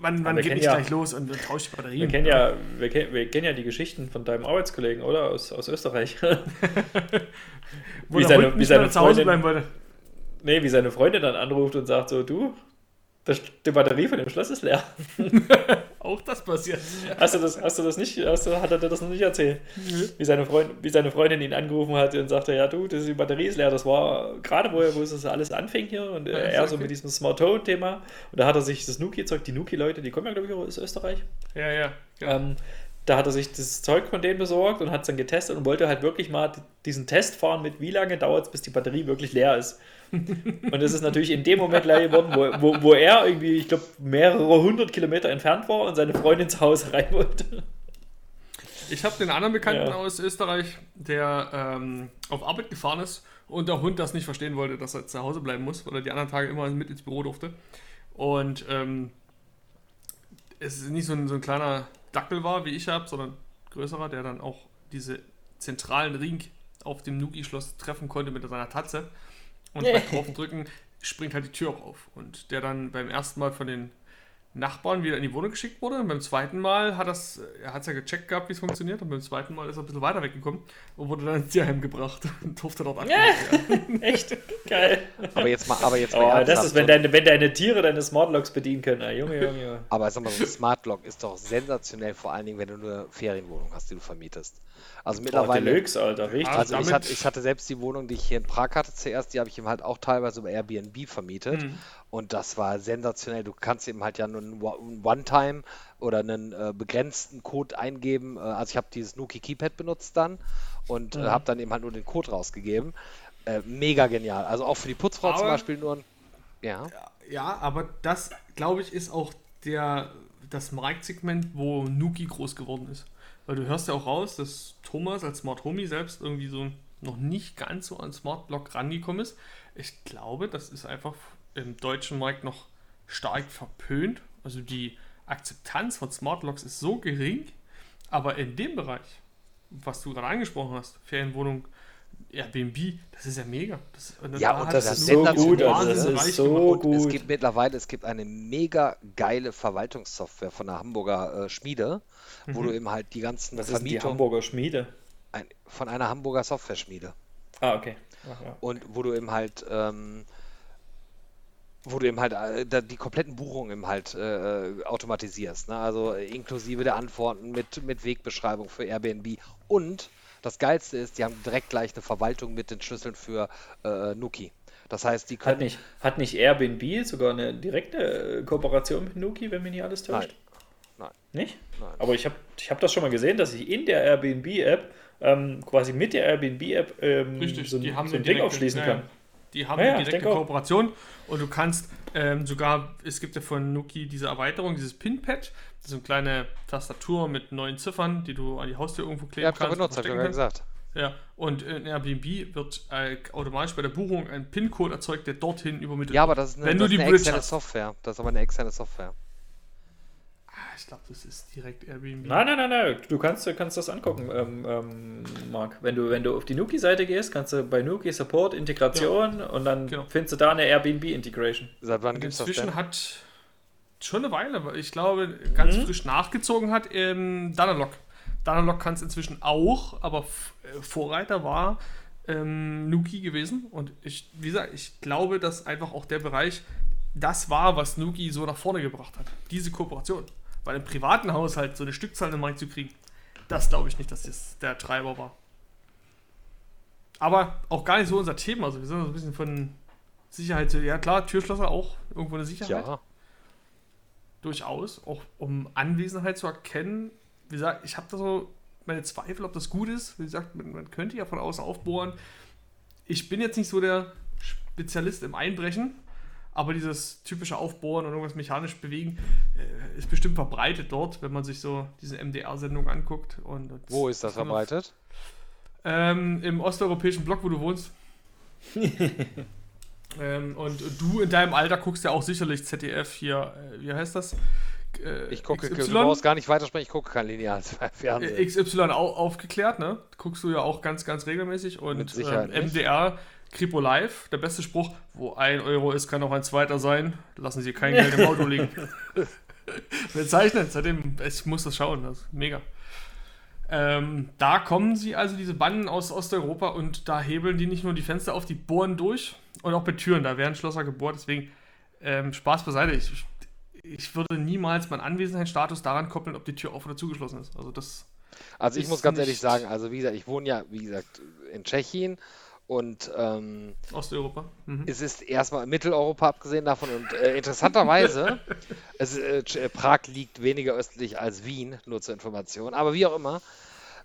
man, man wir geht nicht ja- gleich los und, tauscht die Batterien. Wir kennen ja, wir, kennen, wir kennen ja die Geschichten von deinem Arbeitskollegen, oder? Aus, aus Österreich. [LAUGHS] Wo wie seine- wie seine zu Hause bleiben wollte. nee, wie seine Freundin dann anruft und sagt so, du, das, die Batterie von dem Schloss ist leer. [LAUGHS] Auch das passiert. Hast du das, hast du das nicht, hast du, hat er dir das noch nicht erzählt? Wie seine, Freund, wie seine Freundin ihn angerufen hat und sagte, ja du, das, die Batterie ist leer. Das war gerade, wo, er- wo es alles anfing hier und äh, Ja, er so okay. mit diesem Smart Home Thema. Und da hat er sich das Nuki-Zeug, die Nuki-Leute, die kommen ja glaube ich aus Österreich. Ja, ja. ja. Ähm, da hat er sich das Zeug von denen besorgt und hat es dann getestet und wollte halt wirklich mal diesen Test fahren mit wie lange dauert es, bis die Batterie wirklich leer ist. [LAUGHS] und das ist natürlich in dem Moment leer geworden, wo, wo, wo er irgendwie, ich glaube, mehrere hundert Kilometer entfernt war und seine Freundin zu Hause rein wollte. Ich habe den anderen Bekannten Ja. aus Österreich, der ähm, auf Arbeit gefahren ist und der Hund das nicht verstehen wollte, dass er zu Hause bleiben muss, weil er die anderen Tage immer mit ins Büro durfte. Und ähm, es nicht so ein, so ein kleiner Dackel war, wie ich habe, sondern größerer, der dann auch diese zentralen Ring auf dem Nuki-Schloss treffen konnte mit seiner Tatze. Und beim [LAUGHS] Draufdrücken springt halt die Tür auch auf. Und der dann beim ersten Mal von den Nachbarn wieder in die Wohnung geschickt wurde. Und beim zweiten Mal hat das, er hat es ja gecheckt gehabt, wie es funktioniert. Und beim zweiten Mal ist er ein bisschen weiter weggekommen und wurde dann ins Tierheim gebracht und durfte dort abgeben. werden. [LAUGHS] Echt geil. Aber jetzt mal, aber jetzt mal Oh, das ist, wenn deine, wenn deine Tiere deine Smart Locks bedienen können. Ah, Junge, Junge, Junge. Aber sag mal, so ein Smart Lock ist doch sensationell, vor allen Dingen, wenn du eine Ferienwohnung hast, die du vermietest. Also Oh, mittlerweile. Deluxe, Alter, richtig. Also ich hatte, ich hatte selbst die Wohnung, die ich hier in Prag hatte zuerst, die habe ich ihm halt auch teilweise über Airbnb vermietet. Mhm. Und das war sensationell. Du kannst eben halt ja nur einen One-Time oder einen äh, begrenzten Code eingeben. Äh, also ich habe dieses Nuki Keypad benutzt dann und Mhm. äh, habe dann eben halt nur den Code rausgegeben. Äh, mega genial. Also auch für die Putzfrau zum Aber- Beispiel nur ein. Ja. Ja, aber das, glaube ich, ist auch der, das Marktsegment, wo Nuki groß geworden ist. Weil du hörst ja auch raus, dass Thomas als Smart Homie selbst irgendwie so noch nicht ganz so an Smart Block rangekommen ist. Ich glaube, das ist einfach im deutschen Markt noch stark verpönt. Also die Akzeptanz von Smart Locks ist so gering, aber in dem Bereich, was du gerade angesprochen hast, Ferienwohnung, Airbnb, das ist ja mega. Das, Ja, da und das ist so gut, also das ist reich so gemacht. Und es gut. gibt mittlerweile, es gibt eine mega geile Verwaltungssoftware von der Hamburger äh, Schmiede, wo du eben halt die ganzen Das ist die Hamburger Schmiede. ein, von einer Hamburger Software-Schmiede. Ah, okay. Ach, ja. Und wo du eben halt, ähm, wo du eben halt äh, da die kompletten Buchungen eben halt äh, äh, automatisierst. Ne? Also äh, inklusive der Antworten mit, mit Wegbeschreibung für Airbnb. Und das Geilste ist, die haben direkt gleich eine Verwaltung mit den Schlüsseln für äh, Nuki. Das heißt, die Hat können. nicht, hat nicht Airbnb sogar eine direkte äh, Kooperation mit Nuki, wenn mich nicht alles täuscht? Nein. Nicht? Nein. Aber ich habe ich hab das schon mal gesehen, dass ich in der Airbnb-App ähm, quasi mit der Airbnb-App ähm, Richtig, so, ein- die haben so ein Ding aufschließen ja, kann. Die haben Ja, eine direkte. Kooperation und du kannst ähm, sogar, es gibt ja von Nuki diese Erweiterung, dieses Pinpad, das ist eine kleine Tastatur mit neun Ziffern, die du an die Haustür irgendwo kleben Ja, kannst. benutzt, hab ich gesagt. Ja, und in Airbnb wird äh, automatisch bei der Buchung ein PIN-Code erzeugt, der dorthin übermittelt Ja, aber wird. das ist eine, Wenn das du ist die eine externe hast. Software. Das ist aber eine externe Software. Ich glaube, das ist direkt Airbnb. Nein, nein, nein, nein. Du kannst, du kannst das angucken, ähm, ähm, Marc. Wenn du, wenn du auf die Nuki-Seite gehst, kannst du bei Nuki Support Integration und dann Genau. findest du da eine Airbnb-Integration. Seit wann gibt es das inzwischen hat schon eine Weile, weil ich glaube, ganz Mhm. frisch nachgezogen hat ähm, Danalog. Danalog kann es inzwischen auch, aber äh, Vorreiter war ähm, Nuki gewesen. Und ich, wie gesagt, ich glaube, dass einfach auch der Bereich das war, was Nuki so nach vorne gebracht hat. Diese Kooperation. Weil im privaten Haushalt so eine Stückzahl im Markt zu kriegen, das glaube ich nicht, dass das der Treiber war. Aber auch gar nicht so unser Thema. Also wir sind so ein bisschen von Sicherheit. Ja klar, Türschlosser auch irgendwo eine Sicherheit Ja. durchaus, auch um Anwesenheit zu erkennen. Wie gesagt, ich habe da so meine Zweifel, ob das gut ist. Wie gesagt, man könnte ja von außen aufbohren. Ich bin jetzt nicht so der Spezialist im Einbrechen, aber dieses typische Aufbohren und irgendwas mechanisch bewegen äh, ist bestimmt verbreitet dort, wenn man sich so diese MDR-Sendung anguckt. Und, Wo ist das verbreitet? ähm, im osteuropäischen Block, wo du wohnst. [LAUGHS] ähm, und du in deinem Alter guckst ja auch sicherlich ZDF hier, äh, wie heißt das? Äh, ich gucke, XY, du brauchst gar nicht weitersprechen, ich gucke kein lineales [LAUGHS] Fernsehen. Äh, XY au aufgeklärt, ne? Guckst du ja auch ganz, ganz regelmäßig. Und ähm, MDR, Kripo Live, der beste Spruch, wo ein Euro ist, kann auch ein zweiter sein. Lassen Sie kein Geld im Auto liegen. [LAUGHS] Bezeichnet, seitdem, ich muss das schauen, das ist mega. Ähm, da kommen sie also, diese Banden aus Osteuropa, und da hebeln die nicht nur die Fenster auf, die bohren durch und auch bei Türen, da werden Schlosser gebohrt, deswegen ähm, Spaß beiseite. Ich, ich würde niemals meinen Anwesenheitsstatus daran koppeln, ob die Tür auf oder zugeschlossen ist. Also das. Also ich muss ganz ehrlich sagen, also wie gesagt, ich wohne ja, wie gesagt, in Tschechien und ähm, Osteuropa. Mhm. Es ist erstmal Mitteleuropa abgesehen davon und äh, interessanterweise, [LAUGHS] es, äh, Prag liegt weniger östlich als Wien, nur zur Information. Aber wie auch immer,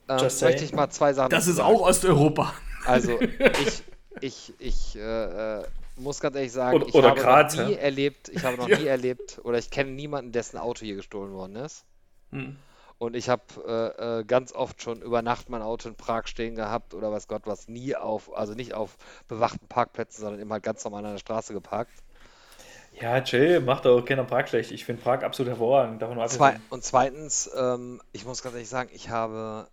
ähm, möchte ich mal zwei Sachen. Das ist sagen. auch Osteuropa. Also [LAUGHS] ich, ich, ich äh, äh muss ganz ehrlich sagen, oder, ich oder habe Graz, noch nie ja. erlebt, ich habe noch ja. [LAUGHS] nie erlebt oder ich kenne niemanden, dessen Auto hier gestohlen worden ist. Hm. Und ich habe äh, äh, ganz oft schon über Nacht mein Auto in Prag stehen gehabt oder weiß Gott was, nie auf, also nicht auf bewachten Parkplätzen, sondern immer halt ganz normal an der Straße geparkt. Ja, chill, macht auch keiner Prag schlecht. Ich finde Prag absolut hervorragend. Davon Zwei, und zweitens, ähm, ich muss ganz ehrlich sagen, ich habe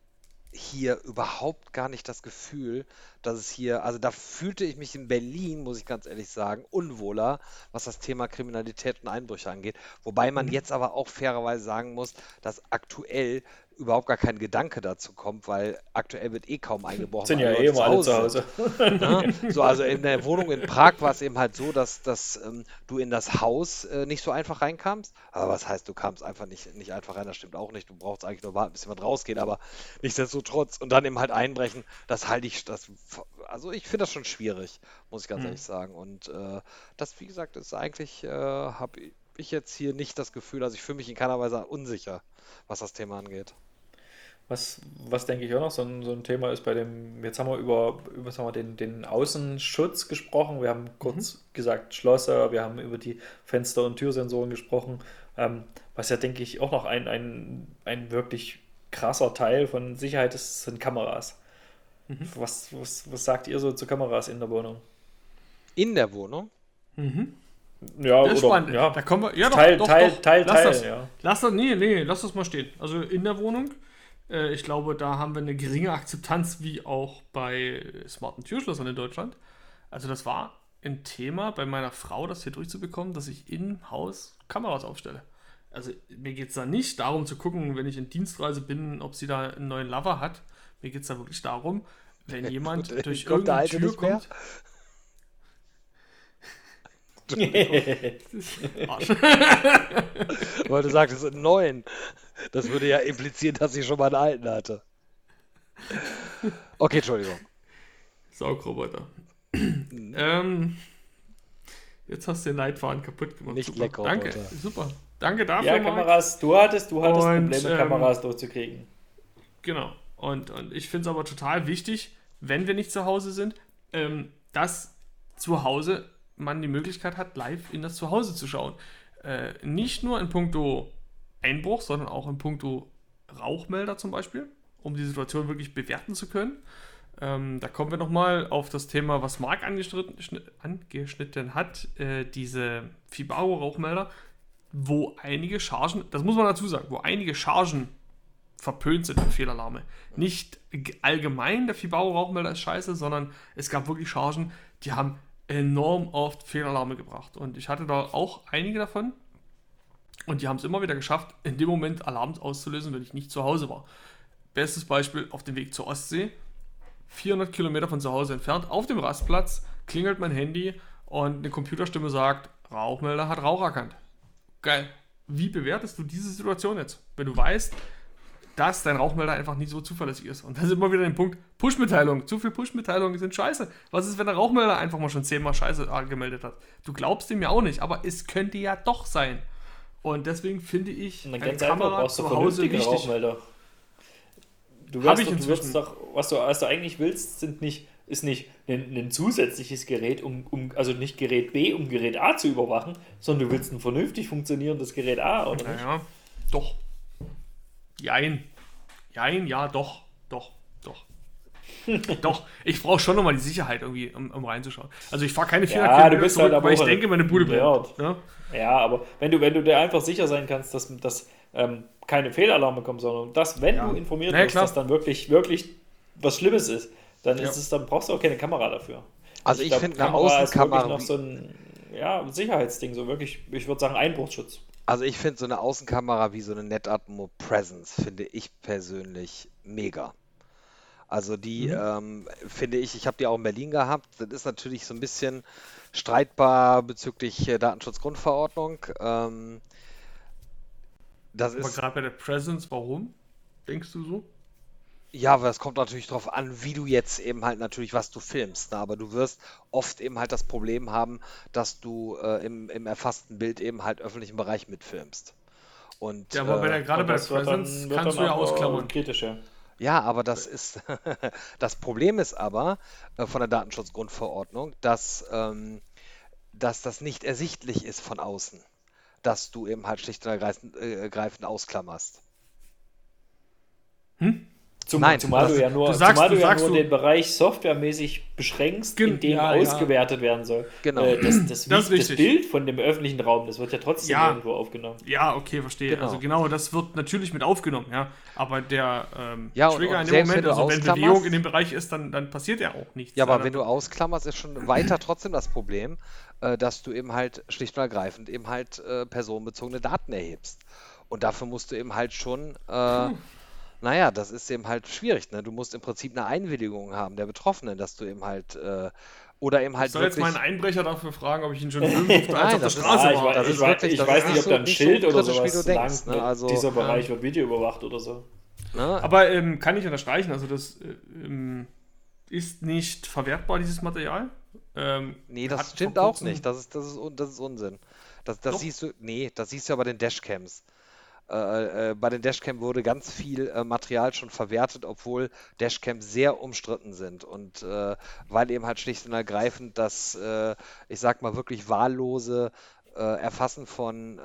hier überhaupt gar nicht das Gefühl, dass es hier, also da fühlte ich mich in Berlin, muss ich ganz ehrlich sagen, unwohler, was das Thema Kriminalität und Einbrüche angeht. Wobei man mhm. jetzt aber auch fairerweise sagen muss, dass aktuell überhaupt gar kein Gedanke dazu kommt, weil aktuell wird eh kaum eingebrochen. Sind ja eh immer alle zu Hause. [LAUGHS] Ne? So, also in der Wohnung in Prag war es eben halt so, dass, dass ähm, du in das Haus äh, nicht so einfach reinkamst. Aber was heißt, du kamst einfach nicht, nicht einfach rein, das stimmt auch nicht. Du brauchst eigentlich nur warten, bis jemand rausgeht, aber nichtsdestotrotz. Und dann eben halt einbrechen, das halte ich, das, also ich finde das schon schwierig, muss ich ganz mhm. ehrlich sagen. Und äh, das, wie gesagt, ist eigentlich, äh, habe ich jetzt hier nicht das Gefühl, also ich fühle mich in keiner Weise unsicher, was das Thema angeht. Was, was denke ich auch noch so ein, so ein Thema ist bei dem, jetzt haben wir über, über sagen wir, den, den Außenschutz gesprochen, wir haben kurz mhm. gesagt Schlosser, wir haben über die Fenster- und Türsensoren gesprochen, ähm, was ja denke ich auch noch ein, ein, ein wirklich krasser Teil von Sicherheit ist, sind Kameras. Mhm. Was, was, was sagt ihr so zu Kameras in der Wohnung? In der Wohnung? Mhm. Ja, das ist oder, spannend. Ja. Da kommen wir, ja, Teil, doch, Teil, doch, Teil, lass Teil, das, ja. Lass das, nee, nee, lass das mal stehen. Also in der Wohnung äh, ich glaube, da haben wir eine geringe Akzeptanz, wie auch bei smarten Türschlössern in Deutschland. Also das war ein Thema bei meiner Frau, das hier durchzubekommen, dass ich im Haus Kameras aufstelle. Also mir geht es da nicht darum zu gucken, wenn ich in Dienstreise bin, ob sie da einen neuen Lover hat. Mir geht es da wirklich darum, [LAUGHS] wenn jemand durch kommt irgendeine Tür kommt. Weil du sagst, es sind neun. Das würde ja implizieren, dass sie schon mal einen alten hatte. Okay, Entschuldigung. Saugroboter. [CLEARS THROAT] ähm, jetzt hast du den Leitfaden kaputt gemacht. Nicht lecker. Danke, super. Danke dafür. Ja, Kameras, du hattest, du hattest und, Probleme, ähm, Kameras durchzukriegen. Genau. Und, und ich finde es aber total wichtig, wenn wir nicht zu Hause sind, ähm, dass zu Hause man die Möglichkeit hat, live in das Zuhause zu schauen. Äh, nicht nur in puncto Einbruch, sondern auch in puncto Rauchmelder zum Beispiel, um die Situation wirklich bewerten zu können. Ähm, da kommen wir nochmal auf das Thema, was Marc angeschnitten, angeschnitten hat, äh, diese Fibaro-Rauchmelder, wo einige Chargen, das muss man dazu sagen, wo einige Chargen verpönt sind für Fehlalarme. Nicht allgemein der Fibaro-Rauchmelder ist scheiße, sondern es gab wirklich Chargen, die haben enorm oft Fehlalarme gebracht. Und ich hatte da auch einige davon. Und die haben es immer wieder geschafft, in dem Moment Alarm auszulösen, wenn ich nicht zu Hause war. Bestes Beispiel auf dem Weg zur Ostsee. 400 Kilometer von zu Hause entfernt, auf dem Rastplatz, klingelt mein Handy und eine Computerstimme sagt, Rauchmelder hat Rauch erkannt. Geil. Wie bewertest du diese Situation jetzt? Wenn du weißt, dass dein Rauchmelder einfach nicht so zuverlässig ist. Und da sind wir wieder den Punkt, Push-Mitteilungen. Zu viel Push-Mitteilungen sind scheiße. Was ist, wenn der Rauchmelder einfach mal schon zehnmal scheiße gemeldet hat? Du glaubst ihm ja auch nicht, aber es könnte ja doch sein. Und deswegen finde ich eine Kamera zu Hause wichtig. Rauchmelder. Du wirst, doch, du wirst doch, was du, was du eigentlich willst, sind nicht, ist nicht ein, ein zusätzliches Gerät, um, um, also nicht Gerät B, um Gerät A zu überwachen, sondern du willst ein vernünftig funktionierendes Gerät A, oder naja, nicht? doch. Jein. Jein, ja, doch, doch, doch. [LAUGHS] Doch, ich brauche schon nochmal die Sicherheit irgendwie, um, um reinzuschauen. Also ich fahre keine Ja, Fehlerquelle du bist zurück, halt aber weil ich denke, meine Bude brennt. Ja? Ja, aber wenn du, wenn du dir einfach sicher sein kannst, dass, dass ähm, keine Fehlalarme kommen, sondern dass, wenn Ja. du informiert Na ja, bist, klar. dass dann wirklich, wirklich was Schlimmes ist, dann Ja. ist es, dann brauchst du auch keine Kamera dafür. Also ich glaub, finde eine Kamera ist wirklich Außenkamera, noch so ein ja, Sicherheitsding, so wirklich, ich würde sagen Einbruchsschutz. Also ich finde so eine Außenkamera wie so eine Netatmo Presence finde ich persönlich mega. Also die ähm, finde ich, ich habe die auch in Berlin gehabt. Das ist natürlich so ein bisschen streitbar bezüglich äh, Datenschutzgrundverordnung. Ähm, das Aber ist gerade bei der Presence, warum? Denkst du so? Ja, aber es kommt natürlich darauf an, wie du jetzt eben halt natürlich, was du filmst. Ne? Aber du wirst oft eben halt das Problem haben, dass du äh, im, im erfassten Bild eben halt öffentlichen Bereich mitfilmst. Und Ja, aber bei äh, der, gerade bei der das wird dann- Presence kannst du ja aber ausklammern. Kritisch, ja. ja, aber das ist [LAUGHS] das Problem ist aber äh, von der Datenschutzgrundverordnung, dass, ähm, dass das nicht ersichtlich ist von außen, dass du eben halt schlicht und ergreifend, äh, ergreifend ausklammerst. Zum, Nein, zumal du ja nur, du sagst- zumal du du ja sagst, nur du- den Bereich softwaremäßig beschränkst, in dem ja, ja. ausgewertet werden soll. Genau. Äh, das, das, [CLEARS THROAT] Das das. Bild von dem öffentlichen Raum, das wird ja trotzdem Ja. irgendwo aufgenommen. Ja, okay, verstehe. Genau. Also genau, das wird natürlich mit aufgenommen, ja. Aber der ähm, Ja, und- Trigger und in dem Moment, also wenn Bewegung in dem Bereich ist, dann, dann passiert ja auch nichts. Ja, aber dann- wenn du ausklammerst, ist schon weiter trotzdem das Problem, äh, dass du eben halt schlicht und ergreifend eben halt äh, personenbezogene Daten erhebst. Und dafür musst du eben halt schon, äh, naja, das ist eben halt schwierig. Ne? Du musst im Prinzip eine Einwilligung haben der Betroffenen, dass du eben halt, äh, oder eben halt ich soll jetzt wirklich. meinen Einbrecher dafür fragen, ob ich ihn schon [LAUGHS] Nein, auf der das ist- Straße ich war. ich ist weiß, wirklich- ich das weiß ist nicht, ob da ein so Schild oder wie sowas du denkst, ne? mit Also- dieser. Bereich wird Video überwacht oder so. Ne? Aber ähm, kann ich unterstreichen, also das äh, ähm, ist nicht verwertbar, dieses Material. Ähm, Nee, das stimmt auch nicht. Das ist, das ist, das ist Unsinn. Das, das Doch. siehst du, nee, das siehst du ja bei den Dashcams. Äh, äh, bei den Dashcam wurde ganz viel äh, Material schon verwertet, obwohl Dashcams sehr umstritten sind. Und äh, weil eben halt schlicht und ergreifend das, äh, ich sag mal, wirklich wahllose äh, Erfassen von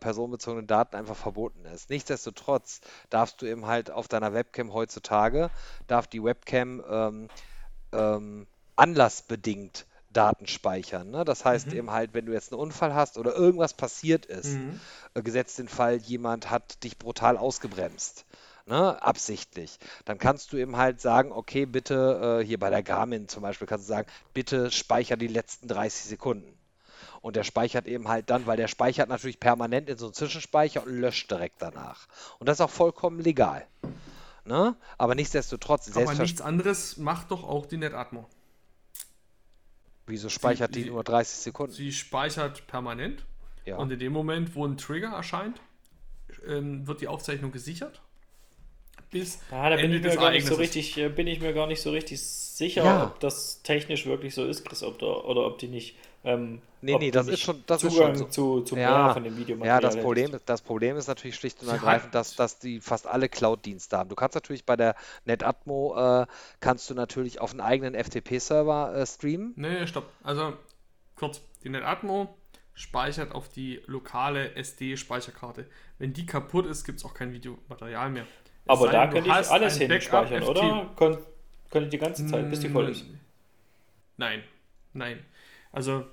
personenbezogenen Daten einfach verboten ist. Nichtsdestotrotz darfst du eben halt auf deiner Webcam heutzutage, darf die Webcam ähm, ähm, anlassbedingt Daten speichern. Ne? Das heißt eben halt, wenn du jetzt einen Unfall hast oder irgendwas passiert ist, Mhm. äh, gesetzt den Fall, jemand hat dich brutal ausgebremst, ne? absichtlich, dann kannst du eben halt sagen, okay, bitte, äh, hier bei der Garmin zum Beispiel, kannst du sagen, bitte speicher die letzten 30 Sekunden. Und der speichert eben halt dann, weil der speichert natürlich permanent in so einen Zwischenspeicher und löscht direkt danach. Und das ist auch vollkommen legal. Ne? Aber nichtsdestotrotz, Aber nichts anderes macht doch auch die NetAtmo. Wieso speichert die sie- nur 30 Sekunden? Sie speichert permanent Ja. und in dem Moment, wo ein Trigger erscheint, ähm, wird die Aufzeichnung gesichert. Bis Ja, da bin Ende ich, mir gar nicht so richtig, äh, bin ich mir gar nicht so richtig sicher, Ja. ob das technisch wirklich so ist, Chris, ob da, oder ob die nicht. Ähm, Nee, nee, das ist schon- das ist Zugang schon zu, zu Ja, mehr von dem Ja, Videomaterial das hättest. Problem, ist- das Problem ist natürlich schlicht und ergreifend, dass, dass die fast alle Cloud-Dienste haben. Du kannst natürlich bei der NetAtmo, äh, kannst du natürlich auf einen eigenen FTP-Server äh, streamen. Nee, stopp. Also kurz, die NetAtmo speichert auf die lokale SD-Speicherkarte. Wenn die kaputt ist, gibt es auch kein Videomaterial mehr. Es Aber da könnte ich alles hin speichern, FT oder? Kon könnte die ganze Zeit, bis die voll ist. Nein, nein. Also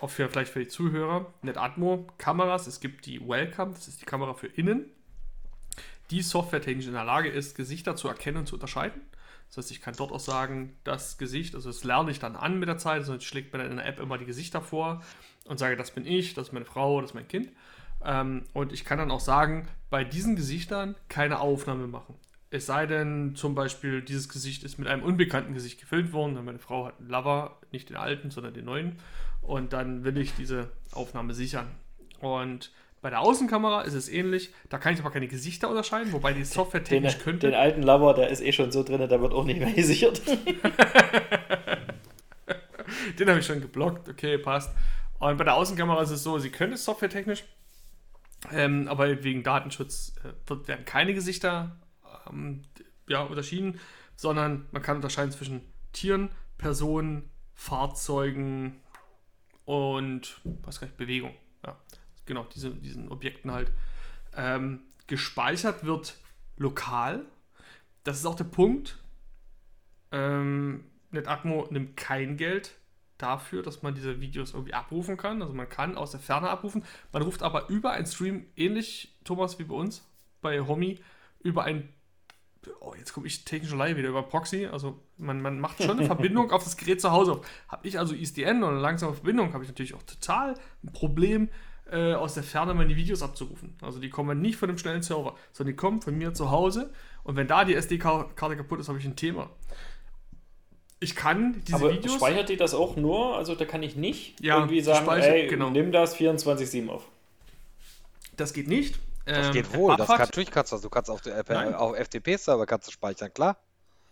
auch für vielleicht für die Zuhörer, NetAtmo Kameras, es gibt die Wellcam, das ist die Kamera für innen, die softwaretechnisch in der Lage ist, Gesichter zu erkennen und zu unterscheiden. Das heißt, ich kann dort auch sagen, das Gesicht, also das lerne ich dann an mit der Zeit, ich schlägt mir dann in der App immer die Gesichter vor und sage, das bin ich, das ist meine Frau, das ist mein Kind. Ähm, und ich kann dann auch sagen, bei diesen Gesichtern keine Aufnahme machen. Es sei denn, zum Beispiel, dieses Gesicht ist mit einem unbekannten Gesicht gefilmt worden. Meine Frau hat einen Lover, nicht den alten, sondern den neuen. Und dann will ich diese Aufnahme sichern. Und bei der Außenkamera ist es ähnlich. Da kann ich aber keine Gesichter unterscheiden, wobei die Software Den, technisch könnte. den alten Lover, der ist eh schon so drin, der wird auch nicht mehr gesichert. [LAUGHS] Den habe ich schon geblockt, okay, passt. Und bei der Außenkamera ist es so, sie können es softwaretechnisch, ähm, aber wegen Datenschutz äh, werden keine Gesichter ähm, ja, unterschieden, sondern man kann unterscheiden zwischen Tieren, Personen, Fahrzeugen und was kann ich, Bewegung. Ja, genau, diese, diesen Objekten halt. Ähm, gespeichert wird lokal. Das ist auch der Punkt. Äh, NetAtmo nimmt kein Geld dafür, dass man diese Videos irgendwie abrufen kann. Also man kann aus der Ferne abrufen. Man ruft aber über einen Stream, ähnlich, Thomas, wie bei uns, bei Homie, über ein Oh, jetzt komme ich technische Leihe wieder über Proxy. Also man, man macht schon eine Verbindung auf das Gerät zu Hause. Habe ich also ISDN und eine langsame Verbindung, habe ich natürlich auch total ein Problem, äh, aus der Ferne meine Videos abzurufen. Also die kommen nicht von einem schnellen Server, sondern die kommen von mir zu Hause. Und wenn da die SD-Karte kaputt ist, habe ich ein Thema. Ich kann diese Aber Videos. speichert die das auch nur? Also da kann ich nicht Ja, irgendwie sagen, speichert- ey, genau. nimm das 24-7 auf. Das geht nicht. Das Ähm, geht wohl. Das kann, natürlich kannst du das. Du kannst auf, auf FTP-Server kannst du speichern, klar.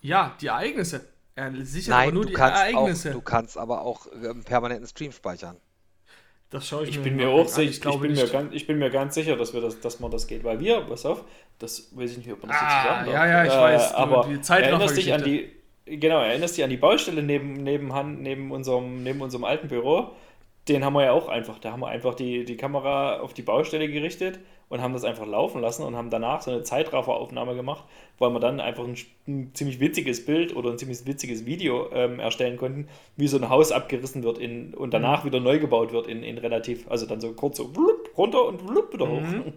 Ja, die Ereignisse. Er sichert Nein, aber nur du die kannst, Ereignisse. auch, du kannst aber auch äh, einen permanenten Stream speichern. das schaue ich, Ich mir bin mir auch an. sicher, ich, glaube bin mir ganz, ich bin mir ganz sicher, dass wir das, dass man das geht, weil wir, pass auf, das weiß ich nicht, ob man das jetzt Ah, zusammen ja, ja, ich weiß, nur aber die Zeitraffer- erinnerst dich an die, genau, erinnerst dich an die Baustelle neben, nebenan, neben unserem, neben unserem alten Büro? Den haben wir ja auch einfach, da haben wir einfach die, die Kamera auf die Baustelle gerichtet und haben das einfach laufen lassen und haben danach so eine Zeitrafferaufnahme gemacht, weil wir dann einfach ein, ein ziemlich witziges Bild oder ein ziemlich witziges Video ähm, erstellen konnten, wie so ein Haus abgerissen wird in, und danach wieder neu gebaut wird in, in relativ, also dann so kurz so blub, runter und blub, wieder hoch. [LAUGHS]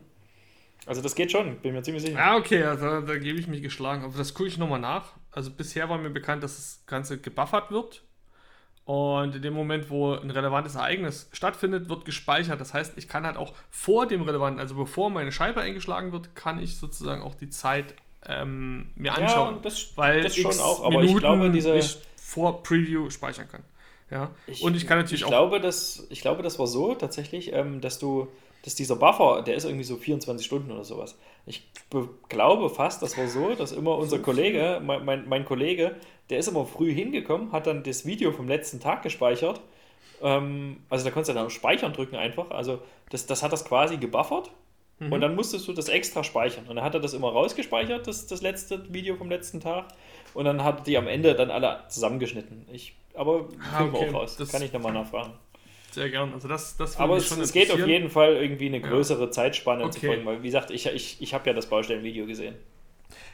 Also das geht schon, bin mir ziemlich sicher. Ja, okay, also da gebe ich mich geschlagen. Aber das gucke ich nochmal nach. Also bisher war mir bekannt, dass das Ganze gebuffert wird. Und in dem Moment, wo ein relevantes Ereignis stattfindet, wird gespeichert. Das heißt, ich kann halt auch vor dem relevanten, also bevor meine Scheibe eingeschlagen wird, kann ich sozusagen auch die Zeit ähm, mir anschauen. das, weil das schon auch, aber ich Minuten glaube, diese, ich vor Preview speichern kann. Ja. und ich kann natürlich ich auch. Glaube, dass, ich glaube, das war so tatsächlich, ähm, dass du, dass dieser Buffer, der ist irgendwie so 24 Stunden oder sowas. Ich be- glaube fast, das war so, dass immer unser Kollege, mein, mein, mein Kollege, der ist immer früh hingekommen, hat dann das Video vom letzten Tag gespeichert. Ähm, also da konntest du dann auf Speichern drücken einfach. Also das, das hat das quasi gebuffert. Mhm. Und dann musstest du das extra speichern. Und dann hat er das immer rausgespeichert, das, das letzte Video vom letzten Tag. Und dann hat die am Ende dann alle zusammengeschnitten. Ich, aber Ah, okay. auch raus. Das- Kann ich nochmal nachfragen. Sehr gern. Also das, das Aber es, es geht auf jeden Fall irgendwie eine größere Zeitspanne zu Okay. folgen. Weil, wie gesagt, ich, ich, ich habe ja das Baustellenvideo gesehen.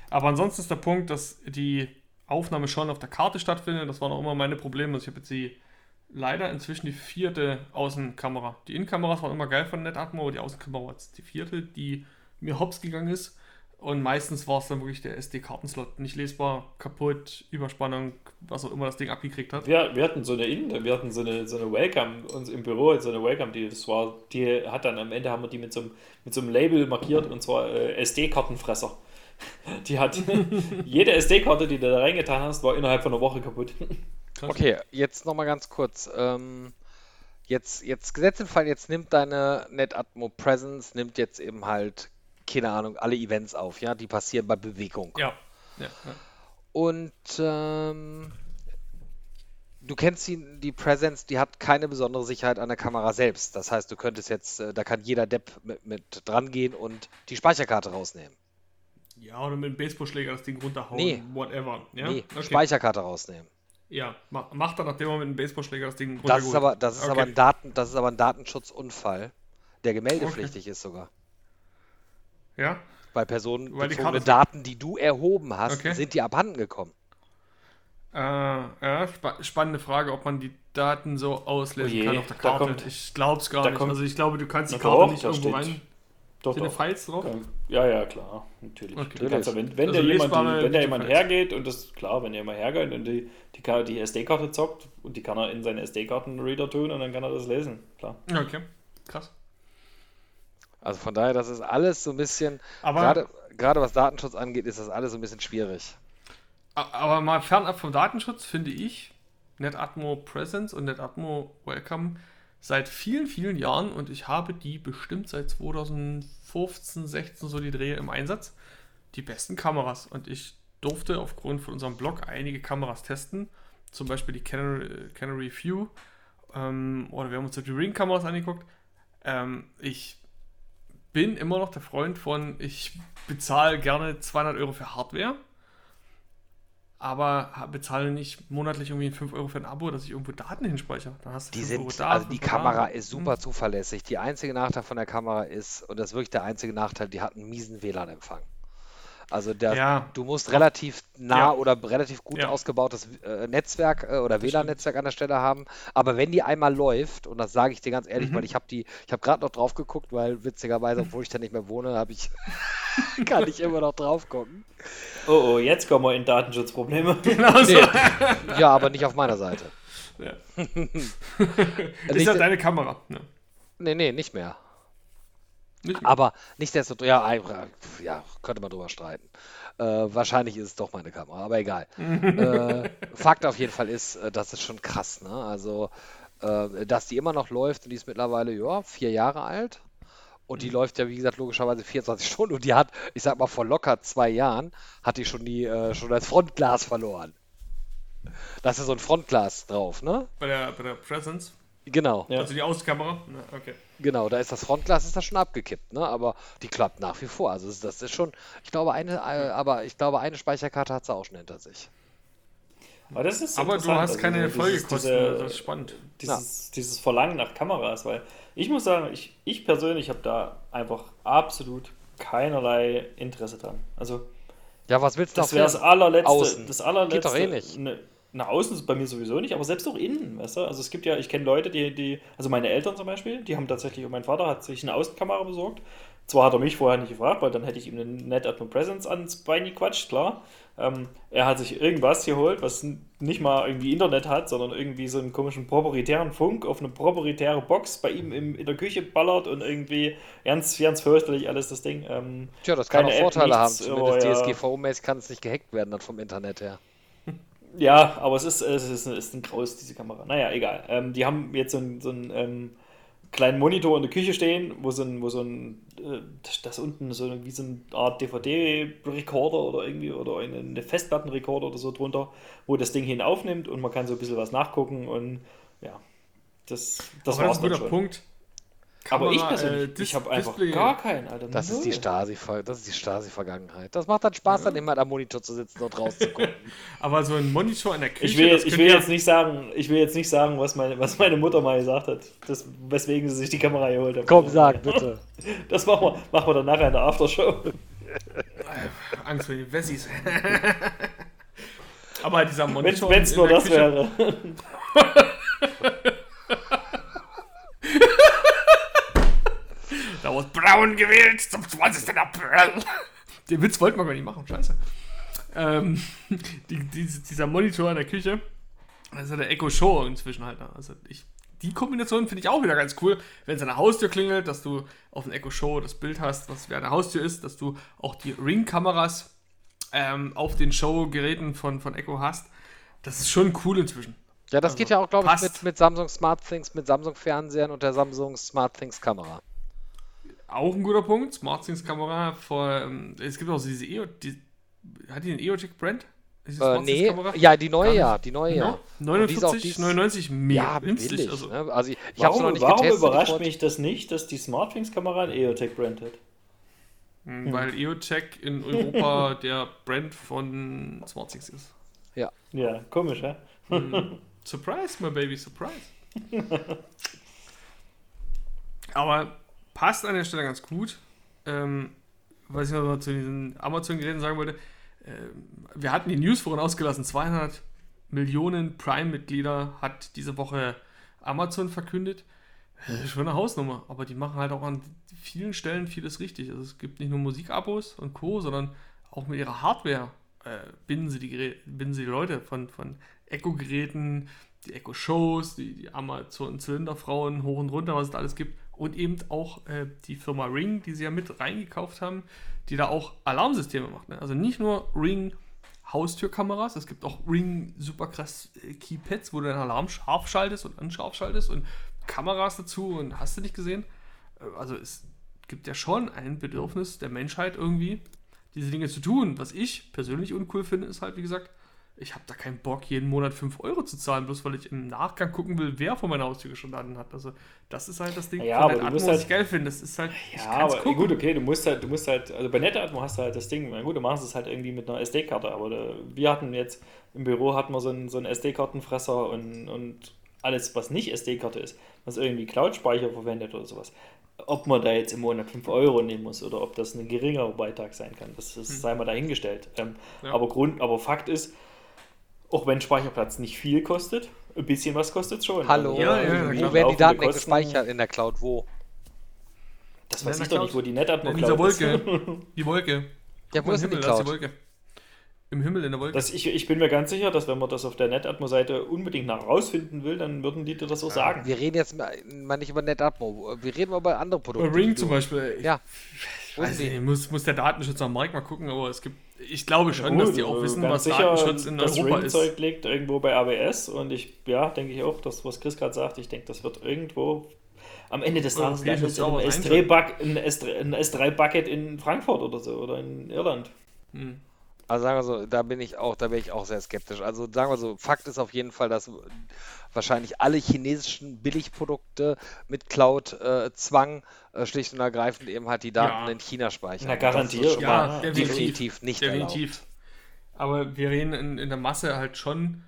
Aber ansonsten ist der Punkt, dass die Aufnahme schon auf der Karte stattfindet. Das waren auch immer meine Probleme. Also ich habe jetzt die leider inzwischen die vierte Außenkamera. Die Innenkameras waren immer geil von NetAtmo, aber die Außenkamera war jetzt die vierte, die mir hops gegangen ist. Und meistens war es dann wirklich der SD-Kartenslot. Nicht lesbar, kaputt, Überspannung, was auch immer das Ding abgekriegt hat. Wir, wir hatten so eine Innen, wir hatten so eine, so eine Welcome, uns im Büro so eine Welcome, die das war, die hat dann am Ende haben wir die mit so einem, mit so einem Label markiert und zwar äh, SD-Kartenfresser. Die hat [LAUGHS] jede SD-Karte, die du da reingetan hast, war innerhalb von einer Woche kaputt. Okay, jetzt nochmal ganz kurz. Ähm, jetzt, jetzt gesetzt den Fall, jetzt nimmt deine NetAtmo Presence, nimmt jetzt eben halt, keine Ahnung, alle Events auf, ja, die passieren bei Bewegung. Ja. ja, ja. Und ähm, du kennst die, die Presence, die hat keine besondere Sicherheit an der Kamera selbst. Das heißt, du könntest jetzt, äh, da kann jeder Depp mit, mit dran gehen und die Speicherkarte rausnehmen. Ja, oder mit dem Baseballschläger das Ding runterhauen, Nee. whatever. Ja? Nee, okay. Speicherkarte rausnehmen. Ja, ma- macht er, nachdem er mit dem Baseballschläger das Ding Das ist aber, das ist Okay. aber ein Daten, das ist aber ein Datenschutzunfall, der gemeldepflichtig ist sogar. Ja, Weil Weil die personenbezogene Karte- Daten, die du erhoben hast, Okay. sind dir abhanden gekommen. äh, ja spa spannende Frage, ob man die Daten so auslesen Oh je, kann auf der da Karte. kommt- ich glaube es gar nicht. kommt- also ich glaube, du kannst die Karte doch, nicht irgendwo steht- rein. Doch, Sind doch. Files drauf? Ja, ja, klar, natürlich. Okay. Kannst, ja, wenn wenn Also da jemand, die, wenn da jemand hergeht und das, klar, wenn jemand hergeht und die, die, die SD-Karte zockt und die kann er in seine SD-Karten-Reader tun und dann kann er das lesen, klar. Okay, krass. Also von daher, das ist alles so ein bisschen, Aber, gerade, gerade was Datenschutz angeht, ist das alles so ein bisschen schwierig. aber mal fernab vom Datenschutz finde ich NetAtmo Presence und NetAtmo Welcome seit vielen, vielen Jahren und ich habe die bestimmt seit 2015, 16 so die Drehe im Einsatz. Die besten Kameras und ich durfte aufgrund von unserem Blog einige Kameras testen, zum Beispiel die Canary, Canary View ähm, oder wir haben uns die Ring-Kameras angeguckt. Ähm, ich bin immer noch der Freund von, ich bezahle gerne 200 Euro für Hardware, aber bezahle nicht monatlich irgendwie 5 Euro für ein Abo, dass ich irgendwo Daten hinspeichere. Dann hast du Die 5 Euro sind, da, also die 5 Euro Kamera da. ist Hm. super zuverlässig. Die einzige Nachteil von der Kamera ist, und das ist wirklich der einzige Nachteil, die hat einen miesen WLAN-Empfang. Also der, Ja. du musst relativ nah Ja. oder relativ gut Ja. ausgebautes äh, Netzwerk äh, oder WLAN-Netzwerk an der Stelle haben. Aber wenn die einmal läuft, und das sage ich dir ganz ehrlich, Mhm. weil ich habe die, ich habe gerade noch drauf geguckt, weil witzigerweise, obwohl ich da nicht mehr wohne, habe ich, [LAUGHS] kann ich immer noch drauf gucken. Oh, oh, jetzt kommen wir in Datenschutzprobleme. [LAUGHS] Genau so. Nee, ja, aber nicht auf meiner Seite. Ja. [LAUGHS] Ist ja deine Kamera. Ne? nee, nee, nicht mehr. Nicht. Aber nichtsdestotrotz, ja, ein- ja, könnte man drüber streiten. Äh, wahrscheinlich ist es doch meine Kamera, aber egal. [LAUGHS] äh, Fakt auf jeden Fall ist, äh, das ist schon krass, ne? Also, äh, dass die immer noch läuft und die ist mittlerweile, ja, vier Jahre alt. Und die läuft ja, wie gesagt, logischerweise 24 [LAUGHS] Stunden und die hat, ich sag mal, vor locker zwei Jahren hat die schon die, äh, schon das Frontglas verloren. Da ist ja so ein Frontglas drauf, ne? Bei der, bei der Presence. Genau. Ja. Also die Außenkamera. Okay. Genau, da ist das Frontglas ist das schon abgekippt, ne? Aber die klappt nach wie vor. Also das- das ist schon, ich glaube eine, äh, aber ich glaube eine Speicherkarte hat sie auch schon hinter sich. Aber, das ist Aber du hast also keine dieses- Folgekosten. diese- also das ist spannend. dieses, dieses Verlangen nach Kameras, weil ich muss sagen, ich, ich persönlich habe da einfach absolut keinerlei Interesse dran. Also Ja, was willst du das wäre das allerletzte. Außen. Das allerletzte. Geht doch eh nicht. Ne, nach außen ist bei mir sowieso nicht, aber selbst auch innen, weißt du? Also es gibt ja, ich kenne Leute, die, die, also meine Eltern zum Beispiel, die haben tatsächlich, und mein Vater hat sich eine Außenkamera besorgt. Zwar hat er mich vorher nicht gefragt, weil dann hätte ich ihm eine Net Atmo Presence ans Bein gequatscht, klar. Ähm, er hat sich irgendwas geholt, was nicht mal irgendwie Internet hat, sondern irgendwie so einen komischen proprietären Funk auf eine proprietäre Box bei ihm im, in der Küche ballert und irgendwie ganz, ganz fürchterlich alles das Ding. Ähm, Tja, das kann keine auch App, Vorteile haben. nichts, Zumindest aber ja. DSGVO-mäßig kann es nicht gehackt werden dann vom Internet her. Ja, aber es ist, es ist, es ist ein Graus, diese Kamera. Naja, egal. Ähm, die haben jetzt so einen, so einen ähm, kleinen Monitor in der Küche stehen, wo so ein, wo so ein äh, das, das unten so eine- wie so eine Art DVD-Recorder oder irgendwie oder eine, eine Festplattenrekorder oder so drunter, wo das Ding hin aufnimmt und man kann so ein bisschen was nachgucken und ja, das, das ist ein guter schon. Punkt. Aber ich Kamera, persönlich, äh, Dis- ich habe einfach Display- gar keinen, Alter. Das ist die. Stasi, das ist die Stasi-Vergangenheit. Das macht dann Spaß, dann immer am Monitor zu sitzen und rauszugucken. [LAUGHS] Aber so ein Monitor in der Küche. Ich will, das ich will ja- jetzt nicht sagen, ich will jetzt nicht sagen, was meine, was meine Mutter mal gesagt hat, das, weswegen sie sich die Kamera geholt hat. Komm, sag bitte. [LAUGHS] Das machen wir, machen wir dann nachher in der Aftershow. Angst vor den Wessis. [LAUGHS] Aber dieser Wenn Monitor. es in nur der das Küche- wäre. Wurde braun gewählt zum 20. April. Den Witz wollten wir gar nicht machen, scheiße. Ähm, die, diese- dieser Monitor in der Küche, das ist ja der Echo Show inzwischen halt. ne? Also ich, die Kombination finde ich auch wieder ganz cool, wenn es an der Haustür klingelt, dass du auf dem Echo Show das Bild hast, was an der Haustür ist, dass du auch die Ring-Kameras ähm, auf den Show-Geräten von, von Echo hast. Das ist schon cool inzwischen. Ja, das geht ja auch, glaube ich, mit, mit Samsung Smart Things, mit Samsung Fernsehern und der Samsung Smart Things Kamera. Auch ein guter Punkt. SmartThings Kamera vor. Ähm, es gibt auch so diese EO. Die, hat die einen EOTech Brand? Äh, nee, ja, die neue ja, die neue ja. Ja, Und die ist auch- 49, die ist- 99, mega Ja, günstig. billig. Also, ne? Also ich, ich habe sie noch Warum, nicht warum getestet. überrascht wollte- mich das nicht, dass die Smartthings-Kamera ein EOTech-Brand hat? mh, Weil EOTech in Europa [LAUGHS] der Brand von SmartThings ist. Ja, komisch, hä? Mhm. [LAUGHS] Surprise, my baby, surprise. [LAUGHS] Aber passt an der Stelle ganz gut. Ähm, was ich noch zu diesen Amazon-Geräten sagen wollte. Ähm, wir hatten die News vorhin ausgelassen. 200 Millionen Prime-Mitglieder hat diese Woche Amazon verkündet. Das ist schon eine Hausnummer, aber die machen halt auch an vielen Stellen vieles richtig. Also es gibt nicht nur Musikabos und Co., sondern auch mit ihrer Hardware äh, binden, sie die Gerä- binden sie die Leute von, von Echo-Geräten, die Echo-Shows, die, die Amazon-Zylinderfrauen hoch und runter, was es da alles gibt. Und eben auch äh, die Firma Ring, die sie ja mit reingekauft haben, die da auch Alarmsysteme macht. Ne? Also nicht nur Ring Haustürkameras, es gibt auch Ring super krass äh, Keypads, wo du deinen Alarm scharf schaltest und unscharf schaltest und Kameras dazu und hast du nicht gesehen? Äh, Also es gibt ja schon ein Bedürfnis der Menschheit irgendwie, diese Dinge zu tun. Was ich persönlich uncool finde, ist halt, wie gesagt, ich habe da keinen Bock, jeden Monat 5 Euro zu zahlen, bloß weil ich im Nachgang gucken will, wer vor meiner Haustür gestanden hat. Also, das ist halt das Ding, Ja, von aber Atmo, was halt- ich geil finde. Das ist halt, Ja, aber gucken. gut, okay, du musst halt, du musst halt, also bei NetAtmo hast du halt das Ding, na gut, du machst es halt irgendwie mit einer SD-Karte, aber da, wir hatten jetzt, im Büro hatten wir so einen, so einen SD-Kartenfresser und, und alles, was nicht SD-Karte ist, was irgendwie Cloud-Speicher verwendet oder sowas, ob man da jetzt im Monat 5 Euro nehmen muss oder ob das ein geringerer Beitrag sein kann, das, das hm. sei mal dahingestellt. Ähm, ja. aber, Grund, aber Fakt ist, auch wenn Speicherplatz nicht viel kostet, ein bisschen was kostet es schon. Hallo, ja, ja, ja, wo werden die Daten gespeichert in der Cloud? Wo? Das weiß ich doch nicht, wo die NetAtmo Cloud In dieser Wolke. [LAUGHS] die Wolke. Ja, wo ist Himmel, die Cloud? Die Wolke. Im Himmel in der Wolke. Das, ich, ich bin mir ganz sicher, dass wenn man das auf der NetAtmo-Seite unbedingt nach rausfinden will, dann würden die dir das so sagen. Wir reden jetzt mal nicht über NetAtmo, wir reden mal über andere Produkte. Ring zum Beispiel. Ja. Weiß nicht, muss, muss der Datenschutz am Markt mal gucken, aber es gibt, ich glaube schon, dass die auch wissen, was sicher, Datenschutz in das Europa ist. Das Zeug liegt irgendwo bei AWS und ich, ja, denke ich auch, das, was Chris gerade sagt, ich denke, das wird irgendwo am Ende des Tages ein S3-Bucket in Frankfurt oder so oder in Irland. Hm. Also sagen wir so, da bin ich auch, da bin ich auch sehr skeptisch. Also sagen wir so, Fakt ist auf jeden Fall, dass wahrscheinlich alle chinesischen Billigprodukte mit Cloud-Zwang äh, äh, schlicht und ergreifend eben halt die Daten ja. in China speichern. Na, garantiert. Ja, definitiv, definitiv nicht Definitiv. Erlaubt. Aber wir reden in, in der Masse halt schon.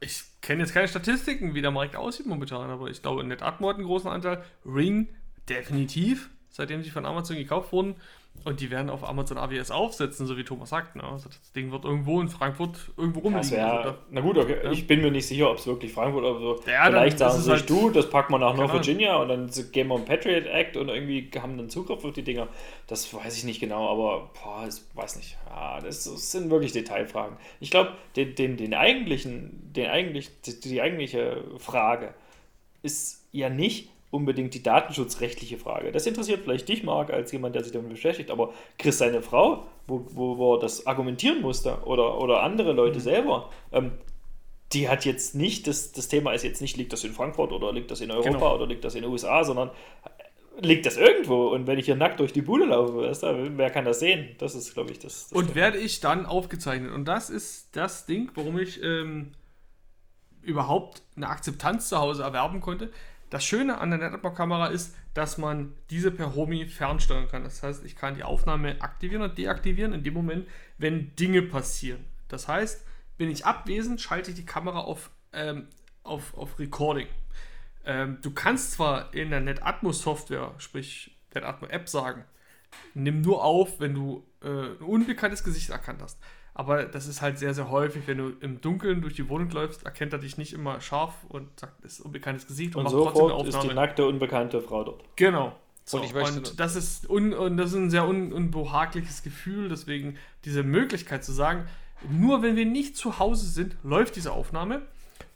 Ich kenne jetzt keine Statistiken, wie der Markt aussieht momentan, aber ich glaube, NetAtmo hat einen großen Anteil. Ring definitiv, seitdem sie von Amazon gekauft wurden. Und die werden auf Amazon AWS aufsetzen, so wie Thomas sagt. Ne? Also das Ding wird irgendwo in Frankfurt irgendwo rumliegen. Wär, also na gut, okay. ja. ich bin mir nicht sicher, ob es wirklich Frankfurt oder so. Ja, Vielleicht sagen sie sich, halt, du, das packen wir nach North Virginia und dann gehen wir im Patriot Act und irgendwie haben dann Zugriff auf die Dinger. Das weiß ich nicht genau, aber boah, ich weiß nicht. Ja, das, das sind wirklich Detailfragen. Ich glaube, den, den, den eigentlichen, den eigentlich, die, die eigentliche Frage ist ja nicht, unbedingt die datenschutzrechtliche Frage. Das interessiert vielleicht dich, Marc, als jemand, der sich damit beschäftigt, aber Chris, seine Frau, wo, wo, wo er das argumentieren musste, oder, oder andere Leute mhm. selber, ähm, die hat jetzt nicht, das, das Thema ist jetzt nicht, liegt das in Frankfurt oder liegt das in Europa genau. oder liegt das in den USA, sondern liegt das irgendwo und wenn ich hier nackt durch die Bude laufe, weißt du, wer kann das sehen? Das ist, glaube ich, das. das und Thema. werde ich dann aufgezeichnet. Und das ist das Ding, warum ich ähm, überhaupt eine Akzeptanz zu Hause erwerben konnte. Das Schöne an der NetApp-Kamera ist, dass man diese per Homie fernsteuern kann. Das heißt, ich kann die Aufnahme aktivieren und deaktivieren in dem Moment, wenn Dinge passieren. Das heißt, bin ich abwesend, schalte ich die Kamera auf, ähm, auf, auf Recording. Ähm, du kannst zwar in der NetAtmo-Software, sprich NetAtmo-App sagen, nimm nur auf, wenn du äh, ein unbekanntes Gesicht erkannt hast. Aber das ist halt sehr, sehr häufig, wenn du im Dunkeln durch die Wohnung läufst, erkennt er dich nicht immer scharf und sagt, das ist ein unbekanntes Gesicht und, und macht trotzdem eine Aufnahme. ist die nackte, unbekannte Frau dort. Genau. So, und, und das ist un, und das ist ein sehr un, unbehagliches Gefühl, deswegen diese Möglichkeit zu sagen, nur wenn wir nicht zu Hause sind, läuft diese Aufnahme.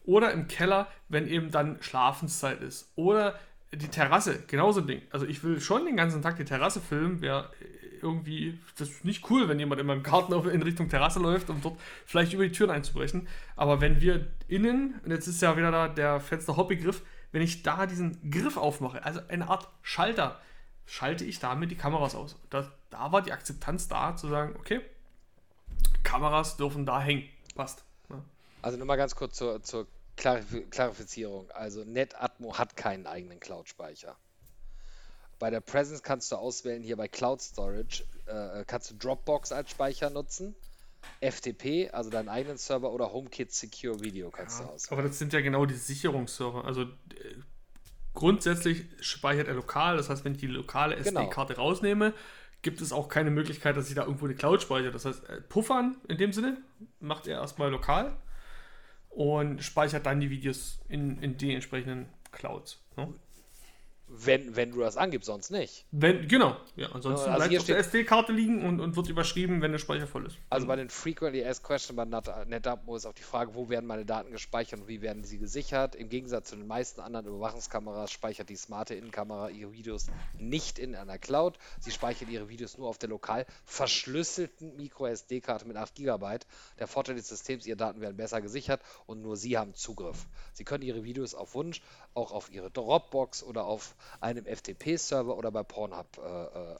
Oder im Keller, wenn eben dann Schlafenszeit ist. Oder die Terrasse, genauso ein Ding. Also ich will schon den ganzen Tag die Terrasse filmen, wer irgendwie, das ist nicht cool, wenn jemand in meinem Garten in Richtung Terrasse läuft, um dort vielleicht über die Türen einzubrechen. Aber wenn wir innen, und jetzt ist ja wieder da der Fenster-Hobby-Griff, wenn ich da diesen Griff aufmache, also eine Art Schalter, schalte ich damit die Kameras aus. Da, da war die Akzeptanz da, zu sagen, okay, Kameras dürfen da hängen. Passt. Ja. Also nur mal ganz kurz zur, zur Klarif Klarifizierung. Also NetAtmo hat keinen eigenen Cloud-Speicher. Bei der Presence kannst du auswählen, hier bei Cloud Storage, äh, kannst du Dropbox als Speicher nutzen. FTP, also deinen eigenen Server oder HomeKit Secure Video kannst ja, du auswählen. Aber das sind ja genau die Sicherungsserver. Also äh, grundsätzlich speichert er lokal, das heißt, wenn ich die lokale SD-Karte genau. rausnehme, gibt es auch keine Möglichkeit, dass ich da irgendwo eine Cloud speichere. Das heißt, äh, puffern in dem Sinne macht er erstmal lokal und speichert dann die Videos in, in die entsprechenden Clouds. Ne? Wenn, wenn du das angibst, sonst nicht. Wenn, genau, ja, ansonsten also bleibt auf der SD-Karte liegen und, und wird überschrieben, wenn der Speicher voll ist. Also bei den Frequently Asked Questions bei NetApp ist auch die Frage, wo werden meine Daten gespeichert und wie werden sie gesichert. Im Gegensatz zu den meisten anderen Überwachungskameras speichert die smarte Innenkamera ihre Videos nicht in einer Cloud. Sie speichert ihre Videos nur auf der lokal verschlüsselten Micro-SD-Karte mit 8 GB. Der Vorteil des Systems, ihre Daten werden besser gesichert und nur sie haben Zugriff. Sie können ihre Videos auf Wunsch auch auf ihre Dropbox oder auf einem FTP-Server oder bei Pornhub äh, äh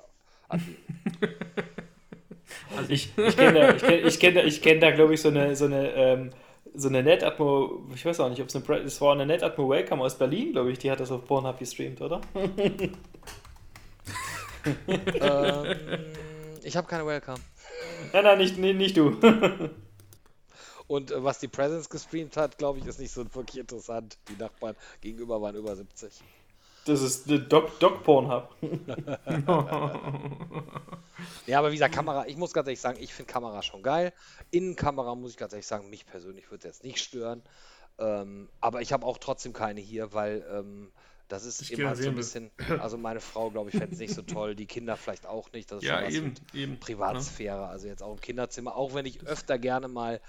anbieten. [LAUGHS] also ich, ich kenne da, ich kenn, ich kenn da, ich kenn da glaube ich, so eine, so eine, ähm, so eine NetAtmo, ich weiß auch nicht, ob es eine, es war eine NetAtmo Welcome aus Berlin, glaube ich, die hat das auf Pornhub gestreamt, oder? [LAUGHS] ähm, ich habe keine Welcome. Nein, nein, nicht, nicht, nicht du. [LAUGHS] Und äh, was die Presence gestreamt hat, glaube ich, ist nicht so wirklich interessant. Die Nachbarn gegenüber waren über 70. Das ist eine Dog, Dog Pornhub. [LAUGHS] ja, aber wie gesagt, Kamera, ich muss ganz ehrlich sagen, ich finde Kamera schon geil. Innenkamera muss ich ganz ehrlich sagen, mich persönlich würde es jetzt nicht stören. Ähm, aber ich habe auch trotzdem keine hier, weil ähm, das ist ich immer so ein bisschen, also meine Frau, glaube ich, fände es nicht so toll, die Kinder vielleicht auch nicht. Das ist ja, eben, eben. Privatsphäre, ne? also jetzt auch im Kinderzimmer, auch wenn ich öfter gerne mal,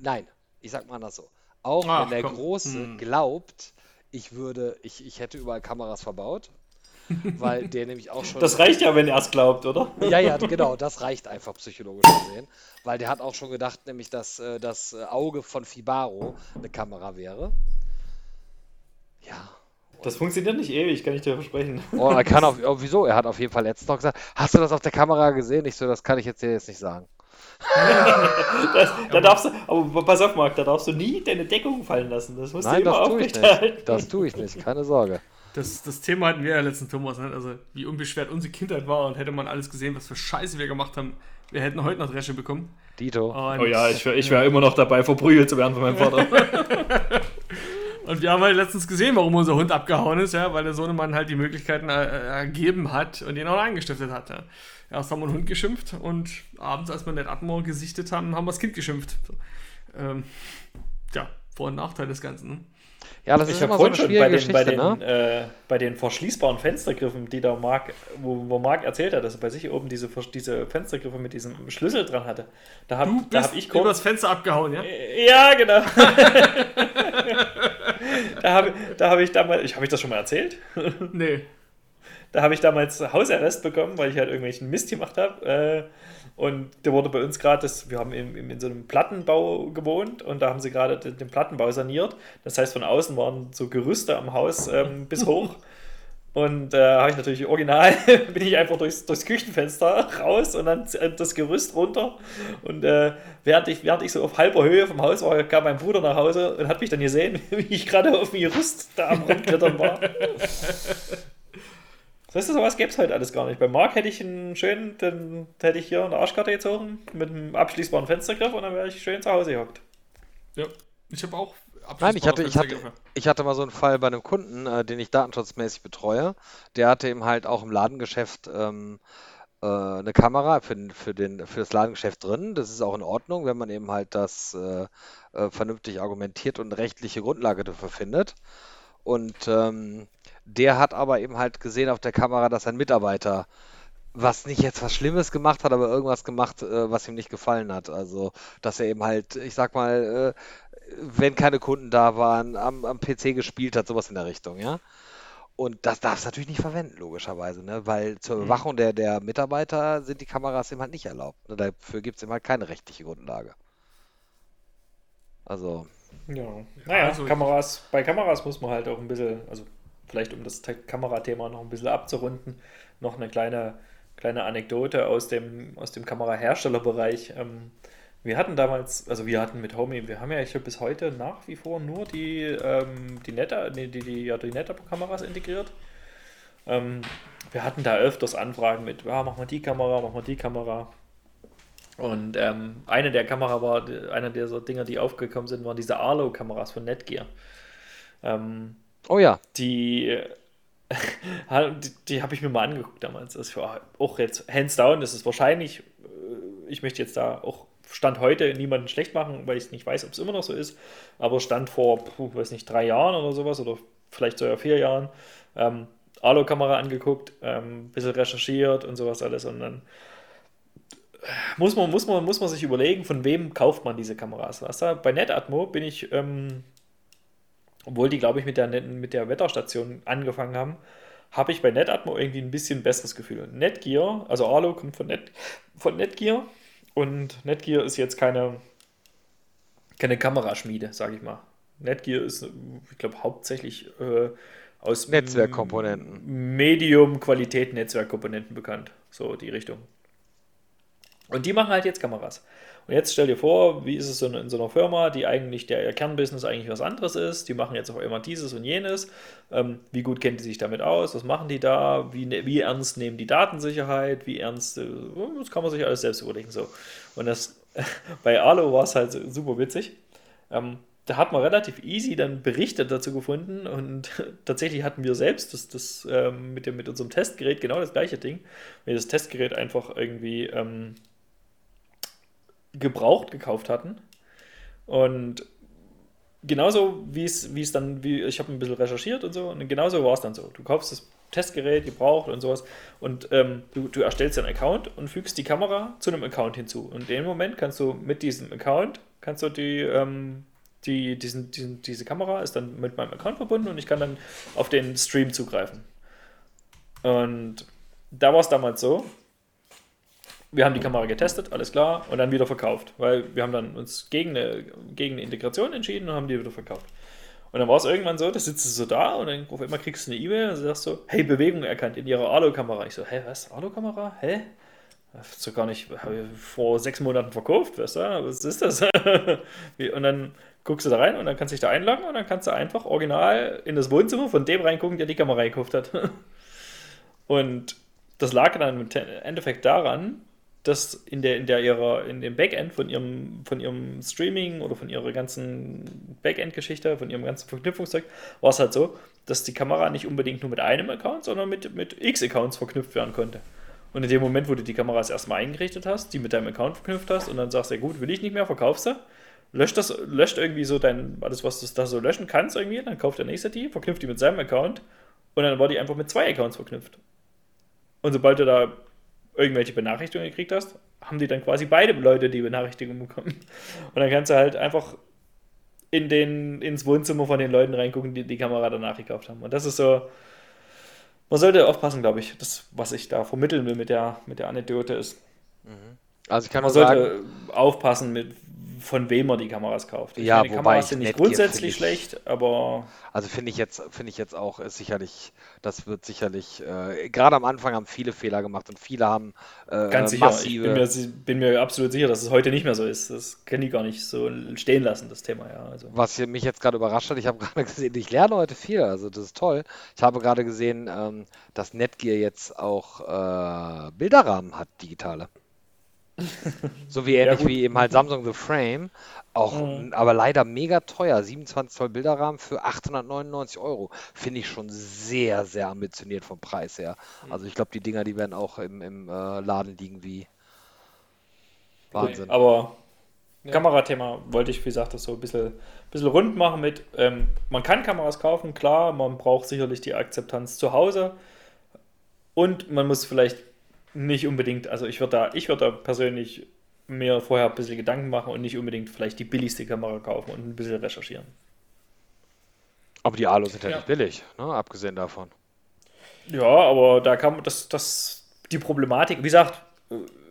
nein, ich sag mal das so, auch Ach, wenn der komm. Große hm. glaubt, ich würde, ich, ich hätte überall Kameras verbaut, [LAUGHS] weil der nämlich auch schon. Das reicht ja, wenn er es glaubt, oder? Ja, ja, genau, das reicht einfach psychologisch gesehen, weil der hat auch schon gedacht, nämlich, dass äh, das Auge von Fibaro eine Kamera wäre. Ja, das funktioniert nicht ewig, kann ich dir versprechen. Oh, er kann auf, [LAUGHS] oh, wieso? Er hat auf jeden Fall letztens noch gesagt, hast du das auf der Kamera gesehen? Ich so, das kann ich jetzt dir jetzt nicht sagen. [LAUGHS] das, da darfst du, aber pass auf, Marc, da darfst du nie deine Deckung fallen lassen. Das musst Nein, du immer das tue ich nicht. Das tue ich nicht, keine Sorge. Das, das Thema hatten wir ja letzten Thomas, ne? also wie unbeschwert unsere Kindheit war und hätte man alles gesehen, was für Scheiße wir gemacht haben, wir hätten heute noch Dresche bekommen. Dito. Und, oh ja, ich wäre ich wär immer noch dabei, verprügelt zu werden von meinem Vater. [LAUGHS] Und wir haben halt letztens gesehen, warum unser Hund abgehauen ist, ja, weil der Sohnemann halt die Möglichkeiten äh, ergeben hat und ihn auch eingestiftet hat. Ja. Erst haben wir den Hund geschimpft und abends, als wir Ned Atmore gesichtet haben, haben wir das Kind geschimpft. So. Ähm, ja, Vor- und Nachteil des Ganzen. Ne? Ja, das ich ist immer so eine schwierige bei den, bei den, ne? äh, bei den verschließbaren Fenstergriffen, die da Marc, wo, wo Marc erzählt hat, dass er bei sich oben diese, diese Fenstergriffe mit diesem Schlüssel dran hatte. Da habe hab ich kurz, übers Fenster abgehauen, ja? Äh, ja, genau. [LAUGHS] da habe da hab ich damals, ich, habe ich das schon mal erzählt? nee. Da habe ich damals Hausarrest bekommen, weil ich halt irgendwelchen Mist gemacht habe. Äh, und der wurde bei uns gerade, wir haben in, in, so einem Plattenbau gewohnt und da haben sie gerade den, den, Plattenbau saniert. Das heißt, von außen waren so Gerüste am Haus ähm, bis hoch. Und da äh, habe ich natürlich original, [LAUGHS] bin ich einfach durchs, durchs Küchenfenster [LAUGHS] raus und dann das Gerüst runter. Und äh, während, ich, während ich so auf halber Höhe vom Haus war, kam mein Bruder nach Hause und hat mich dann gesehen, [LAUGHS] wie ich gerade auf dem Gerüst da am Rumklettern war. Weißt du, sowas gäbe es halt alles gar nicht. Bei Marc hätte ich einen schönen, dann hätte ich hier eine Arschkarte gezogen mit einem abschließbaren Fenstergriff und dann wäre ich schön zu Hause gehockt. Ja, ich habe auch Nein, ich hatte, ich, hatte, ich hatte mal so einen Fall bei einem Kunden, äh, den ich datenschutzmäßig betreue. Der hatte eben halt auch im Ladengeschäft ähm, äh, eine Kamera für, für, den, für das Ladengeschäft drin. Das ist auch in Ordnung, wenn man eben halt das äh, äh vernünftig argumentiert und eine rechtliche Grundlage dafür findet. Und ähm, der hat aber eben halt gesehen auf der Kamera, dass ein Mitarbeiter was nicht jetzt was Schlimmes gemacht hat, aber irgendwas gemacht, äh, was ihm nicht gefallen hat. Also, dass er eben halt, ich sag mal, äh, wenn keine Kunden da waren, am, am PC gespielt hat, sowas in der Richtung, ja. Und das darfst du natürlich nicht verwenden, logischerweise, ne? weil zur mhm. Überwachung der, der Mitarbeiter sind die Kameras eben halt nicht erlaubt. Ne? Dafür gibt es eben halt keine rechtliche Grundlage. Also. Ja, naja, also Kameras, bei Kameras muss man halt auch ein bisschen, also vielleicht um das Kamerathema noch ein bisschen abzurunden, noch eine kleine, kleine Anekdote aus dem, aus dem Kameraherstellerbereich. Ähm, wir hatten damals, also wir hatten mit Homey, wir haben ja ich bis heute nach wie vor nur die, ähm, die Netta, nee, die, die, ja, die Netta-Kameras integriert. Ähm, wir hatten da öfters Anfragen mit, ja, mach mal die Kamera, mach mal die Kamera. Und ähm, eine der Kamera war, einer dieser Dinger, die aufgekommen sind, waren diese Arlo-Kameras von Netgear. Ähm, Oh ja. Die, [LAUGHS] die, die habe ich mir mal angeguckt damals. Das war auch jetzt hands down, das ist wahrscheinlich, äh, ich möchte jetzt da auch Stand heute niemanden schlecht machen, weil ich nicht weiß, ob es immer noch so ist, aber Stand vor, puh, weiß nicht, drei Jahren oder sowas oder vielleicht sogar vier Jahren, ähm, Alu-Kamera angeguckt, ähm, bisschen recherchiert und sowas alles und dann muss man, muss man, muss man sich überlegen, von wem kauft man diese Kameras. Weißt du? Bei Netatmo bin ich ähm, obwohl die, glaube ich, mit der, mit der Wetterstation angefangen haben, habe ich bei Netatmo irgendwie ein bisschen besseres Gefühl. Netgear, also Arlo kommt von, Net, von Netgear und Netgear ist jetzt keine, keine Kameraschmiede, sage ich mal. Netgear ist, ich glaube, hauptsächlich äh, aus Netzwerkkomponenten. Medium-Qualität-Netzwerkkomponenten bekannt. So die Richtung. Und die machen halt jetzt Kameras. Und jetzt stell dir vor, wie ist es in, in so einer Firma, die eigentlich der Kernbusiness eigentlich was anderes ist. Die machen jetzt auch immer dieses und jenes. Ähm, wie gut kennt die sich damit aus? Was machen die da? Wie, ne, wie ernst nehmen die Datensicherheit? Wie ernst? Äh, das kann man sich alles selbst überlegen. So. Und das [LAUGHS] bei Alo war es halt super witzig. Ähm, da hat man relativ easy dann Berichte dazu gefunden und [LAUGHS] tatsächlich hatten wir selbst das, das ähm, mit, dem, mit unserem Testgerät genau das gleiche Ding. Wir das Testgerät einfach irgendwie ähm, gebraucht gekauft hatten. Und genauso wie es, wie es dann, wie ich habe ein bisschen recherchiert und so, und genauso war es dann so. Du kaufst das Testgerät gebraucht und sowas und ähm, du, du erstellst einen Account und fügst die Kamera zu einem Account hinzu. Und in dem Moment kannst du mit diesem Account, kannst du die, ähm, die, diesen, diesen, diese Kamera ist dann mit meinem Account verbunden und ich kann dann auf den Stream zugreifen. Und da war es damals so, wir haben die Kamera getestet, alles klar, und dann wieder verkauft, weil wir haben dann uns gegen eine, gegen eine Integration entschieden und haben die wieder verkauft. Und dann war es irgendwann so, da sitzt du so da und dann auf einmal kriegst du eine E-Mail und sagst so, hey, Bewegung erkannt in ihrer Alu-Kamera. Ich so, hä, was, Alu-Kamera? Hä? So gar nicht, habe ich vor sechs Monaten verkauft, weißt du? Was ist das? [LAUGHS] und dann guckst du da rein und dann kannst du dich da einloggen und dann kannst du einfach original in das Wohnzimmer von dem reingucken, der die Kamera gekauft hat. [LAUGHS] und das lag dann im Endeffekt daran, dass in der, in der ihrer, in dem Backend von ihrem, von ihrem Streaming oder von ihrer ganzen Backend-Geschichte, von ihrem ganzen Verknüpfungszeug, war es halt so, dass die Kamera nicht unbedingt nur mit einem Account, sondern mit, mit X-Accounts verknüpft werden konnte. Und in dem Moment, wo du die Kamera das erstmal eingerichtet hast, die mit deinem Account verknüpft hast und dann sagst, ja gut, will ich nicht mehr, verkaufst du, löscht das, löscht irgendwie so dein, alles, was du da so löschen kannst irgendwie, dann kauft der nächste die, verknüpft die mit seinem Account und dann war die einfach mit zwei Accounts verknüpft. Und sobald du da irgendwelche Benachrichtigungen gekriegt hast, haben die dann quasi beide Leute die Benachrichtigung bekommen. Und dann kannst du halt einfach in den, ins Wohnzimmer von den Leuten reingucken, die die Kamera danach gekauft haben. Und das ist so, man sollte aufpassen, glaube ich, das, was ich da vermitteln will mit der, mit der Anekdote ist. Mhm. Also ich kann man sollte sagen, aufpassen, mit von wem man die Kameras kauft. Ich ja, meine, die Kameras sind nicht grundsätzlich ich, schlecht, aber. Also finde ich jetzt, finde ich jetzt auch, ist sicherlich, das wird sicherlich, äh, gerade am Anfang haben viele Fehler gemacht und viele haben äh, Ganz sicher, massive. Ich bin mir, bin mir, absolut sicher, dass es heute nicht mehr so ist. Das können die gar nicht so stehen lassen, das Thema, ja. Also. Was mich jetzt gerade überrascht hat, ich habe [LAUGHS] gerade gesehen, ich lerne heute viel, also das ist toll. Ich habe gerade gesehen, ähm, dass Netgear jetzt auch äh, Bilderrahmen hat, digitale. [LAUGHS] So wie ähnlich ja, wie eben halt Samsung The Frame. Auch, mhm. aber leider mega teuer. 27 Zoll Bilderrahmen für 899 Euro. Finde ich schon sehr, sehr ambitioniert vom Preis her. Mhm. Also ich glaube, die Dinger, die werden auch im, im äh, Laden liegen wie Wahnsinn. Aber ja. Kamerathema wollte ich, wie gesagt, das so ein bisschen, bisschen rund machen mit, ähm, man kann Kameras kaufen, klar, man braucht sicherlich die Akzeptanz zu Hause und man muss vielleicht nicht unbedingt, also ich würde da, ich würde da persönlich mir vorher ein bisschen Gedanken machen und nicht unbedingt vielleicht die billigste Kamera kaufen und ein bisschen recherchieren. Aber die Alu sind ja, ja. nicht billig, ne? abgesehen davon. Ja, aber da kam das, das, die Problematik, wie gesagt,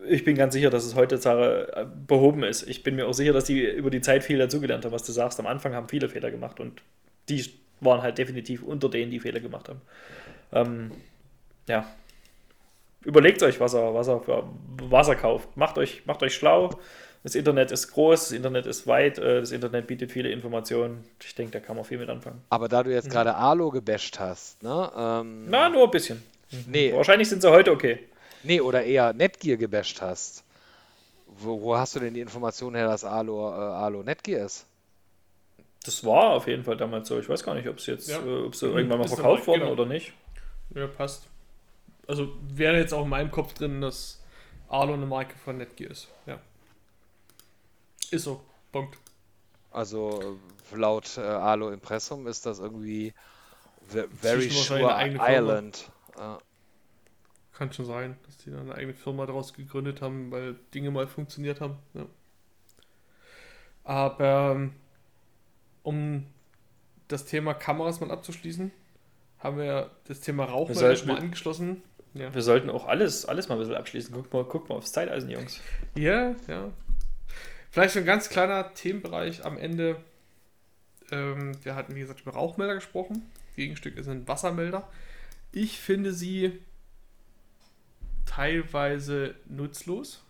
ich bin ganz sicher, dass es heutzutage äh, behoben ist. Ich bin mir auch sicher, dass die über die Zeit viel dazugelernt haben, was du sagst. Am Anfang haben viele Fehler gemacht und die waren halt definitiv unter denen, die Fehler gemacht haben. Ähm, ja, überlegt euch, was er, was er für was er kauft. Macht euch, macht euch schlau. Das Internet ist groß, das Internet ist weit, äh, das Internet bietet viele Informationen. Ich denke, da kann man viel mit anfangen. Aber da du jetzt mhm. gerade Alo gebasht hast, ne? Ähm, Na, nur ein bisschen. Nee. Wahrscheinlich sind sie heute okay. Nee, oder eher Netgear gebasht hast. Wo, wo, hast du denn die Information her, dass Alo, äh, Alo Netgear ist? Das war auf jeden Fall damals so. Ich weiß gar nicht, ob es jetzt ja. äh, ob sie irgendwann mal verkauft worden genau. oder nicht. Ja, passt also wäre jetzt auch in meinem Kopf drin, dass Arlo eine Marke von Netgear ist. Ja. Ist so. Punkt. Also laut äh, Arlo Impressum ist das irgendwie Very Sure Island. Uh. Kann schon sein, dass die da eine eigene Firma daraus gegründet haben, weil Dinge mal funktioniert haben. Ja. Aber ähm, um das Thema Kameras mal abzuschließen, haben wir das Thema Rauchmelder mal angeschlossen. Ja. Wir sollten auch alles, alles mal ein bisschen abschließen. Guck mal, guck mal aufs Zeiteisen, Jungs. Ja, ja. Vielleicht ein ganz kleiner Themenbereich am Ende. Ähm, wir hatten, wie gesagt, über Rauchmelder gesprochen. Gegenstück sind Wassermelder. Ich finde sie teilweise nutzlos,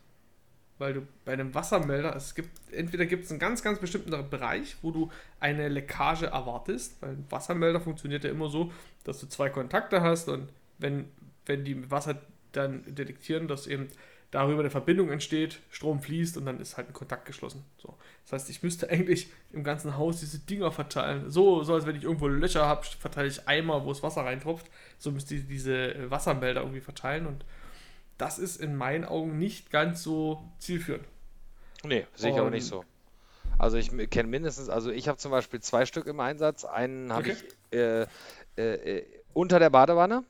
weil du bei einem Wassermelder, es gibt, entweder gibt es einen ganz, ganz bestimmten Bereich, wo du eine Leckage erwartest, weil ein Wassermelder funktioniert ja immer so, dass du zwei Kontakte hast und wenn wenn die Wasser dann detektieren, dass eben darüber eine Verbindung entsteht, Strom fließt und dann ist halt ein Kontakt geschlossen. So. Das heißt, ich müsste [LAUGHS] eigentlich im ganzen Haus diese Dinger verteilen. So, so als wenn ich irgendwo Löcher habe, verteile ich Eimer, wo das Wasser reintropft. So müsste ich diese Wassermelder irgendwie verteilen und das ist in meinen Augen nicht ganz so zielführend. Nee, sehe ich Und- aber nicht so. Also ich kenne mindestens, also ich habe zum Beispiel zwei Stück im Einsatz. Einen habe Okay. ich äh, äh, äh, unter der Badewanne.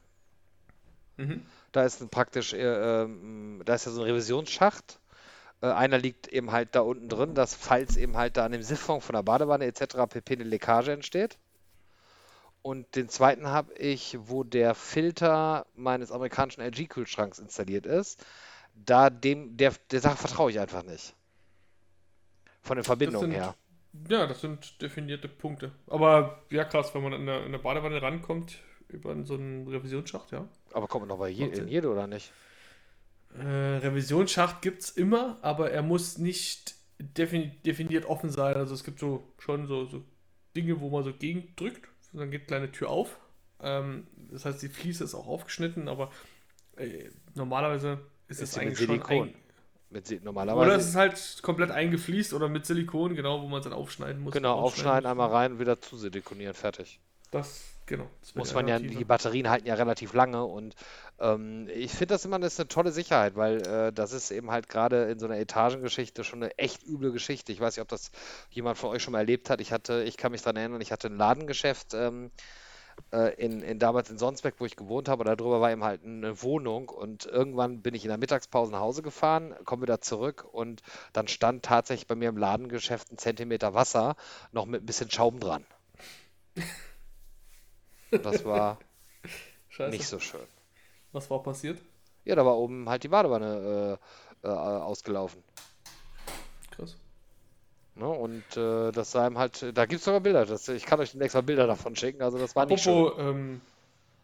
Mhm. Da ist ein praktisch, äh, ähm, da ist ja so ein Revisionsschacht. Äh, einer liegt eben halt da unten drin, dass falls eben halt da an dem Siphon von der Badewanne etc. pp. eine Leckage entsteht. Und den zweiten habe ich, wo der Filter meines amerikanischen LG-Kühlschranks installiert ist. Da dem, der, der Sache vertraue ich einfach nicht. Von den Verbindungen sind- her. Ja, das sind definierte Punkte. Aber ja, krass, wenn man in der, in der Badewanne rankommt, über so einen Revisionsschacht, ja. Aber kommt man noch bei je, in jede oder nicht? Äh, Revisionsschacht gibt es immer, aber er muss nicht defini definiert offen sein. Also es gibt so schon so, so Dinge, wo man so gegendrückt, dann geht eine kleine Tür auf. Ähm, das heißt, die Fliese ist auch aufgeschnitten, aber äh, normalerweise ist, Ist es sie mit eigentlich schon Silikon? ein, Mit Si- Oder es normalerweise. ist halt komplett eingefliest oder mit Silikon, genau, wo man es dann aufschneiden muss. Genau, aufschneiden, einmal rein und wieder zusilikonieren, fertig. Das, genau. Muss man ja, die Batterien halten ja relativ lange und ähm, ich finde das immer das ist eine tolle Sicherheit, weil äh, das ist eben halt gerade in so einer Etagengeschichte schon eine echt üble Geschichte. Ich weiß nicht, ob das jemand von euch schon mal erlebt hat. Ich hatte, ich kann mich daran erinnern, ich hatte ein Ladengeschäft ähm, äh, in, in damals in Sonsbeck, wo ich gewohnt habe, darüber war eben halt eine Wohnung und irgendwann bin ich in der Mittagspause nach Hause gefahren, komme wieder zurück und dann stand tatsächlich bei mir im Ladengeschäft ein Zentimeter Wasser noch mit ein bisschen Schaum dran. [LAUGHS] Das war nicht so schön. Was war passiert? Ja, da war oben halt die Badewanne äh, äh, ausgelaufen. Krass. Ne? Und äh, das sah ihm halt, da gibt es sogar Bilder. Das, ich kann euch demnächst mal Bilder davon schicken. Also das war nicht schön. Apropos, ähm,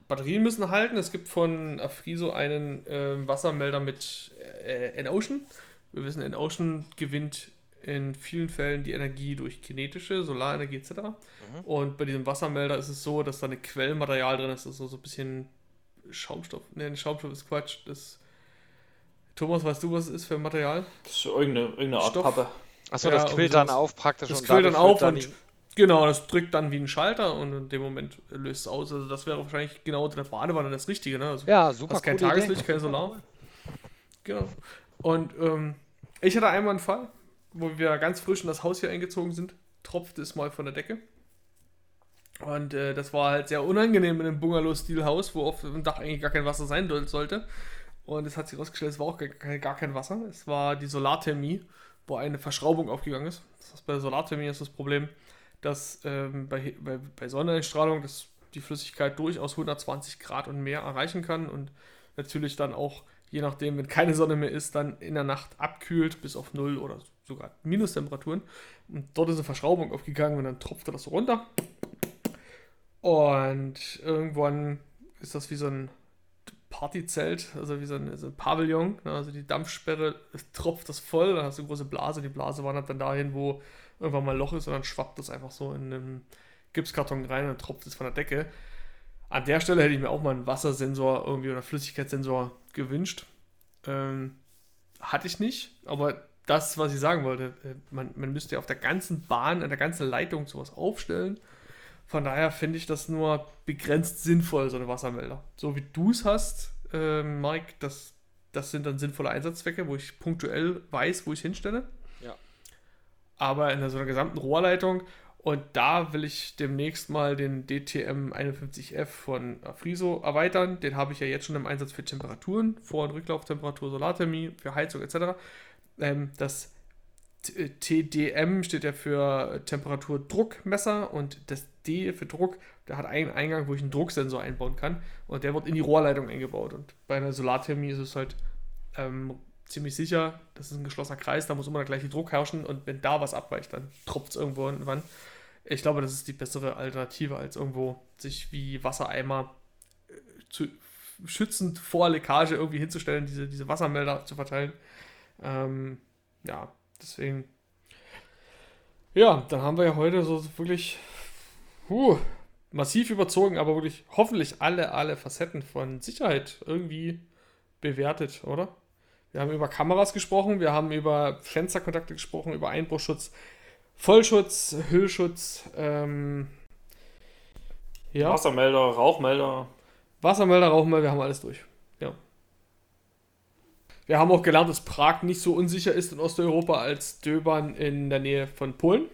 Batterien müssen halten. Es gibt von Afriso einen ähm, Wassermelder mit äh, N-Ocean. Wir wissen, N-Ocean gewinnt in vielen Fällen die Energie durch kinetische, Solarenergie etc. Mhm. Und bei diesem Wassermelder ist es so, dass da ein Quellmaterial drin ist, das ist so so ein bisschen Schaumstoff. Ne, Schaumstoff ist Quatsch. Das Thomas, weißt du, was es ist für ein Material? Das ist irgendeine, irgendeine Art Stoff. Pappe. Achso, Ja, das quillt dann auf praktisch Das und quillt dann auf dann und genau, das drückt dann wie ein Schalter und in dem Moment löst es aus. Also das wäre wahrscheinlich genau unter der Badewanne das Richtige, ne? Also Ja, super hast kein coole Idee. Tageslicht, kein Solar. Genau. Und ähm, ich hatte einmal einen Fall, wo wir ganz frisch in das Haus hier eingezogen sind, tropfte es mal von der Decke. Und äh, das war halt sehr unangenehm in einem Bungalow-Stil-Haus, wo auf dem Dach eigentlich gar kein Wasser sein soll- sollte. Und es hat sich herausgestellt, es war auch gar kein, Wasser. Es war die Solarthermie, wo eine Verschraubung aufgegangen ist. Das heißt, bei der Solarthermie ist das Problem, dass ähm, bei, bei, bei Sonneneinstrahlung das, die Flüssigkeit durchaus 120 Grad und mehr erreichen kann und natürlich dann auch, je nachdem, wenn keine Sonne mehr ist, dann in der Nacht abkühlt bis auf 0 oder sogar Minustemperaturen. Und dort ist eine Verschraubung aufgegangen und dann tropfte das so runter. Und irgendwann ist das wie so ein Partyzelt, also wie so ein, so ein Pavillon. ne, Also die Dampfsperre tropft das voll, dann hast du eine große Blase. Die Blase wandert dann dahin, wo irgendwann mal ein Loch ist und dann schwappt das einfach so in einen Gipskarton rein und tropft es von der Decke. An der Stelle hätte ich mir auch mal einen Wassersensor irgendwie oder Flüssigkeitssensor gewünscht. Ähm, hatte ich nicht, aber das, was ich sagen wollte, äh, man, man müsste ja auf der ganzen Bahn, an der ganzen Leitung sowas aufstellen. Von daher finde ich das nur begrenzt sinnvoll, so eine Wassermelder. So wie du es hast, ähm, Mike, das, das sind dann sinnvolle Einsatzzwecke, wo ich punktuell weiß, wo ich hinstelle. Ja. Aber in so einer gesamten Rohrleitung und da will ich demnächst mal den DTM 51F von Afriso erweitern. Den habe ich ja jetzt schon im Einsatz für Temperaturen, Vor- und Rücklauftemperatur, Solarthermie, für Heizung etc. Ähm, das TDM steht ja für Temperaturdruckmesser und das D für Druck, der hat einen Eingang, wo ich einen Drucksensor einbauen kann und der wird in die Rohrleitung eingebaut. Und bei einer Solarthermie ist es halt ähm, ziemlich sicher, das ist ein geschlossener Kreis, da muss immer der gleiche Druck herrschen und wenn da was abweicht, dann tropft es irgendwo irgendwann. Ich glaube, das ist die bessere Alternative, als irgendwo sich wie Wassereimer äh, zu, schützend vor Leckage irgendwie hinzustellen, diese, diese Wassermelder zu verteilen. Ähm, ja, deswegen. Ja, dann haben wir ja heute so wirklich huh, massiv überzogen, aber wirklich hoffentlich alle, alle Facetten von Sicherheit irgendwie bewertet, oder? Wir haben über Kameras gesprochen, wir haben über Fensterkontakte gesprochen, über Einbruchschutz, Vollschutz, Hüllschutz, ähm, ja. Wassermelder, Rauchmelder. Wassermelder, Rauchmelder, wir haben alles durch. Wir haben auch gelernt, dass Prag nicht so unsicher ist in Osteuropa als Döbern in der Nähe von Polen.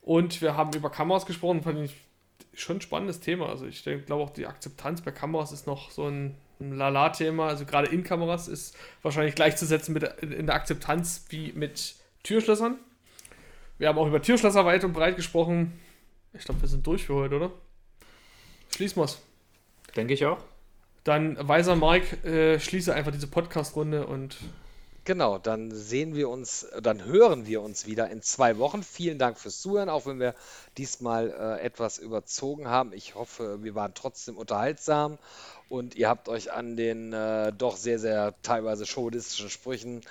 Und wir haben über Kameras gesprochen, fand ich schon ein spannendes Thema. Also ich glaube auch die Akzeptanz bei Kameras ist noch so ein, ein Lala-Thema. Also gerade in Kameras ist wahrscheinlich gleichzusetzen mit in der Akzeptanz wie mit Türschlössern. Wir haben auch über Türschlösser weit und breit gesprochen. Ich glaube, wir sind durch für heute, oder? Schließen wir's. Denke ich auch. Dann, weiser Mike, äh, schließe einfach diese Podcast-Runde und Genau, dann sehen wir uns, dann hören wir uns wieder in zwei Wochen. Vielen Dank fürs Zuhören, auch wenn wir diesmal äh, etwas überzogen haben. Ich hoffe, wir waren trotzdem unterhaltsam und ihr habt euch an den äh, doch sehr, sehr teilweise chauvinistischen Sprüchen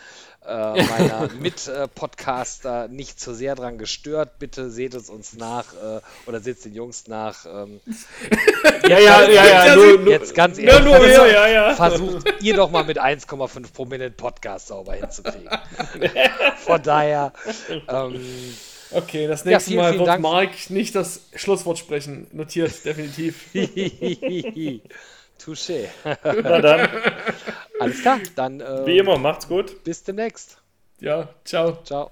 äh, [LAUGHS] meiner Mit-Podcaster nicht zu sehr dran gestört. Bitte seht es uns nach äh, oder seht es den Jungs nach. Ähm, [LAUGHS] ja, ja, ja, ja. Nur, jetzt ganz ehrlich, nur, nur, versucht, ja, ja. versucht ihr doch mal mit 1,5 pro Minute Podcast sauber hinzukriegen. [LAUGHS] Von daher. Ähm, Okay, das nächste ja, vielen, Mal vielen wird Dank. Mark nicht das Schlusswort sprechen. Notiert, definitiv. Touché. Na dann. Alles klar, dann. Äh, Wie immer, macht's gut. Bis demnächst. Ja, ciao. Ciao.